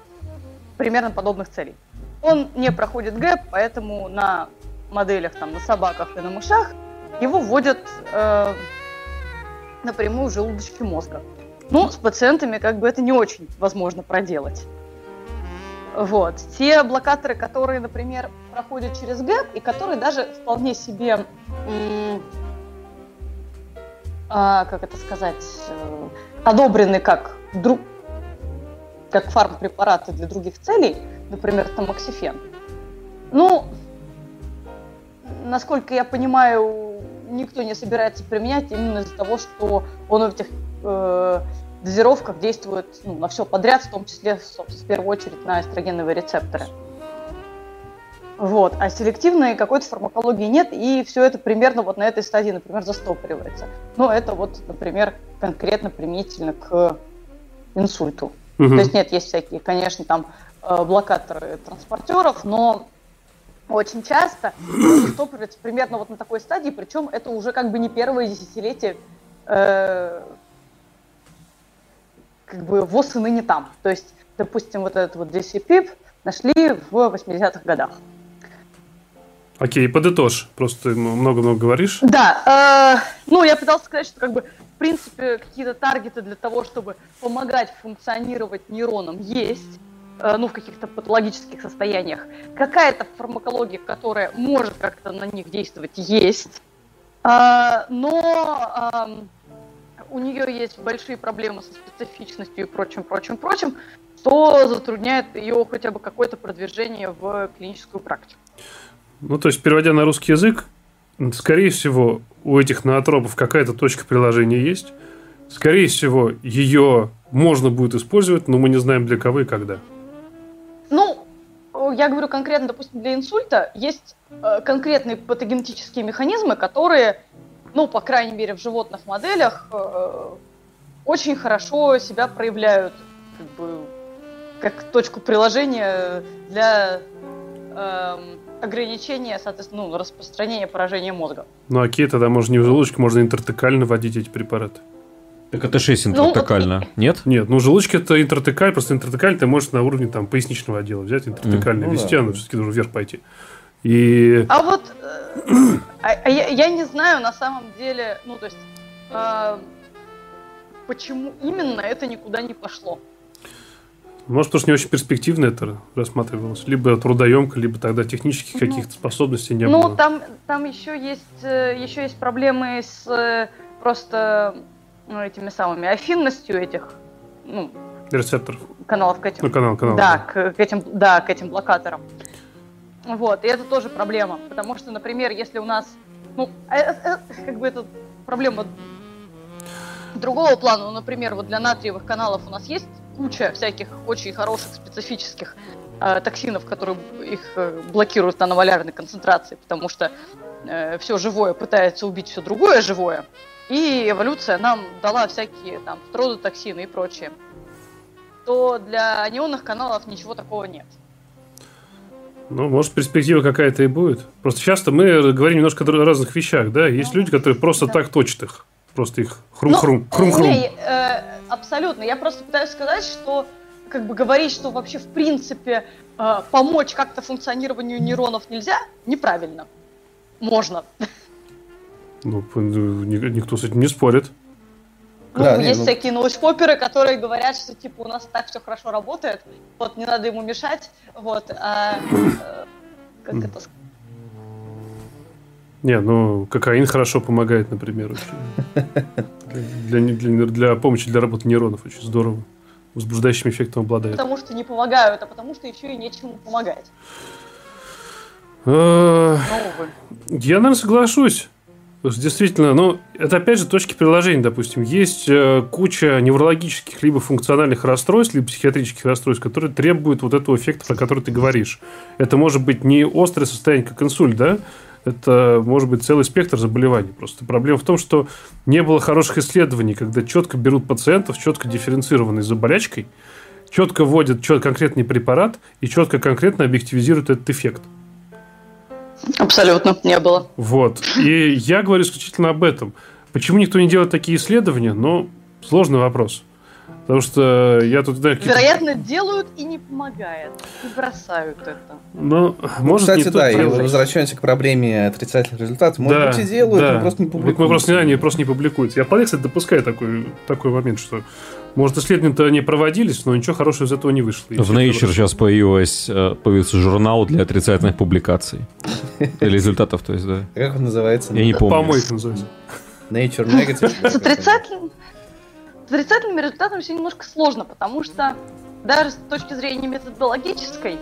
примерно подобных целей. Он не проходит ГЭП, поэтому на моделях, там, на собаках и на мышах его вводят э, напрямую в желудочки мозга. Ну, с пациентами как бы это не очень возможно проделать. Вот. Те блокаторы, которые, например, проходят через ГЭП и которые даже вполне себе, а, как это сказать, э, одобрены как, друг, как фармпрепараты для других целей, например, тамоксифен. Ну, насколько я понимаю, никто не собирается применять именно из-за того, что он в этих э, дозировках действует ну, на все подряд, в том числе, в первую очередь, на эстрогеновые рецепторы. Вот. А селективной какой-то фармакологии нет, и все это примерно вот на этой стадии, например, застопоривается. Но это вот, например, конкретно применительно к инсульту. Угу. То есть нет, есть всякие, конечно, там блокаторы транспортеров, но очень часто застопоривается примерно вот на такой стадии, причем это уже как бы не первое десятилетие э, как бы ВОЗ и ныне там. То есть, допустим, вот этот вот DCPIP нашли в 80-х годах. Окей, подытожь. Просто много-много говоришь. Да. Э, ну, я пытался сказать, что как бы в принципе какие-то таргеты для того, чтобы помогать функционировать нейронам есть э, ну, в каких-то патологических состояниях. Какая-то фармакология, которая может как-то на них действовать, есть. Э, но э, у нее есть большие проблемы со специфичностью и прочим, прочим, прочим, что затрудняет ее хотя бы какое-то продвижение в клиническую практику. Ну, то есть, переводя на русский язык, скорее всего, у этих ноотропов какая-то точка приложения есть. Скорее всего, ее можно будет использовать, но мы не знаем для кого и когда. Я говорю конкретно, допустим, для инсульта есть э, конкретные патогенетические механизмы, которые, ну, по крайней мере, в животных моделях э, очень хорошо себя проявляют как бы как точку приложения для э, ограничения, соответственно, ну, распространения поражения мозга. Ну, окей, тогда можно не в желудочке, можно интертекально вводить эти препараты. Так это 6 интертекально, ну, нет? Нет, ну желудочки это интертекаль, просто интертекаль ты можешь на уровне там поясничного отдела взять, интертекально mm, вести, ну, да. оно все-таки должен вверх пойти. И... А вот э, <clears throat> а, а я, я не знаю на самом деле, ну то есть, э, почему именно это никуда не пошло. Может, потому что не очень перспективно это рассматривалось. Либо трудоемко, либо тогда технических ну, каких-то способностей не ну, было. Ну, там, там еще, есть, э, еще есть проблемы с просто ну, этими самыми афинностью этих ну, рецепторов. Каналов к этим. Ну, канал, канал. Да, да. К, к этим, да, к этим блокаторам. Вот, и это тоже проблема, потому что, например, если у нас, ну, э, э, как бы это проблема другого плана, ну, например, вот для натриевых каналов у нас есть куча всяких очень хороших специфических э, токсинов, которые их э, блокируют на новолярной концентрации, потому что э, все живое пытается убить все другое живое. И эволюция нам дала всякие там стродотоксины и прочее. То для анионных каналов ничего такого нет. Ну, может, перспектива какая-то и будет. Просто часто мы говорим немножко о разных вещах, да? Есть ну, люди, которые просто да. так точат их. Просто их хрум-хрум. Ну, хрум-хрум. Не, э, абсолютно. Я просто пытаюсь сказать, что как бы говорить, что вообще в принципе э, помочь как-то функционированию нейронов нельзя, неправильно. Можно. Ну, никто с этим не спорит. Ну, да, есть не, ну... всякие ноуспоперы, которые говорят, что типа у нас так все хорошо работает, вот не надо ему мешать, вот. А, э, как это сказать? Не, ну кокаин хорошо помогает, например, очень. Для, для, для помощи для работы нейронов очень здорово. Возбуждающим эффектом обладает. Потому что не помогают, а потому что еще и нечему помогать. А, я, наверное, соглашусь. Действительно, ну, это опять же точки приложения, допустим. Есть э, куча неврологических либо функциональных расстройств, либо психиатрических расстройств, которые требуют вот этого эффекта, про который ты говоришь. Это может быть не острое состояние, как инсульт, да? это может быть целый спектр заболеваний. Просто проблема в том, что не было хороших исследований, когда четко берут пациентов, четко дифференцированные за четко вводят четко конкретный препарат и четко конкретно объективизируют этот эффект. Абсолютно не было. Вот. И я говорю исключительно об этом. Почему никто не делает такие исследования? Ну, сложный вопрос. Потому что я тут... Да, Вероятно, делают и не помогает. И бросают это. Ну, может, Кстати, не да, и возвращаемся к проблеме отрицательных результатов. Может да, быть, и делают, да. но просто не публикуют. Мы просто, не, они просто не публикуют. Я вполне, кстати, допускаю такой, такой момент, что может, исследования-то не проводились, но ничего хорошего из этого не вышло. В Nature сейчас появилась, э, появился журнал для отрицательных публикаций. <laughs> Для результатов, то есть, да. Как он называется? Я не помню. Помойка называется. Nature Negative. С отрицательным? С отрицательными результатами все немножко сложно, потому что даже с точки зрения методологической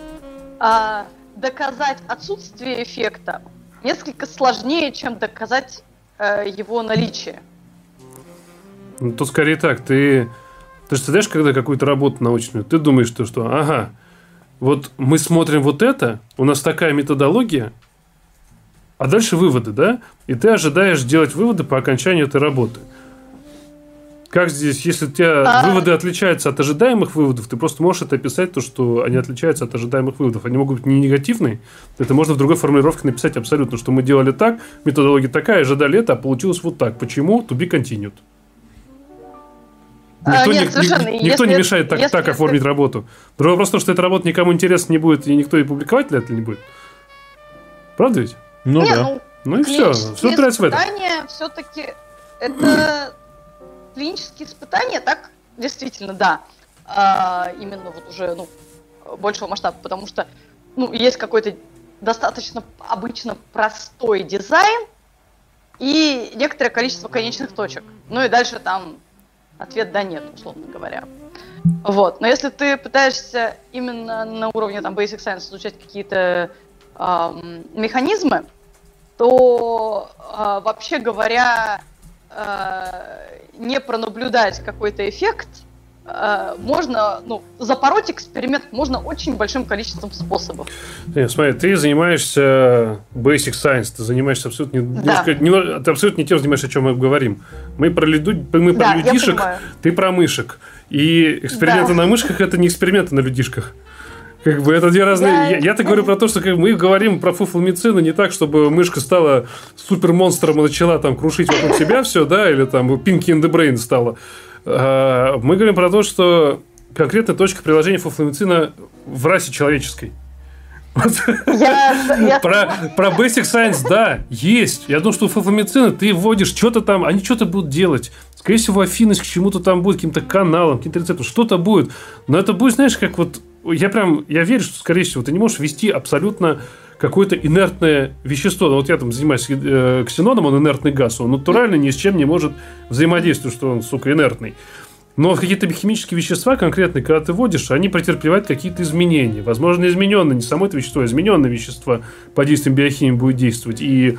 а, доказать отсутствие эффекта несколько сложнее, чем доказать а, его наличие. Ну, тут скорее так, ты Ты же знаешь, когда какую-то работу научную, ты думаешь, что, что ага, вот мы смотрим вот это, у нас такая методология, а дальше выводы, да? И ты ожидаешь делать выводы по окончанию этой работы. Как здесь, если у тебя А- выводы отличаются от ожидаемых выводов, ты просто можешь это описать, то, что они отличаются от ожидаемых выводов. Они могут быть не негативные, это можно в другой формулировке написать абсолютно, что мы делали так, методология такая, ожидали это, а получилось вот так. Почему? To be continued. А, Никто, нет, не, совершенно. ни- никто не Если- мешает так, если так оформить работу. Другой вопрос в том, что эта работа никому интересна не будет, и никто и публиковать для этого не будет. Правда ведь? Ну Не, да. ну, Ну и все. Все упирается в это. испытания все-таки это <clears throat> клинические испытания, так действительно, да. А, именно вот уже ну, большего масштаба, потому что ну, есть какой-то достаточно обычно простой дизайн и некоторое количество конечных точек. Ну и дальше там ответ да нет, условно говоря. Вот. Но если ты пытаешься именно на уровне там Basic Science изучать какие-то ам, механизмы, то а, вообще говоря, а, не пронаблюдать какой-то эффект, а, можно, ну, запороть эксперимент можно очень большим количеством способов. Не, смотри, ты занимаешься basic science, ты занимаешься абсолютно не, Да. немножко- немного- ты абсолютно не тем занимаешься, о чем мы говорим. Мы про, лиду, мы про Да, людишек, ты про мышек. И эксперименты Да. на мышках это не эксперименты на людишках. Как бы это две разные. Да. Я, я-то говорю про то, что как, мы говорим про фуфломицины не так, чтобы мышка стала супер монстром и начала там крушить вокруг себя все, да, или там Pinky in the Brain стала. А, Мы говорим про то, что конкретная точка приложения фуфломицина в расе человеческой. Я, Про, про Basic Science, да, есть. Я думаю, что у ты вводишь что-то там, они что-то будут делать. Скорее всего, афинность к чему-то там будет, каким-то каналам, каким-то рецептам, что-то будет. Но это будет, знаешь, как вот... Я прям, я верю, что, скорее всего, ты не можешь ввести абсолютно какое-то инертное вещество. Вот я там занимаюсь э, ксеноном, он инертный газ, он натурально ни с чем не может взаимодействовать, что он, сука, инертный. Но какие-то химические вещества конкретные, когда ты вводишь, они претерпевают какие-то изменения. Возможно, измененные, не само это вещество, а измененное вещество под действием биохимии будет действовать. И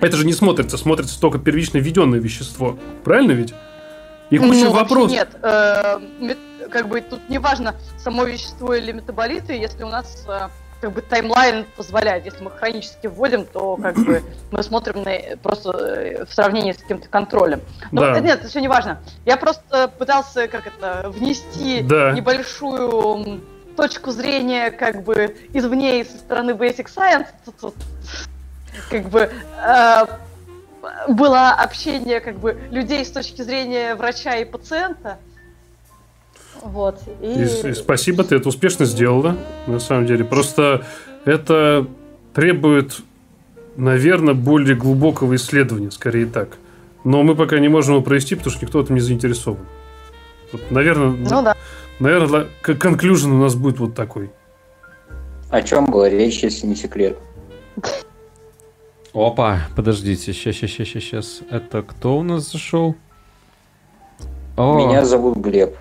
это же не смотрится, смотрится только первично введенное вещество. Правильно ведь? И куча Ну, вопросов. Нет, э, как бы тут не важно само вещество или метаболиты, если у нас э, как бы таймлайн позволяет, если мы хронически вводим, то как бы <clears throat> мы смотрим на, просто э, в сравнении с каким-то контролем. Но Да. это нет, это все не важно. Я просто пытался как это внести Да. небольшую точку зрения как бы извне и со стороны Basic Science. Тут как бы э, было общение как бы людей с точки зрения врача и пациента. Вот. И... И, и спасибо, ты это успешно сделала, на самом деле. Просто это требует, наверное, более глубокого исследования, скорее так. Но мы пока не можем его провести, потому что никто в этом не заинтересован. Вот, наверное, Ну да. наверное, конклюжен у нас будет вот такой. О чем была речь, если не секрет? Опа, подождите, сейчас, сейчас, сейчас, сейчас. Это кто у нас зашел? О, Меня зовут Глеб.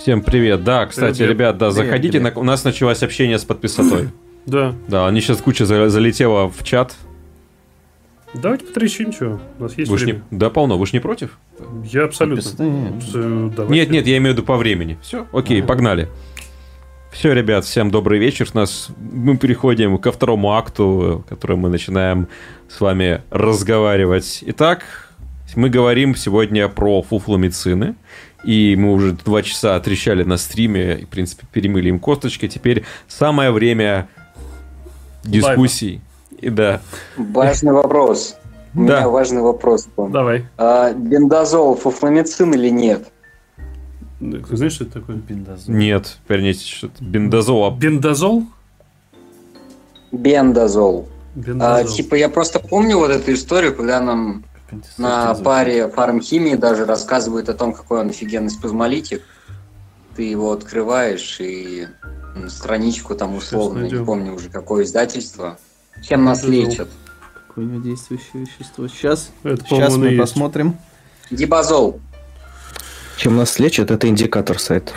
Всем привет. Да, кстати, Привет. ребят, да, Привет, заходите. Глеб. на- у нас началось общение с подписотой. <coughs> Да. Да, они сейчас куча за- залетела в чат. Давайте потрещим, что. У нас есть Вы ж не... время. Да, полно. Вы ж не против? Я абсолютно. Подписаны. Э, давайте. Нет, нет, я имею в виду по времени. Все, окей, погнали. Все, ребят, всем добрый вечер. Нас мы переходим ко второму акту, который мы начинаем с вами разговаривать. Итак, мы говорим сегодня про фуфломицины. И мы уже два часа трещали на стриме, и, в принципе, перемыли им косточки. Теперь самое время дискуссий. И да. Важный вопрос. У Да. меня важный вопрос. вам. Давай. А, бендазол фуфломицин или нет? Ты знаешь, что это такое? Бендазол. Нет, вернее, что-то бендазол. а Бендазол? Бендазол. А, Бендазол. типа я просто помню вот эту историю, когда нам на паре фармхимии даже рассказывают о том, какой он офигенный спазмолитик. Ты его открываешь и страничку там условно, не помню уже какое издательство. Чем нас лечат? Какое у него действующее вещество? Сейчас, Это, сейчас мы есть. посмотрим. Дибазол. Чем нас лечат, это индикатор сайта.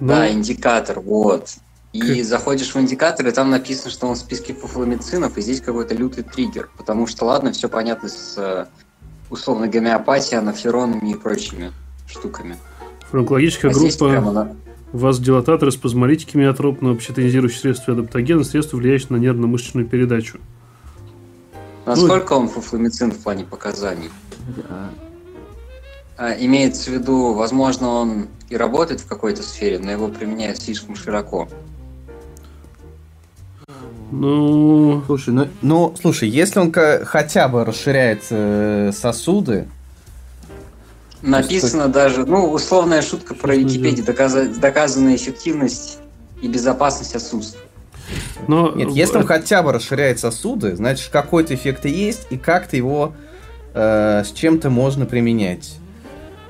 Ну, Да, индикатор, вот. И заходишь в индикатор, и там написано, что он в списке фуфломицинов, и здесь какой-то лютый триггер. Потому что, ладно, все понятно с э, условно гомеопатией, анаферонами и прочими штуками. Фармакологическая А группа на- вазодилататоры, спазмолитики, миотропные, общетонизирующие средства и адаптогены, средства, влияющие на нервно-мышечную передачу. Насколько он фуфломицин в плане показаний? А, имеется в виду, возможно, он и работает в какой-то сфере, но его применяют слишком широко. Ну, Слушай, ну, ну, слушай, если он хотя бы расширяет э, сосуды, Написано даже, ну, условная шутка про Википедию, доказа- доказанная эффективность и безопасность отсутствует. но... нет, если он хотя бы расширяет сосуды, значит какой-то эффект и есть, и как-то его э, с чем-то можно применять.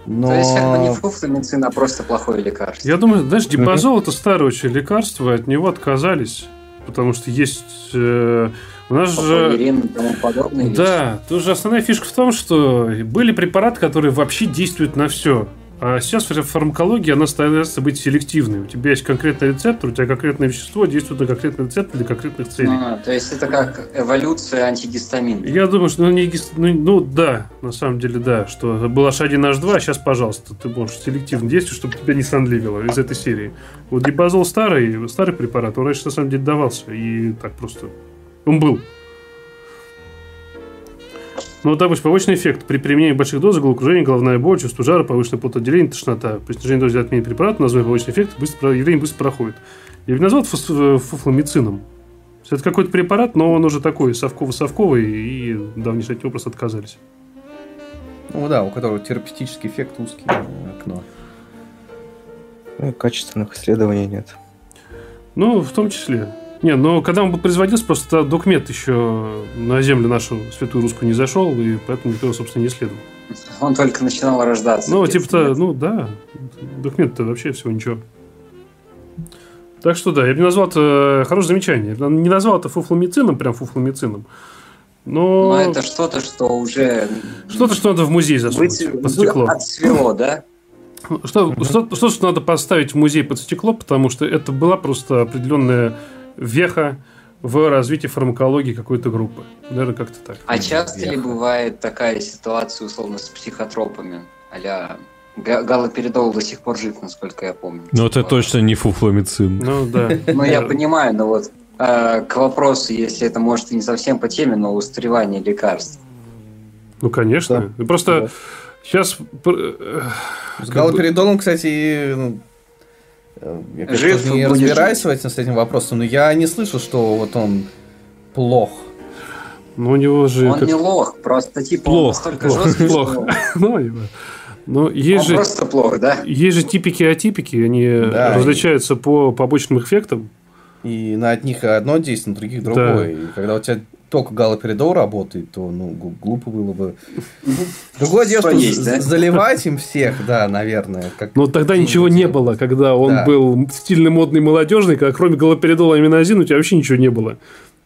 Но... То есть, как бы не фуфломицин, а просто плохое лекарство. Я думаю, знаешь, дипазол это старое очень лекарство, от него отказались. Потому что есть... э, у нас же... Тому подобное. Да, тут же основная фишка в том, что были препараты, которые вообще действуют на все. А сейчас фар- фармакология, она старается быть селективной. У тебя есть конкретный рецептор, у тебя конкретное вещество действует на конкретный рецептор для конкретных целей. А, то есть это как эволюция антигистамина. Я думаю, что ну, не гис- ну, ну, да, на самом деле да, что был H1, H2, а сейчас, пожалуйста, ты можешь селективно действовать, чтобы тебя не санливило из этой серии. Вот дипазол старый, старый препарат, он раньше на самом деле давался, и так просто он был. Ну, вот, допустим, побочный эффект. При применении больших доз головокружение, головная боль, чувство жара, повышенное потоотделение, тошнота. При снижении дозы отмене препарата, название побочный эффект, быстро, явление быстро проходит. Я бы назвал э, фуфломицином. Это какой-то препарат, но он уже такой совково-совковый, и давнишь от него просто отказались. Ну да, у которого терапевтический эффект узкий э, окно. Ну, качественных исследований нет. Ну, в том числе. Не, но когда он был производился, просто документ еще на землю нашу святую русскую не зашел, и поэтому никто его, собственно, не исследовал. Он только начинал рождаться. Ну, типа-то, ну да, документ-то вообще всего ничего. Так что да, я бы не назвал это хорошее замечание. Я не назвал это фуфломицином, прям фуфломицином. Но, Но это что-то, что уже что-то, что надо в музей засунуть быть- под стекло. отцвело, да? Что, что, что, что надо поставить в музей под стекло, потому что это была просто определенная веха в развитии фармакологии какой-то группы. Наверное, как-то так. А часто ли Веха. бывает такая ситуация, условно, с психотропами? а галоперидол до сих пор жив, насколько я помню. Ну, это точно не фуфломицин. Ну да. Ну, я понимаю, но вот э, к вопросу, если это может и не совсем по теме, но устаревание лекарств. Ну, конечно. И Просто сейчас... э, С галоперидолом, кстати, ну, я, конечно, Жив не будет разбираюсь в этим, с этим вопросом, но я не слышал, что вот он плох. Ну, у него же... Он как- не лох, просто типа он Плох, настолько плох, жесткий, плох. что <laughs> Ну, его. Ну, он есть же... просто плох, да? Есть же типики и атипики, они Да. различаются по побочным эффектам. И на одних одно действие, на других другое. И когда у тебя только галоперидол работает, то ну, глупо было бы. Другое дело, что есть, з- да? заливать им всех, да, наверное. Как... Но тогда ничего не было, когда он Да. был стильный, модный, молодежный, когда кроме галоперидола и аминозин у тебя вообще ничего не было.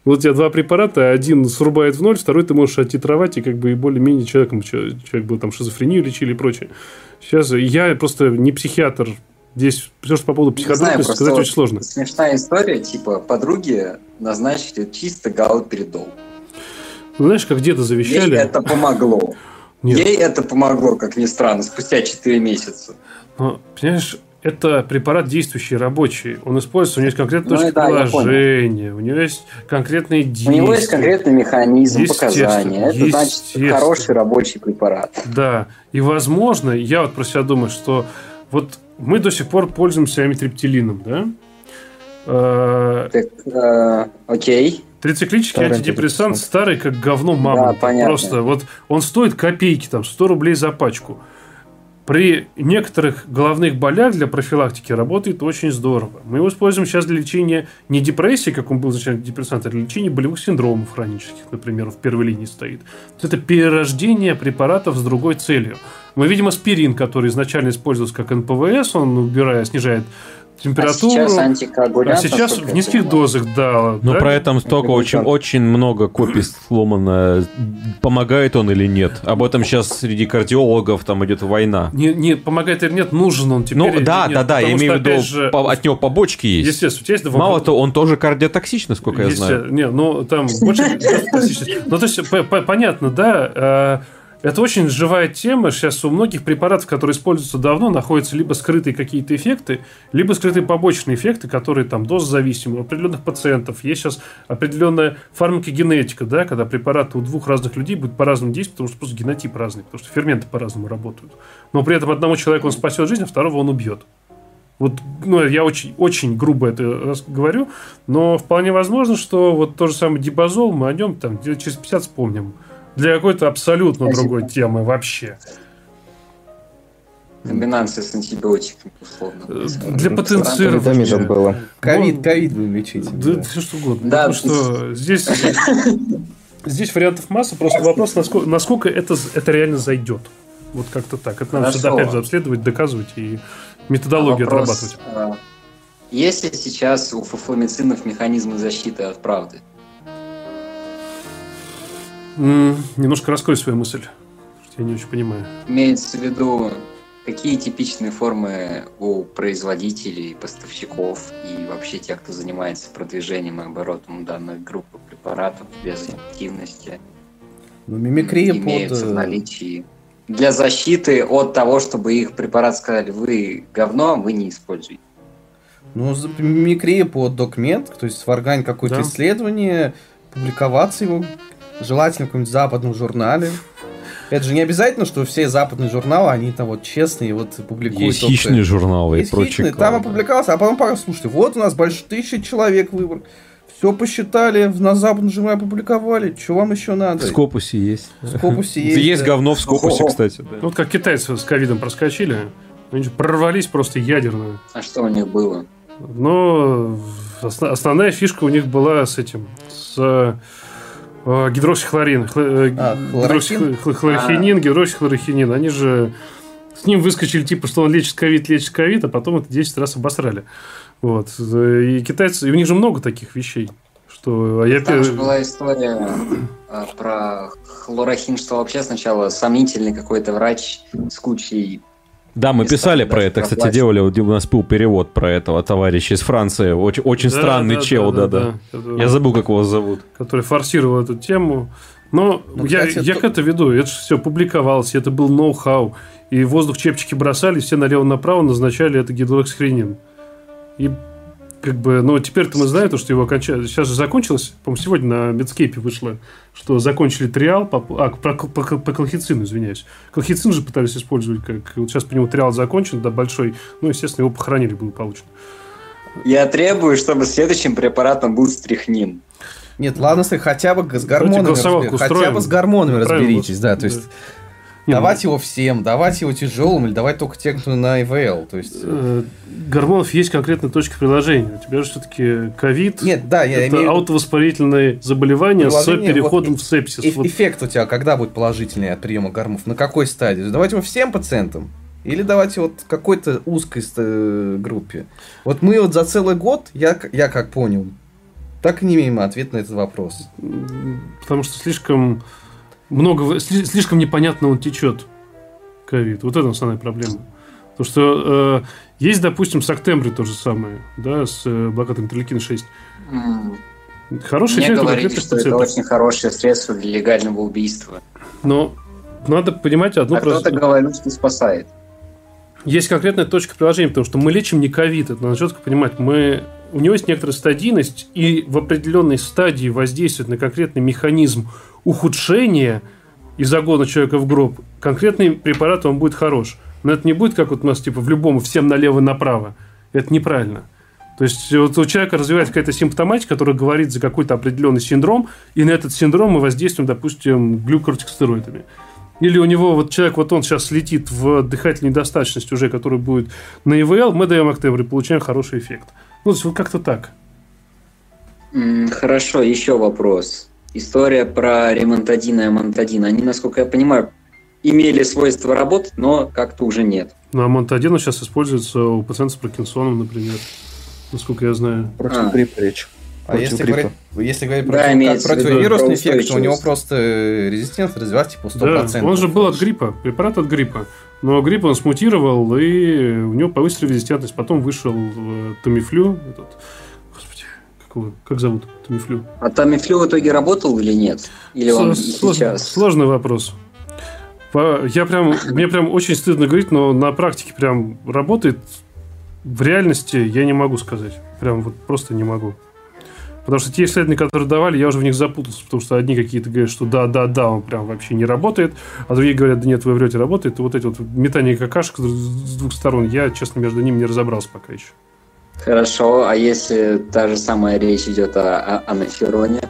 Вот у тебя два препарата, один срубает в ноль, второй ты можешь оттитровать, и как бы и более-менее человеком, че- человек был там шизофрению лечили и прочее. Сейчас я просто не психиатр. Здесь все, что по поводу просто сказать вот очень сложно. Смешная история, типа, подруги назначили чисто галоперидол. Ну, знаешь, как Ей завещали. это помогло. <laughs> Нет. Ей это помогло, как ни странно, спустя 4 месяца. Но, понимаешь, это препарат действующий, рабочий. Он используется, у него есть конкретная Ну, точка да, я приложения, у него есть конкретные У действия. него есть конкретный механизм показания. Это значит хороший рабочий препарат. Да, и возможно, я вот про себя думаю, что вот мы до сих пор пользуемся амитриптилином, да? Э, Так, э, окей. Трициклический Старый антидепрессант старый, как говно мама. Да, понятно. Просто вот он стоит копейки, там, 100 рублей за пачку. При некоторых головных болях для профилактики работает очень здорово. Мы его используем сейчас для лечения не депрессии, как он был изначально антидепрессант, а для лечения болевых синдромов хронических, например, в первой линии стоит. Это перерождение препаратов с другой целью. Мы видим аспирин, который изначально использовался как НПВС, он убирая, снижает А температуру. сейчас А антикоагулянт. сейчас в низких дозах, да. Но да? про это столько очень, очень много копий сломано. Помогает он или нет? Об этом сейчас среди кардиологов там идет война. Не, не помогает или нет, нужен он теперь. Ну или да, нет, да, да, я имею в виду, же, по- от него побочки есть. Естественно, у тебя есть два Мало того, он тоже кардиотоксичен, насколько я знаю. Не, ну там больше... Ну, то есть, понятно, да. Это очень живая тема. Сейчас у многих препаратов, которые используются давно, находятся либо скрытые какие-то эффекты, либо скрытые побочные эффекты, которые там дозозависимы у определенных пациентов. Есть сейчас определенная фармакогенетика, да, когда препараты у двух разных людей будут по-разному действовать, потому что просто генотип разный, потому что ферменты по-разному работают. Но при этом одному человеку он спасет жизнь, а второго он убьет. Вот, ну, я очень, очень грубо это говорю, но вполне возможно, что вот то же самое дибазол, мы о нем там через 50 вспомним. Для какой-то абсолютно Спасибо. другой темы вообще. Комбинация с антибиотиками, условно. Э, для потенцирования. было. Ковид, ковид будем лечить. Да, да, все что угодно. Да. Потому что здесь, здесь вариантов масса, просто вопрос, насколько, насколько это, это реально зайдет. Вот как-то так. Это надо всегда опять же обследовать, доказывать и методологию вопрос, отрабатывать. А, есть ли сейчас у фуфломицинов механизмы защиты от правды? Немножко раскрой свою мысль. Я не очень понимаю. Имеется в виду, какие типичные формы у производителей, поставщиков и вообще тех, кто занимается продвижением и оборотом данных групп препаратов без активности? Ну, мимикрия имеются под... в наличии для защиты от того, чтобы их препарат сказали, вы говно, вы не используете. Ну, мимикрия под документ, то есть сваргань какое-то да. исследование, публиковаться его желательно в каком-нибудь западном журнале. Это же не обязательно, что все западные журналы, они там вот честные, вот публикуют. Есть только... хищные журналы Есть и прочее. Хищные, там опубликовался, а потом послушайте, вот у нас больше тысячи человек выбор. Все посчитали, на западном журнале опубликовали. Что вам еще надо? В Скопусе есть. В Скопусе есть. Есть говно в Скопусе, кстати. Вот как китайцы с ковидом проскочили, они прорвались просто ядерно. А что у них было? Ну, основная фишка у них была с этим, с гидроксихлорин, э, а, гидроксихлорохинин, а. гидроксихлорохинин. Они же с ним выскочили типа, что он лечит ковид, лечит ковид, а потом это 10 раз обосрали. Вот. И китайцы, и у них же много таких вещей. Что, а я... Там же была история про хлорохин, что вообще сначала сомнительный какой-то врач с кучей да, мы писали про это, кстати, делали, у нас был перевод про этого товарища из Франции, очень, очень да, странный да, чел, да-да. Я забыл, как его зовут. Который форсировал эту тему. Но ну, я, кстати, я это... к это веду, это же все публиковалось, это был ноу-хау. И воздух чепчики бросали, все налево-направо назначали это гидроксихренин. И как бы, но теперь-то мы знаем, что его окончали. Сейчас же закончилось, по-моему, сегодня на Медскейпе вышло, что закончили триал по, а, по, по, по, по колхицину, извиняюсь. Колхицин же пытались использовать, как вот сейчас по нему триал закончен, да, большой, ну, естественно, его похоронили благополучно. Я требую, чтобы следующим препаратом был стрихнин. Нет, ладно, хотя бы с гормонами, разбер... хотя бы с гормонами Правильно. разберитесь, да, то есть не, давать ну... его всем, давать его тяжелым или давать только тем, кто на ИВЛ. То есть... Э, гормонов есть конкретная точка приложения. У тебя же все-таки ковид. Нет, да, я это имею... аутовоспалительное заболевание с переходом вот, в сепсис. Э- вот. Эффект у тебя когда будет положительный от приема гормонов? На какой стадии? Давать его всем пациентам? Или давайте вот какой-то узкой э, группе. Вот мы вот за целый год, я, я как понял, так и не имеем ответа на этот вопрос. Потому что слишком много, слишком непонятно он течет, ковид. Вот это основная проблема. Потому что э, есть, допустим, с Октембре то же самое, да, с э, блокадой интерлейкина 6. Mm. Хороший Мне говорили, что это очень хорошее средство для легального убийства. Но надо понимать одну а просто... кто-то говорит, что спасает. Есть конкретная точка приложения, потому что мы лечим не ковид, это надо четко понимать. Мы... У него есть некоторая стадийность, и в определенной стадии воздействует на конкретный механизм ухудшения и загона человека в гроб, конкретный препарат он будет хорош. Но это не будет, как вот у нас, типа, в любом, всем налево и направо. Это неправильно. То есть вот у человека развивается какая-то симптоматика, которая говорит за какой-то определенный синдром, и на этот синдром мы воздействуем, допустим, глюкортикостероидами. Или у него вот человек, вот он сейчас летит в дыхательной недостаточности уже, который будет на ИВЛ, мы даем октябрь и получаем хороший эффект. Ну, то есть вот как-то так. Хорошо, еще вопрос история про ремонтадин и амантадин, они, насколько я понимаю, имели свойство работать, но как-то уже нет. Ну, амантадин сейчас используется у пациентов с Паркинсоном, например, насколько я знаю. Против а. гриппа речь. А если говорить, если говорить да, против, как противовирусный эффект, то у него просто резистент развивается типа 100%. Да, он же был от гриппа, препарат от гриппа. Но грипп он смутировал, и у него повысили резистентность. Потом вышел э, Тамифлю, этот какого? Как зовут Тамифлю? А Тамифлю в итоге работал или нет? Или он сложный, сейчас? Сложный вопрос. Я прям, мне прям очень стыдно говорить, но на практике прям работает. В реальности я не могу сказать. Прям вот просто не могу. Потому что те исследования, которые давали, я уже в них запутался, потому что одни какие-то говорят, что да, да, да, он прям вообще не работает, а другие говорят, да нет, вы врете, работает. И вот эти вот метания какашек с двух сторон, я, честно, между ними не разобрался пока еще. Хорошо, а если та же самая речь идет о, о анафероне?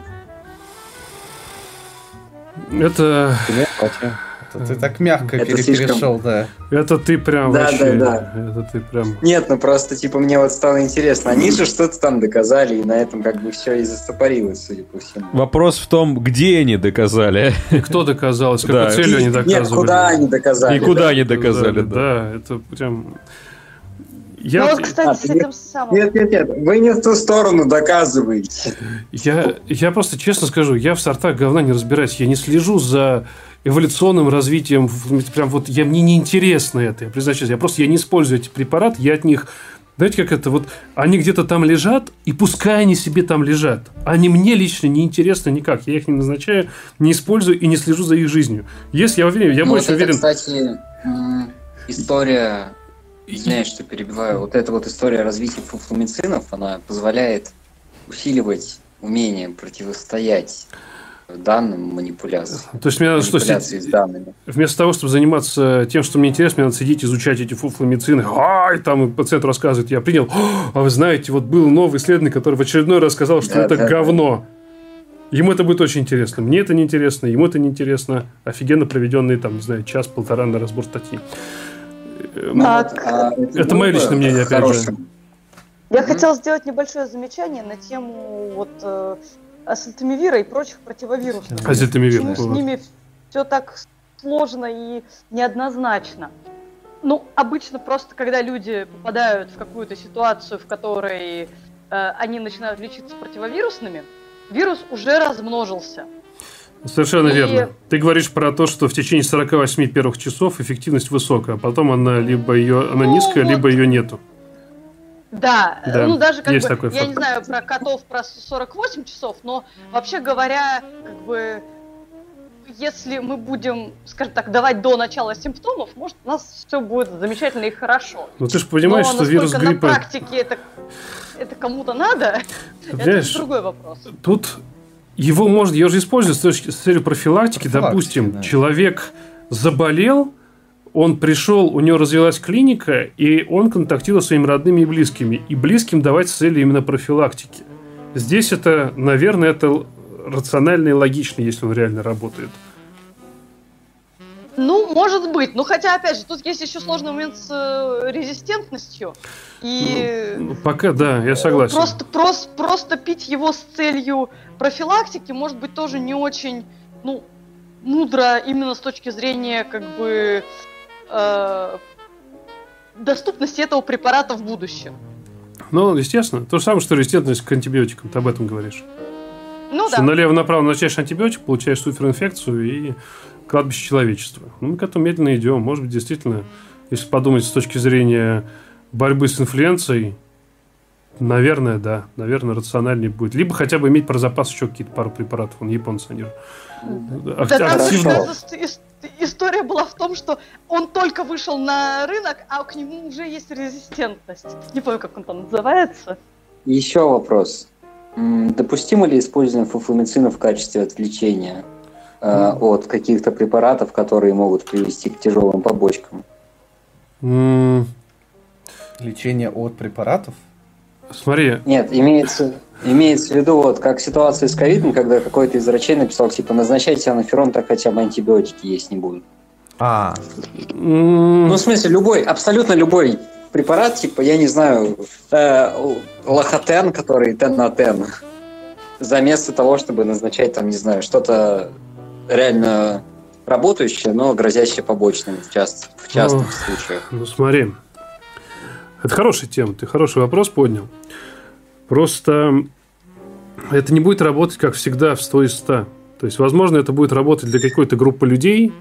Это... Это ты так мягко это пере- слишком... перешел, да. Это ты прям да, вообще... Да, да, Это ты прям... Нет, ну просто, типа, мне вот стало интересно. Они же что-то там доказали, и на этом как бы все и застопорилось, судя по всему. Вопрос в том, где они доказали. И кто доказал, с какой да. целью они доказывали. Нет, куда они доказали. И куда они доказали, да. Да, это прям... Я... Ну вот, кстати, а, с этим нет, самым... Нет, нет, нет, вы не в ту сторону доказываете. Я, я просто честно скажу, я в сортах говна не разбираюсь. Я не слежу за эволюционным развитием. Прям вот я, мне не интересно это. Я признаюсь, я просто я не использую эти препараты, я от них знаете, как это? Вот они где-то там лежат, и пускай они себе там лежат. Они мне лично не интересны никак. Я их не назначаю, не использую и не слежу за их жизнью. Если я уверен, я ну, больше вот это, уверен. Кстати, история Извиняюсь, что перебиваю. Вот эта вот история развития фуфломицинов, она позволяет усиливать умение противостоять данным манипуляциям. То есть мне надо что, с данными. Вместо того, чтобы заниматься тем, что мне интересно, мне надо сидеть, изучать эти фуфломицины. Ай, там пациент рассказывает, я принял. А вы знаете, вот был новый исследователь, который в очередной раз сказал, что да, это да, говно. Да. Ему это будет очень интересно. Мне это не интересно, ему это не интересно. Офигенно проведенный, там, не знаю, час-полтора на разбор статьи. Так. А, это мое личное мнение, опять же. Я хотела сделать небольшое замечание на тему вот э, и прочих противовирусов. Ацетамивир. Почему с ними все так сложно и неоднозначно? Ну, обычно просто, когда люди попадают в какую-то ситуацию, в которой э, они начинают лечиться противовирусными, вирус уже размножился. Совершенно и... верно. Ты говоришь про то, что в течение 48 первых часов эффективность высокая, а потом она либо ее она ну, низкая, вот. либо ее нету. Да, да, ну даже как есть бы, я факт. не знаю про котов про 48 часов, но вообще говоря, как бы если мы будем, скажем так, давать до начала симптомов, может, у нас все будет замечательно и хорошо. Ну ты же понимаешь, Но что вирус гриппа... на практике это, это кому-то надо, это другой вопрос. Тут его можно, ее же используют с, точки, с целью профилактики. Допустим, да. человек заболел, он пришел, у него развилась клиника, и он контактировал с своими родными и близкими. И близким давать с целью именно профилактики. Здесь это, наверное, это рационально и логично, если он реально работает. Ну, может быть. Ну, хотя, опять же, тут есть еще сложный момент с э, резистентностью. И... Ну, пока, да, я согласен. Просто, просто, просто пить его с целью профилактики может быть тоже не очень, ну, мудро именно с точки зрения, как бы, э, доступности этого препарата в будущем. Ну, естественно. То же самое, что резистентность к антибиотикам. Ты об этом говоришь. Ну, что да. налево-направо назначаешь антибиотик, получаешь суперинфекцию и кладбище человечества. Ну, мы к этому медленно идем. Может быть, действительно, если подумать с точки зрения борьбы с инфлюенцией, наверное, да, наверное, рациональнее будет. Либо хотя бы иметь про запас еще какие-то пару препаратов. Он японцы, они да, активно... История была в том, что он только вышел на рынок, а к нему уже есть резистентность. Не помню, как он там называется. Еще вопрос. Допустимо ли использование фуфломицина в качестве отвлечения от каких-то препаратов, которые могут привести к тяжелым побочкам? Mm. Лечение от препаратов? Смотри. Нет, имеется, имеется в виду, вот как ситуация с ковидом, когда какой-то из врачей написал, типа, назначайте анаферон, так хотя бы антибиотики есть не будут. А. Ну, в смысле, любой, абсолютно любой препарат, типа, я не знаю, э, лохотен, который тен на тен, заместо того, чтобы назначать, там, не знаю, что-то реально работающее, но грозящее побочным в, част, в частных ну, случаях. Ну, смотри, это хорошая тема, ты хороший вопрос поднял. Просто это не будет работать, как всегда, в 100 из 100. То есть, возможно, это будет работать для какой-то группы людей,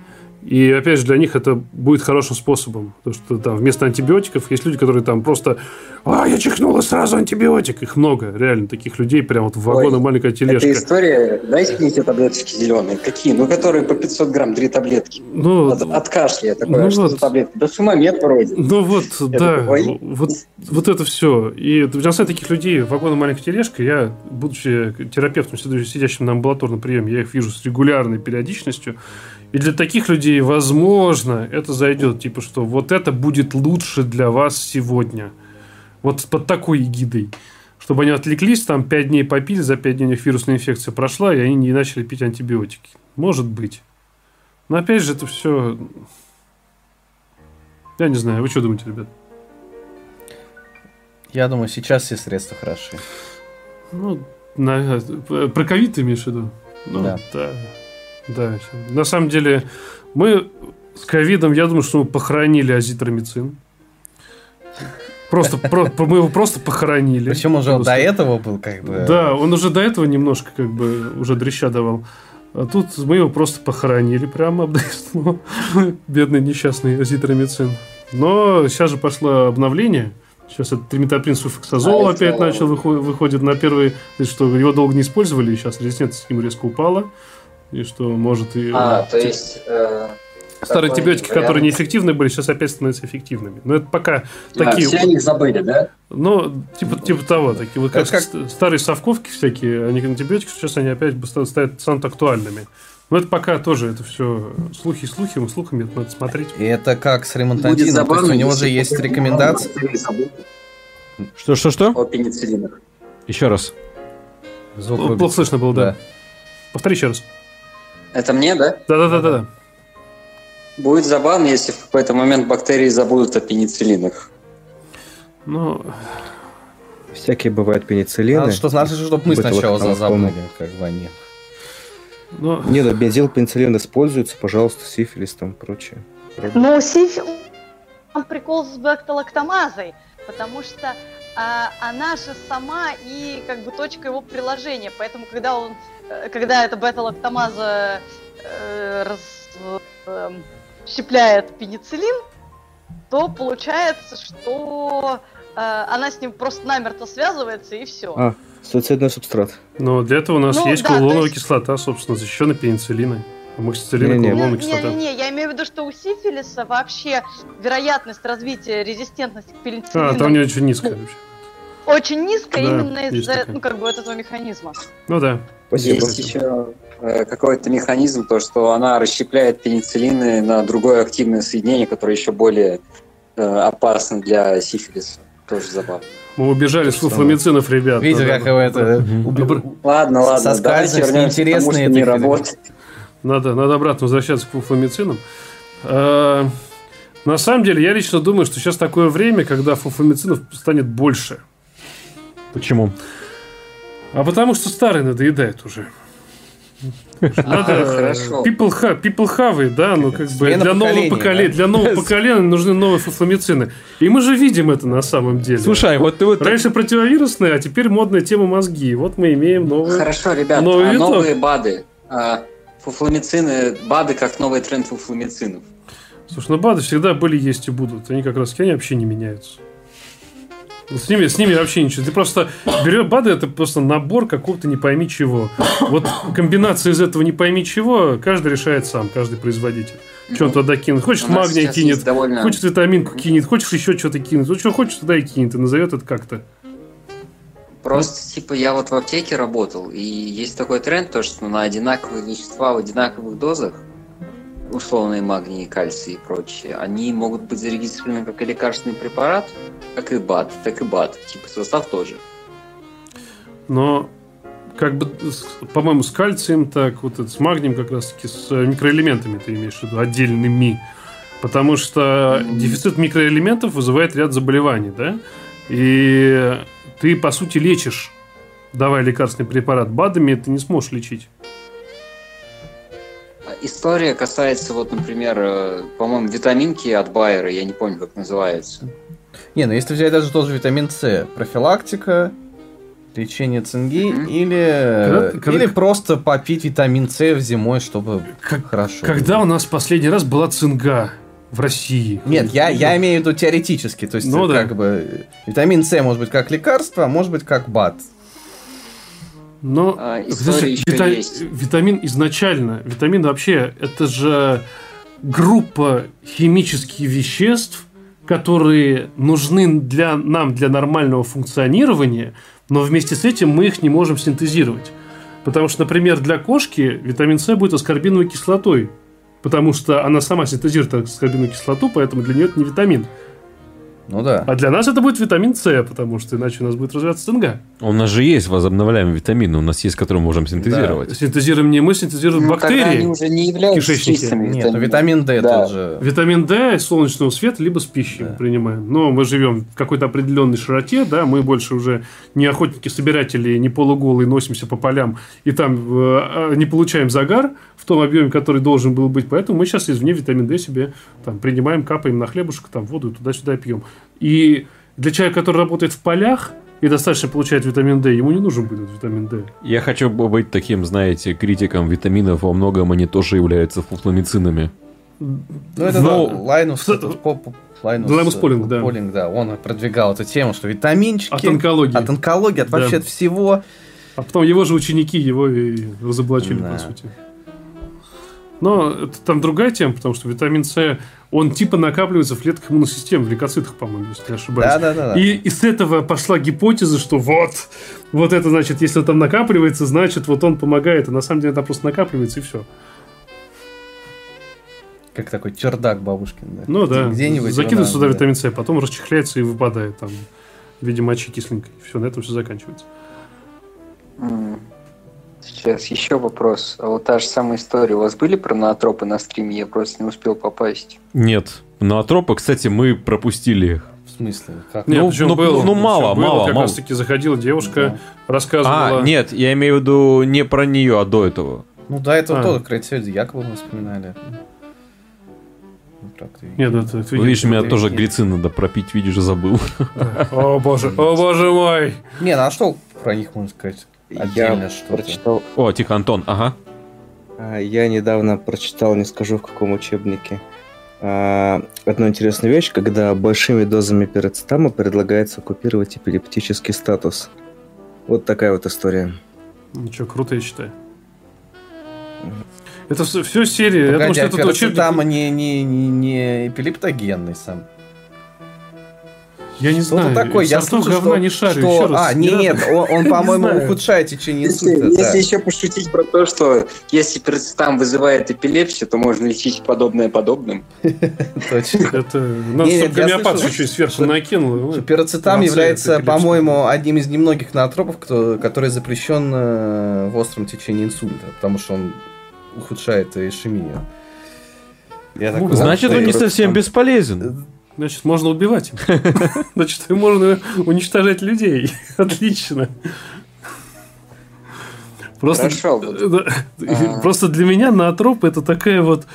И опять же, для них это будет хорошим способом. Потому что там вместо антибиотиков есть люди, которые там просто а, я чихнул, и сразу антибиотик. Их много, реально, таких людей, прям вот в вагоне маленькая тележка. Это история, дайте мне эти таблеточки зеленые. Какие? Ну, которые по 500 грамм, три таблетки. Ну, от, от кашля такое, ну, что вот, таблетки? Да сумомет вроде. Ну вот, я да, такой, вот, вот это все. И самом таких людей в вагоне маленькая тележка, я, будучи терапевтом, сидящим на амбулаторном приеме, я их вижу с регулярной периодичностью. И для таких людей, возможно, это зайдет, типа, что вот это будет лучше для вас сегодня. Вот под такой эгидой. Чтобы они отвлеклись, там 5 дней попили, за 5 дней у них вирусная инфекция прошла, и они не начали пить антибиотики. Может быть. Но опять же, это все... Я не знаю, вы что думаете, ребят? Я думаю, сейчас все средства хороши. Ну, на, про ковид ты имеешь в виду? Ну, да. да. Да, на самом деле мы с ковидом, я думаю, что мы похоронили азитромицин. Просто про, мы его просто похоронили. Причем уже до этого был как бы. Да, он уже до этого немножко как бы уже дреща давал. А тут мы его просто похоронили прямо обдоесно. <laughs> Бедный несчастный азитромицин. Но сейчас же пошло обновление. Сейчас этот триметоприн суфоксазол а опять начал выходит, на первый, что его долго не использовали, сейчас резистентность с ним резко упала и что может и... А, то есть... Э, старые антибиотики, вариант. которые неэффективны были, сейчас опять становятся эффективными. Но это пока а, такие... Все о них забыли, да? Ну, типа, типа того, такие вот как, как... старые совковки всякие, они антибиотики, сейчас они опять станут, станут актуальными. Но это пока тоже, это все слухи, слухи, мы слухами это надо смотреть. И это как с ремонтантином, то есть у него же есть рекомендации. Что, что, что? О пенициллинах. Еще раз. Звук Плохо слышно было, да. да. Повтори еще раз. Это мне, да? Да-да-да-да. Будет забавно, если в какой-то момент бактерии забудут о пенициллинах. Ну, всякие бывают пенициллины. А что значит, чтобы мы сначала забыли, как бы они. Но... Не, да, бензил, пенициллин используется, пожалуйста, сифилис там прочее. Ну, сифилис... Прикол с бактолактомазой, потому что а, она же сама и как бы точка его приложения, поэтому когда он Когда эта бета-лактамаза э, расщепляет э, пенициллин, то получается, что э, она с ним просто намертво связывается и все. А, суицидный субстрат. Но для этого у нас ну, есть да, кулоновая есть... кислота, собственно, защищенная пенициллиной. Амоксициллин и кулоновая кислота. Не-не-не, я имею в виду, что у сифилиса вообще вероятность развития резистентности к пенициллину... А, там у него очень низкая ну, вообще. Очень низкая да, именно из-за ну, как бы, этого механизма. Ну да. Спасибо. Есть еще э, какой-то механизм, то, что она расщепляет пенициллины на другое активное соединение, которое еще более э, опасно для сифилиса. Тоже забавно. Мы убежали с фуфламицинов, ребят. Видите, как его это... Ладно, ладно, давайте вернемся к тому, что не работает. Надо, надо обратно возвращаться к фуфламицинам. А, на самом деле, я лично думаю, что сейчас такое время, когда фуфламицинов станет больше. Почему? А потому что старый надоедает уже. Надо Хорошо. People, ha, people have it, да, ну как бы для нового поколения, да? для нового поколения нужны новые фуфламицины. И мы же видим это на самом деле. Слушай, вот ты вот раньше противовирусные, а теперь модная тема мозги. Вот мы имеем новые. Хорошо, ребят, новый а новые БАДы, а, фуфламицины, БАДы как новый тренд фуфламицинов. Слушай, ну БАДы всегда были, есть и будут. Они как раз они вообще не меняются. С ними, с ними вообще ничего. Ты просто берешь БАДы, это просто набор какого-то не пойми чего. Вот комбинация из этого не пойми чего, каждый решает сам, каждый производитель. Что он туда кинет. Хочет магния кинет, довольно... хочет витаминку кинет, хочет еще что-то кинет. Вот что хочет, туда и кинет, и назовет это как-то. Просто, типа, я вот в аптеке работал, и есть такой тренд, то, что на одинаковые вещества в одинаковых дозах условные магний, кальций и прочее, они могут быть зарегистрированы как и лекарственный препарат, как и БАД, так и БАД. Типа состав тоже. Но как бы, по-моему, с кальцием так, вот с магнием как раз-таки, с микроэлементами ты имеешь в виду, отдельными. Потому что mm-hmm. дефицит микроэлементов вызывает ряд заболеваний, да? И ты, по сути, лечишь, давая лекарственный препарат БАДами, ты не сможешь лечить история касается, вот, например, э, по-моему, витаминки от Байера, я не помню, как называется. Не, ну если взять даже тот же витамин С, профилактика, лечение цинги mm-hmm. или, когда, или когда... просто попить витамин С зимой, чтобы как, хорошо. Когда было. у нас последний раз была цинга? в России. Нет, я, я имею в виду теоретически. То есть, ну, как да. бы витамин С может быть как лекарство, а может быть как БАД. Но а, вита... витамин изначально, витамин вообще, это же группа химических веществ, которые нужны для нам для нормального функционирования, но вместе с этим мы их не можем синтезировать. Потому что, например, для кошки витамин С будет аскорбиновой кислотой, потому что она сама синтезирует аскорбиновую кислоту, поэтому для нее это не витамин. Ну да. А для нас это будет витамин С, потому что иначе у нас будет развиваться ЦНГ. У нас же есть возобновляемые витамины, у нас есть, которые мы можем синтезировать. Да. Синтезируем не мы, синтезируют ну, бактерии. они уже не являются чистыми Нет, ну, витамин D да. тоже. Витамин D из солнечного света либо с пищей да. принимаем. Но мы живем в какой-то определенной широте, да, мы больше уже не охотники-собиратели, не полуголые носимся по полям и там э, не получаем загар в том объеме, который должен был быть. Поэтому мы сейчас извне витамин D себе там, принимаем, капаем на хлебушек, там, воду туда-сюда пьем. И для человека, который работает в полях, и достаточно получает витамин D, ему не нужен будет витамин D. Я хочу быть таким, знаете, критиком витаминов, во многом они тоже являются фуфломицинами. Ну, это Но... да, Лайнус, Лайнус, Лайнус Полинг, да. Полинг, да, он продвигал эту тему, что витаминчики... От онкологии. От онкологии, от да. вообще от всего. А потом его же ученики его и разоблачили, да. по сути. Но это там другая тема, потому что витамин С, он типа накапливается в клетках иммунной системы, в лейкоцитах, по-моему, если не ошибаюсь. Да, да, да. И из этого пошла гипотеза, что вот, вот это значит, если он там накапливается, значит, вот он помогает. А на самом деле это просто накапливается и все. Как такой чердак бабушкин, да? Ну да. Где-нибудь. Закидывают сюда да. витамин С, потом расчехляется и выпадает там в виде мочи кисленькой. Все, на этом все заканчивается. Mm. Сейчас еще вопрос. А вот та же самая история. У вас были про ноотропы на стриме? Я просто не успел попасть. Нет. Ноотропы, кстати, мы пропустили их. В смысле? Как? Нет, ну, ну, был, ну мало, было, мало. Как мало. раз таки заходила девушка, да. рассказывала. А, нет, я имею в виду не про нее, а до этого. Ну, до этого а. тоже Крайтсельд Якова мы вспоминали. Нет, это, это видишь, меня тоже глицин надо пропить, видишь, забыл. О боже, о боже мой! Не, ну а что про них можно сказать? Отдельно что прочитал. О, тихо, Антон, ага. А, я недавно прочитал, не скажу в каком учебнике, а, одну интересную вещь, когда большими дозами перецетама предлагается купировать эпилептический статус. Вот такая вот история. Ничего, круто, я считаю. Это все, все серия. Погоди, я думаю, что это учебник... не, не, не, не эпилептогенный сам. Я не знаю. Что такое? Я слышал, говна что, не шарю. Что... Еще раз. А, <laughs> не, нет, он, он по-моему, ухудшает течение инсульта. Если, да. еще пошутить про то, что если перцетам вызывает эпилепсию, то можно лечить подобное подобным. <laughs> Точно. Это надо, чтобы гомеопат еще сверху накинул. Перцетам является, по-моему, одним из немногих ноотропов, который запрещен э, в остром течении инсульта, потому что он ухудшает ишемию. Значит, он не совсем бесполезен. Значит, можно убивать. <laughs> Значит, можно уничтожать людей. <laughs> Отлично. Просто, Хорошо. просто для меня наотроп это такая вот...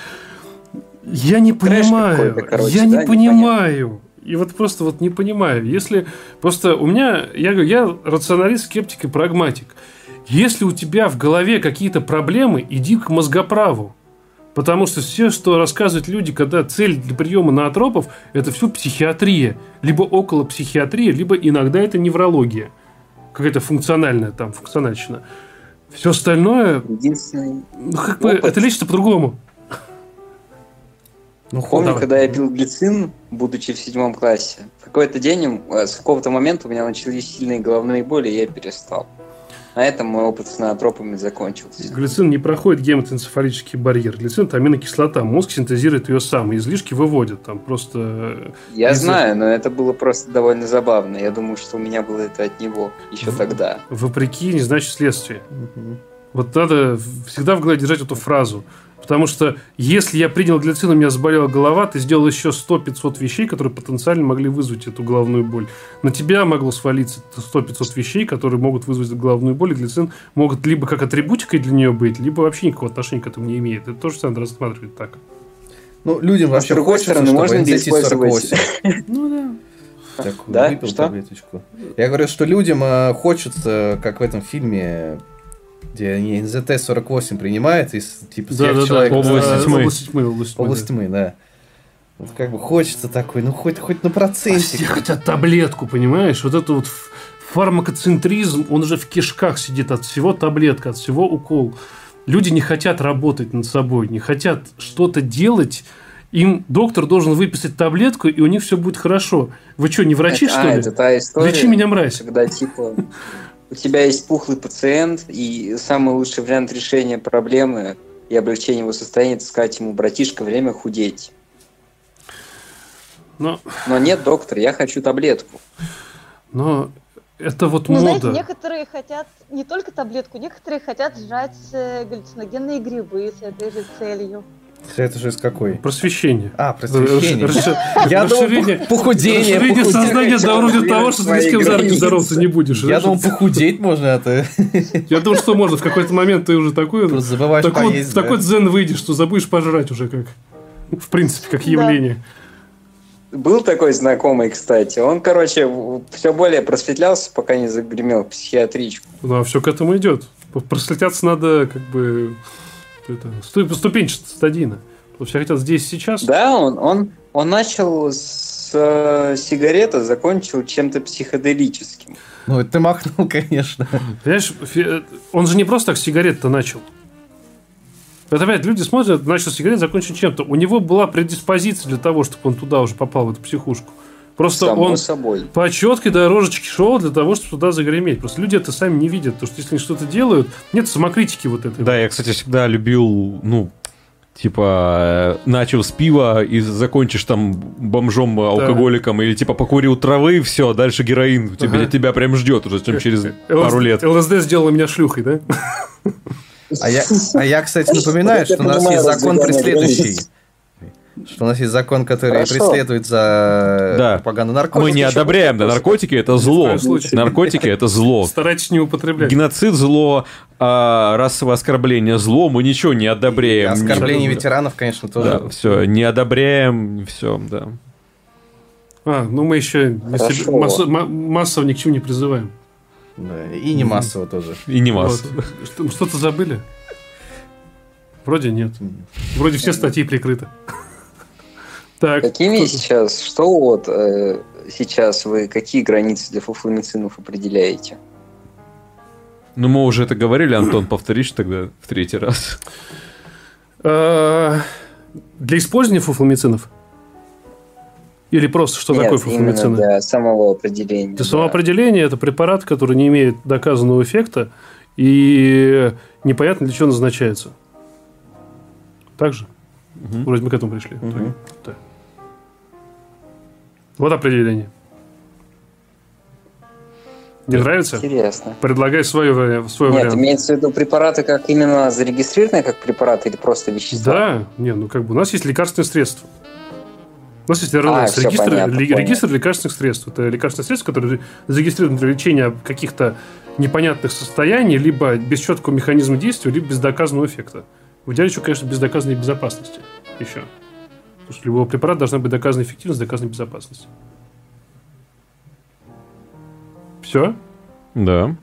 Я не понимаю. Я не понимаю. И вот просто вот не понимаю. Если просто у меня, я говорю, я рационалист, скептик и прагматик. Если у тебя в голове какие-то проблемы, иди к мозгоправу. Потому что все, что рассказывают люди, когда цель для приема наотропов, это все психиатрия. Либо около психиатрии, либо иногда это неврология. Какая-то функциональная там, функциональщина. Все остальное... Единственный ну, как бы, это лечится по-другому. Ну, Помню, давай. когда я пил глицин, будучи в седьмом классе, в какой-то день, э, с какого-то момента у меня начались сильные головные боли, и я перестал. На этом мой опыт с ноотропами закончился. Глицин не проходит гематоэнцефалический барьер. Глицин – это аминокислота. Мозг синтезирует ее сам. Излишки выводит. Там просто... Я из... знаю, но это было просто довольно забавно. Я думаю, что у меня было это от него еще в... тогда. Вопреки не значит следствие. Угу. Вот надо всегда в голове держать эту фразу. Потому что если я принял глицин, у меня заболела голова, ты сделал еще 100-500 вещей, которые потенциально могли вызвать эту головную боль. На тебя могло свалиться 100-500 вещей, которые могут вызвать головную боль, и глицин могут либо как атрибутикой для нее быть, либо вообще никакого отношения к этому не имеет. Это тоже надо рассматривать так. Ну, людям вообще с другой хочется, стороны, можно ли использовать... <laughs> Ну да. такую, Да? выпил Что? таблеточку. Я говорю, что людям э, хочется, как в этом фильме, где они НЗТ-48 принимают, и типа Да, да, да. сверхчеловек Область становится. тьмы. Область тьмы, область тьмы. Область да. тьмы, да. Вот как бы хочется такой, ну хоть, хоть на А процентик. все хотят таблетку, понимаешь? Вот это вот фармакоцентризм, он уже в кишках сидит от всего таблетка, от всего укол. Люди не хотят работать над собой, не хотят что-то делать. Им доктор должен выписать таблетку, и у них все будет хорошо. Вы что, не врачи, Это- что а, ли? это та история, Лечи меня, мразь. когда типа у тебя есть пухлый пациент, и самый лучший вариант решения проблемы и облегчения его состояния это сказать ему, братишка, время худеть. Но, Но нет, доктор, я хочу таблетку. но это вот Ну, мода. знаете, некоторые хотят не только таблетку, некоторые хотят жрать э, галлюциногенные грибы с этой же целью. Это же из какой? Просвещение. А, просвещение. <laughs> Я думал, расширение- похудение. Расширение похудение. сознания до уровня того, что ты ни с кем за руки здороваться не будешь. Я думал, похудеть можно, а ты <laughs> Я думал, что можно в какой-то момент ты уже такой, просто забываешь такой, поесть. в да? такой дзен выйдешь, что забудешь пожрать уже как. В принципе, как Да. явление. Был такой знакомый, кстати. Он, короче, все более просветлялся, пока не загремел в психиатричку. Ну, а все к этому идет. Прослетяться надо как бы это, сту- ступенчато, стадийно. Все хотят здесь и сейчас. Да, он, он, он начал с э, сигареты, закончил чем-то психоделическим. Ну, это ты махнул, <laughs> конечно. Понимаешь, фи- он же не просто так сигарет-то начал. Вот опять люди смотрят, начал сигарет, закончил чем-то. У него была предиспозиция для того, чтобы он туда уже попал, в эту психушку. Просто Само он собой. по четкой дорожечке шел для того, чтобы туда загреметь. Просто люди это сами не видят. Потому что если они что-то делают, нет самокритики вот этой. Да, я, кстати, всегда любил, ну, типа, э, начал с пива и закончишь там бомжом, э, алкоголиком, или типа покурил травы, все, дальше героин тебя, Ага. тебя прям ждет уже чем через пару лет. ЛСД сделала меня шлюхой, да? А я, а я, кстати, напоминаю, что у нас есть закон преследующий. Что у нас есть закон, который Хорошо. преследует за Да. пропаганду наркотиков. Мы не одобряем, да, наркотики это зло. Наркотики это зло. Старайтесь не употреблять. Геноцид зло, а расовое оскорбление зло, мы ничего не одобряем. Оскорбление Не- ветеранов, конечно, тоже. Да, все, не одобряем, все, да. А, ну мы еще себе- массо- ма- массово ни к чему не призываем. Да, И не массово тоже. И не масса. Вот. Что- Что-то забыли? Вроде нет. Вроде все статьи прикрыты. Так. Какими кто- сейчас, что вот э, сейчас вы, какие границы для фуфломицинов определяете? Ну, мы уже это говорили, Антон, <clears throat> повторишь тогда в третий раз. А, Для использования фуфломицинов? Или просто что Нет, такое именно фуфломицины? для самого определения. Для да. самоопределения это препарат, который не имеет доказанного эффекта и непонятно для чего назначается. Так же? Мгм. Вроде мы к этому пришли. Мгм. Да. Вот определение. Не нравится? Интересно. Предлагай вари- свой Нет, вариант. имеется в виду препараты как именно зарегистрированные как препараты или просто вещества? Да, не, ну как бы у нас есть лекарственные средства. У нас есть РЛС, А, регистр, понятно, ли- регистр лекарственных средств. Это лекарственные средства, которые зарегистрированы для лечения каких-то непонятных состояний, либо без четкого механизма действия, либо без доказанного эффекта. В идеале еще, конечно, без доказанной безопасности. Еще. Потому что у любого препарата должна быть доказана эффективность, доказана безопасность. Все? Да.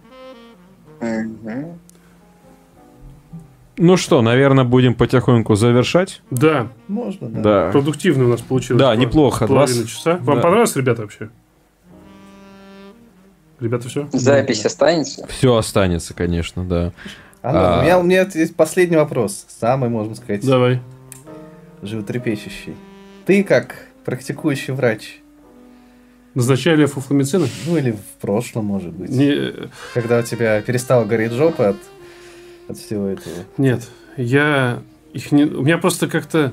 Ну что, наверное, будем потихоньку завершать. Да, Можно, да. Да. продуктивно у нас получилось. Да, неплохо. Половина часа. Вам да. понравилось, ребята, вообще? Ребята, все? Запись останется? Все останется, конечно, да. Антон, А. у, меня, у меня есть последний вопрос. Самый, можно сказать, Давай. Животрепещущий. Ты, как практикующий врач, Назначали фуфломицины? ну или в прошлом, может быть, Не, когда у тебя перестала гореть жопа от, от всего этого. нет, я их не... У меня просто как-то...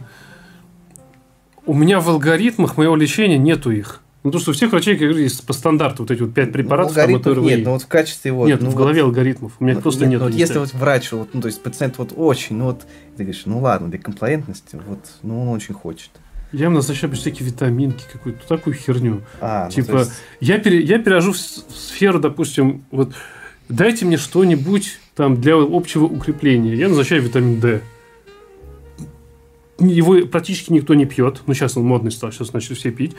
У меня в алгоритмах моего лечения нету их. Ну, то, что у всех врачей, как говорится, по стандарту вот эти вот пять препаратов, ну, там, алгоритмов РВИ. нет, но вот в качестве вот... Нет, ну, в вот- голове алгоритмов. У меня вот просто нет, нет. вот если вот врач, вот, ну, то есть пациент вот очень, ну вот, ты говоришь, ну ладно, для комплаентности, вот, ну он очень хочет. Я им назначаю всякие витаминки, какую-то такую херню. А, ну, Типа, есть- Я, пере- я перехожу в сферу, допустим, вот дайте мне что-нибудь там для общего укрепления. Я назначаю витамин D. Его практически никто не пьет. Ну, сейчас он модный стал, сейчас начали все пить.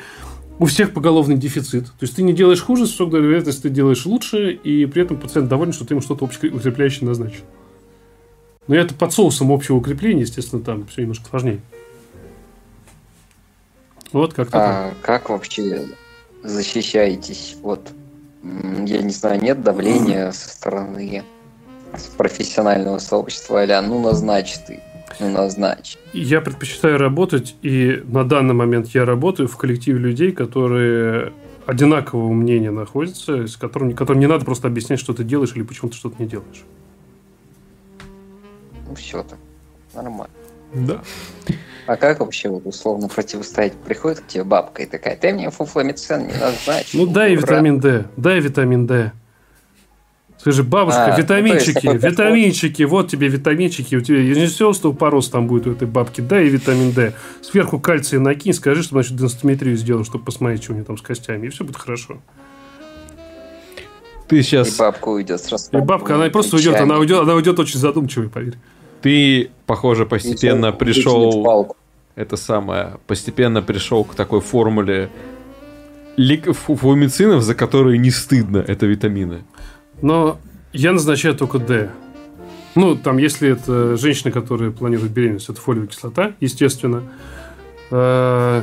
У всех поголовный дефицит. То есть ты не делаешь хуже, с высокой вероятностью ты делаешь лучше, и при этом пациент доволен, что ты ему что-то укрепляющее назначил. Но это под соусом общего укрепления, естественно, там все немножко сложнее. Вот как-то. А так. как вообще защищаетесь? Вот, я не знаю, нет давления со стороны профессионального сообщества, а ну назначь ты, ну назначь. Я предпочитаю работать, и на данный момент я работаю в коллективе людей, которые одинакового мнения находятся, с которым, которым не надо просто объяснять, что ты делаешь или почему ты что-то не делаешь. Ну все так, нормально. Да. А как вообще вот условно противостоять? Приходит к тебе бабка и такая, ты мне фуфламицин не назначь. Ну дай витамин D, дай витамин D. Скажи, бабушка, а, витаминчики, ну, витаминчики, вот тебе витаминчики, у тебя не все остеопороз там будет у этой бабки, дай витамин D. Сверху кальций накинь, скажи, что значит денстометрию сделал, чтобы посмотреть, что у нее там с костями, и все будет хорошо. Ты сейчас... И бабка уйдет с И бабка, она просто уйдет, она уйдет, она уйдет очень задумчивой, поверь. Ты, похоже, постепенно пришел... Это самое, постепенно пришел к такой формуле фумицинов, за которые не стыдно, это витамины. Но я назначаю только D. Ну, там, если это женщина, которая планирует беременность, это фолиевая кислота, естественно. Э,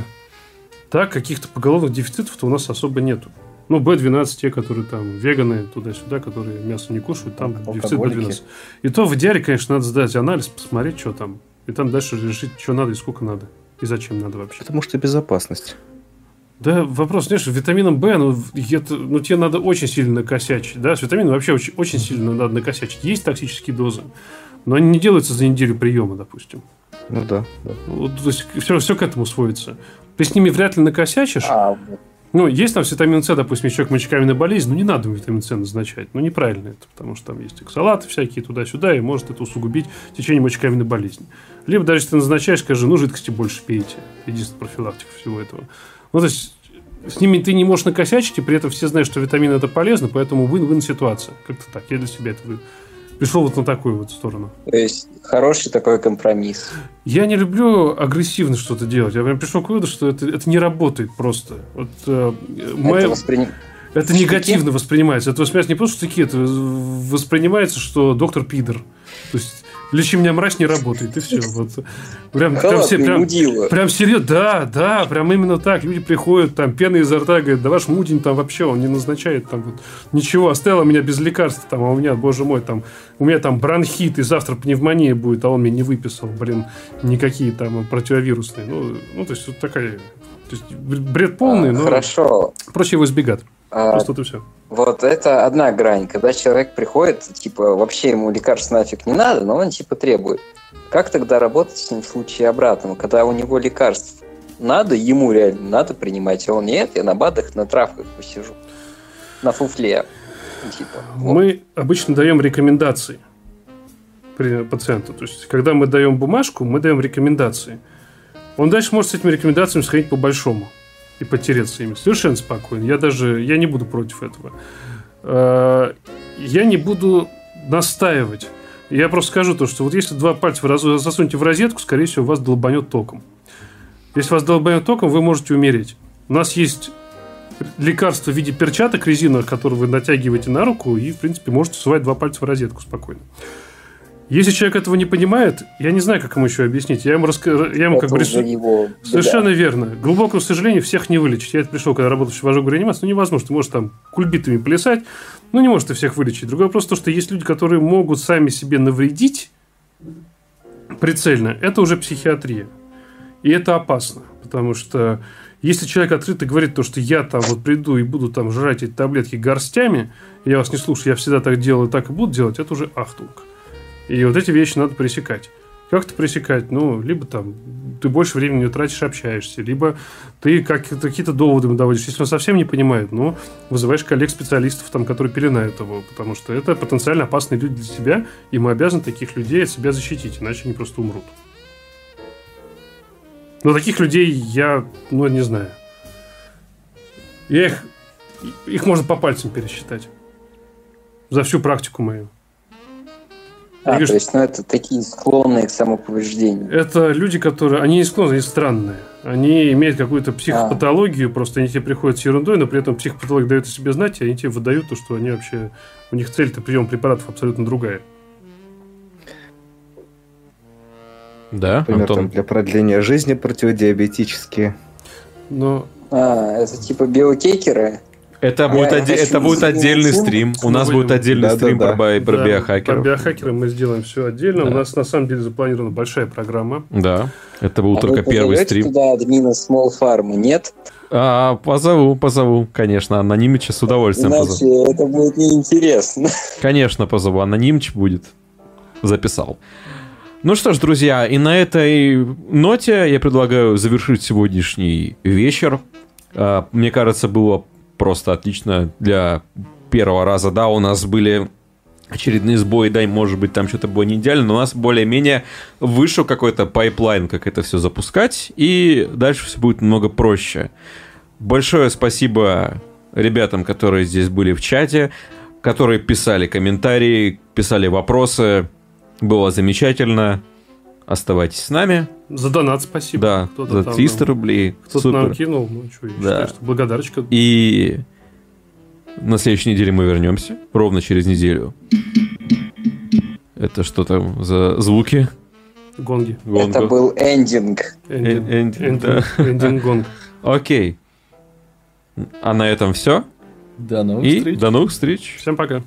так, каких-то поголовных дефицитов-то у нас особо нету. Ну, B12, те, которые там веганы, туда-сюда, которые мясо не кушают, там дефицит B12. И то в идеале, конечно, надо сдать анализ, посмотреть, что там. И там дальше решить, что надо и сколько надо. И зачем надо вообще. Потому что безопасность. Да, вопрос, знаешь, витамином В, ну, это, ну, тебе надо очень сильно накосячить. Да, с витамином вообще очень, очень сильно надо накосячить. Есть токсические дозы, но они не делаются за неделю приема, допустим. Ну да. да. Вот, то есть все, все к этому сводится. Ты с ними вряд ли накосячишь. А, ну, есть там витамин С, допустим, человек мочекаменная болезнь, ну, не надо витамин С назначать. Ну, неправильно это, потому что там есть оксалаты всякие туда-сюда, и может это усугубить течение мочекаменной болезни. Либо даже если ты назначаешь, скажи, ну, жидкости больше пейте. Единственная профилактика всего этого. Ну, то есть, с ними ты не можешь накосячить, и при этом все знают, что витамины это полезно, поэтому вин-вин ситуация. Как-то так. Я для себя это пришел вот на такую вот сторону. То есть хороший такой компромисс. Я не люблю агрессивно что-то делать. Я прям пришел к выводу, что это, это не работает просто. Вот, э, моя... это, восприним... это негативно воспринимается. Это воспринимается не просто штыки, это воспринимается, что доктор пидор. То есть Лечи меня мразь не работает, и все. Вот. Прям, прям, все, прям, прям серьезно, да, да, прям именно так. Люди приходят, там, пена изо рта, говорят, да ваш мудень там вообще, он не назначает там вот ничего, оставила меня без лекарств, там, а у меня, боже мой, там, у меня там бронхит, и завтра пневмония будет, а он мне не выписал, блин, никакие там противовирусные. Ну, ну то есть, вот такая, то есть, бред полный, а, но... Хорошо. Проще его избегать. А, Просто и все. Вот это одна грань, когда человек приходит, типа, вообще ему лекарств нафиг не надо, но он типа требует. Как тогда работать с ним в случае обратного, когда у него лекарств надо, ему реально надо принимать, а он нет, я на БАДах, на травках посижу, на фуфле. Типа, вот. Мы обычно даем рекомендации пациенту. То есть, когда мы даем бумажку, мы даем рекомендации. Он дальше может с этими рекомендациями сходить по большому и потереться ими. Совершенно спокойно. Я даже, я не буду против этого. Э, я не буду настаивать. Я просто скажу то, что вот если два пальца засунете в розетку, скорее всего, вас долбанет током. Если вас долбанет током, вы можете умереть. У нас есть лекарство в виде перчаток резиновых, которые вы натягиваете на руку, и, в принципе, можете сувать два пальца в розетку спокойно. Если человек этого не понимает, я не знаю, как ему еще объяснить. Я ему, раска... я ему как бы решу... его... Совершенно да. верно. Глубокого сожаления всех не вылечить. Я это пришел, когда работал в ожогу реанимации. Ну, невозможно. Ты можешь там кульбитами плясать, но не можешь ты всех вылечить. Другой вопрос то, что есть люди, которые могут сами себе навредить прицельно. Это уже психиатрия. И это опасно. Потому что если человек открыто говорит то, что я там вот приду и буду там жрать эти таблетки горстями, я вас не слушаю, я всегда так делаю, так и буду делать, это уже ахтунг. И вот эти вещи надо пресекать. Как это пресекать? Ну, либо там ты больше времени тратишь, общаешься, либо ты как какие-то доводы ему доводишь. Если он совсем не понимает, ну, вызываешь коллег-специалистов, там, которые пеленают его, потому что это потенциально опасные люди для себя, и мы обязаны таких людей от себя защитить, иначе они просто умрут. Но таких людей я, ну, не знаю. Я их, их можно по пальцам пересчитать. За всю практику мою. А, то есть, ну, это такие склонные к самоповреждению. Это люди, которые... Они не склонные, они странные. Они имеют какую-то психопатологию, а. просто они тебе приходят с ерундой, но при этом психопатология дает о себе знать, и они тебе выдают то, что они вообще... У них цель-то прием препаратов абсолютно другая. Да, Например, Антон. Там для продления жизни противодиабетические. Но... А, это типа биокекеры? Это а, будет, оде- это будет отдельный стрим. У нас будет отдельный да, стрим да, да. про, про да, биохакеров. Про биохакеров мы сделаем все отдельно. Да. У нас на самом деле запланирована большая программа. Да. Это был а только первый стрим. туда админа Small Farm, нет? А, позову, позову, конечно. Анонимыча с удовольствием Иначе позову. это будет неинтересно. Конечно, позову. Анонимыч будет. Записал. Ну что ж, друзья, и на этой ноте я предлагаю завершить сегодняшний вечер. А, мне кажется, было просто отлично для первого раза. Да, у нас были очередные сбои, да, может быть, там что-то было не идеально, но у нас более-менее вышел какой-то pipeline, как это все запускать, и дальше все будет немного проще. Большое спасибо ребятам, которые здесь были в чате, которые писали комментарии, писали вопросы. Было замечательно. Оставайтесь с нами. За донат спасибо. Да, Кто-то за 300 там, рублей. Кто-то Супер. нам кинул. Ну, что, я да. считаю, что благодарочка. И на следующей неделе мы вернемся. Ровно через неделю. Это что там за звуки? Гонги. Гонго. Это был эндинг. Эндинг, эндинг, да. эндинг гонг. <laughs> Окей. А на этом все. До новых И встреч. До новых встреч. Всем пока.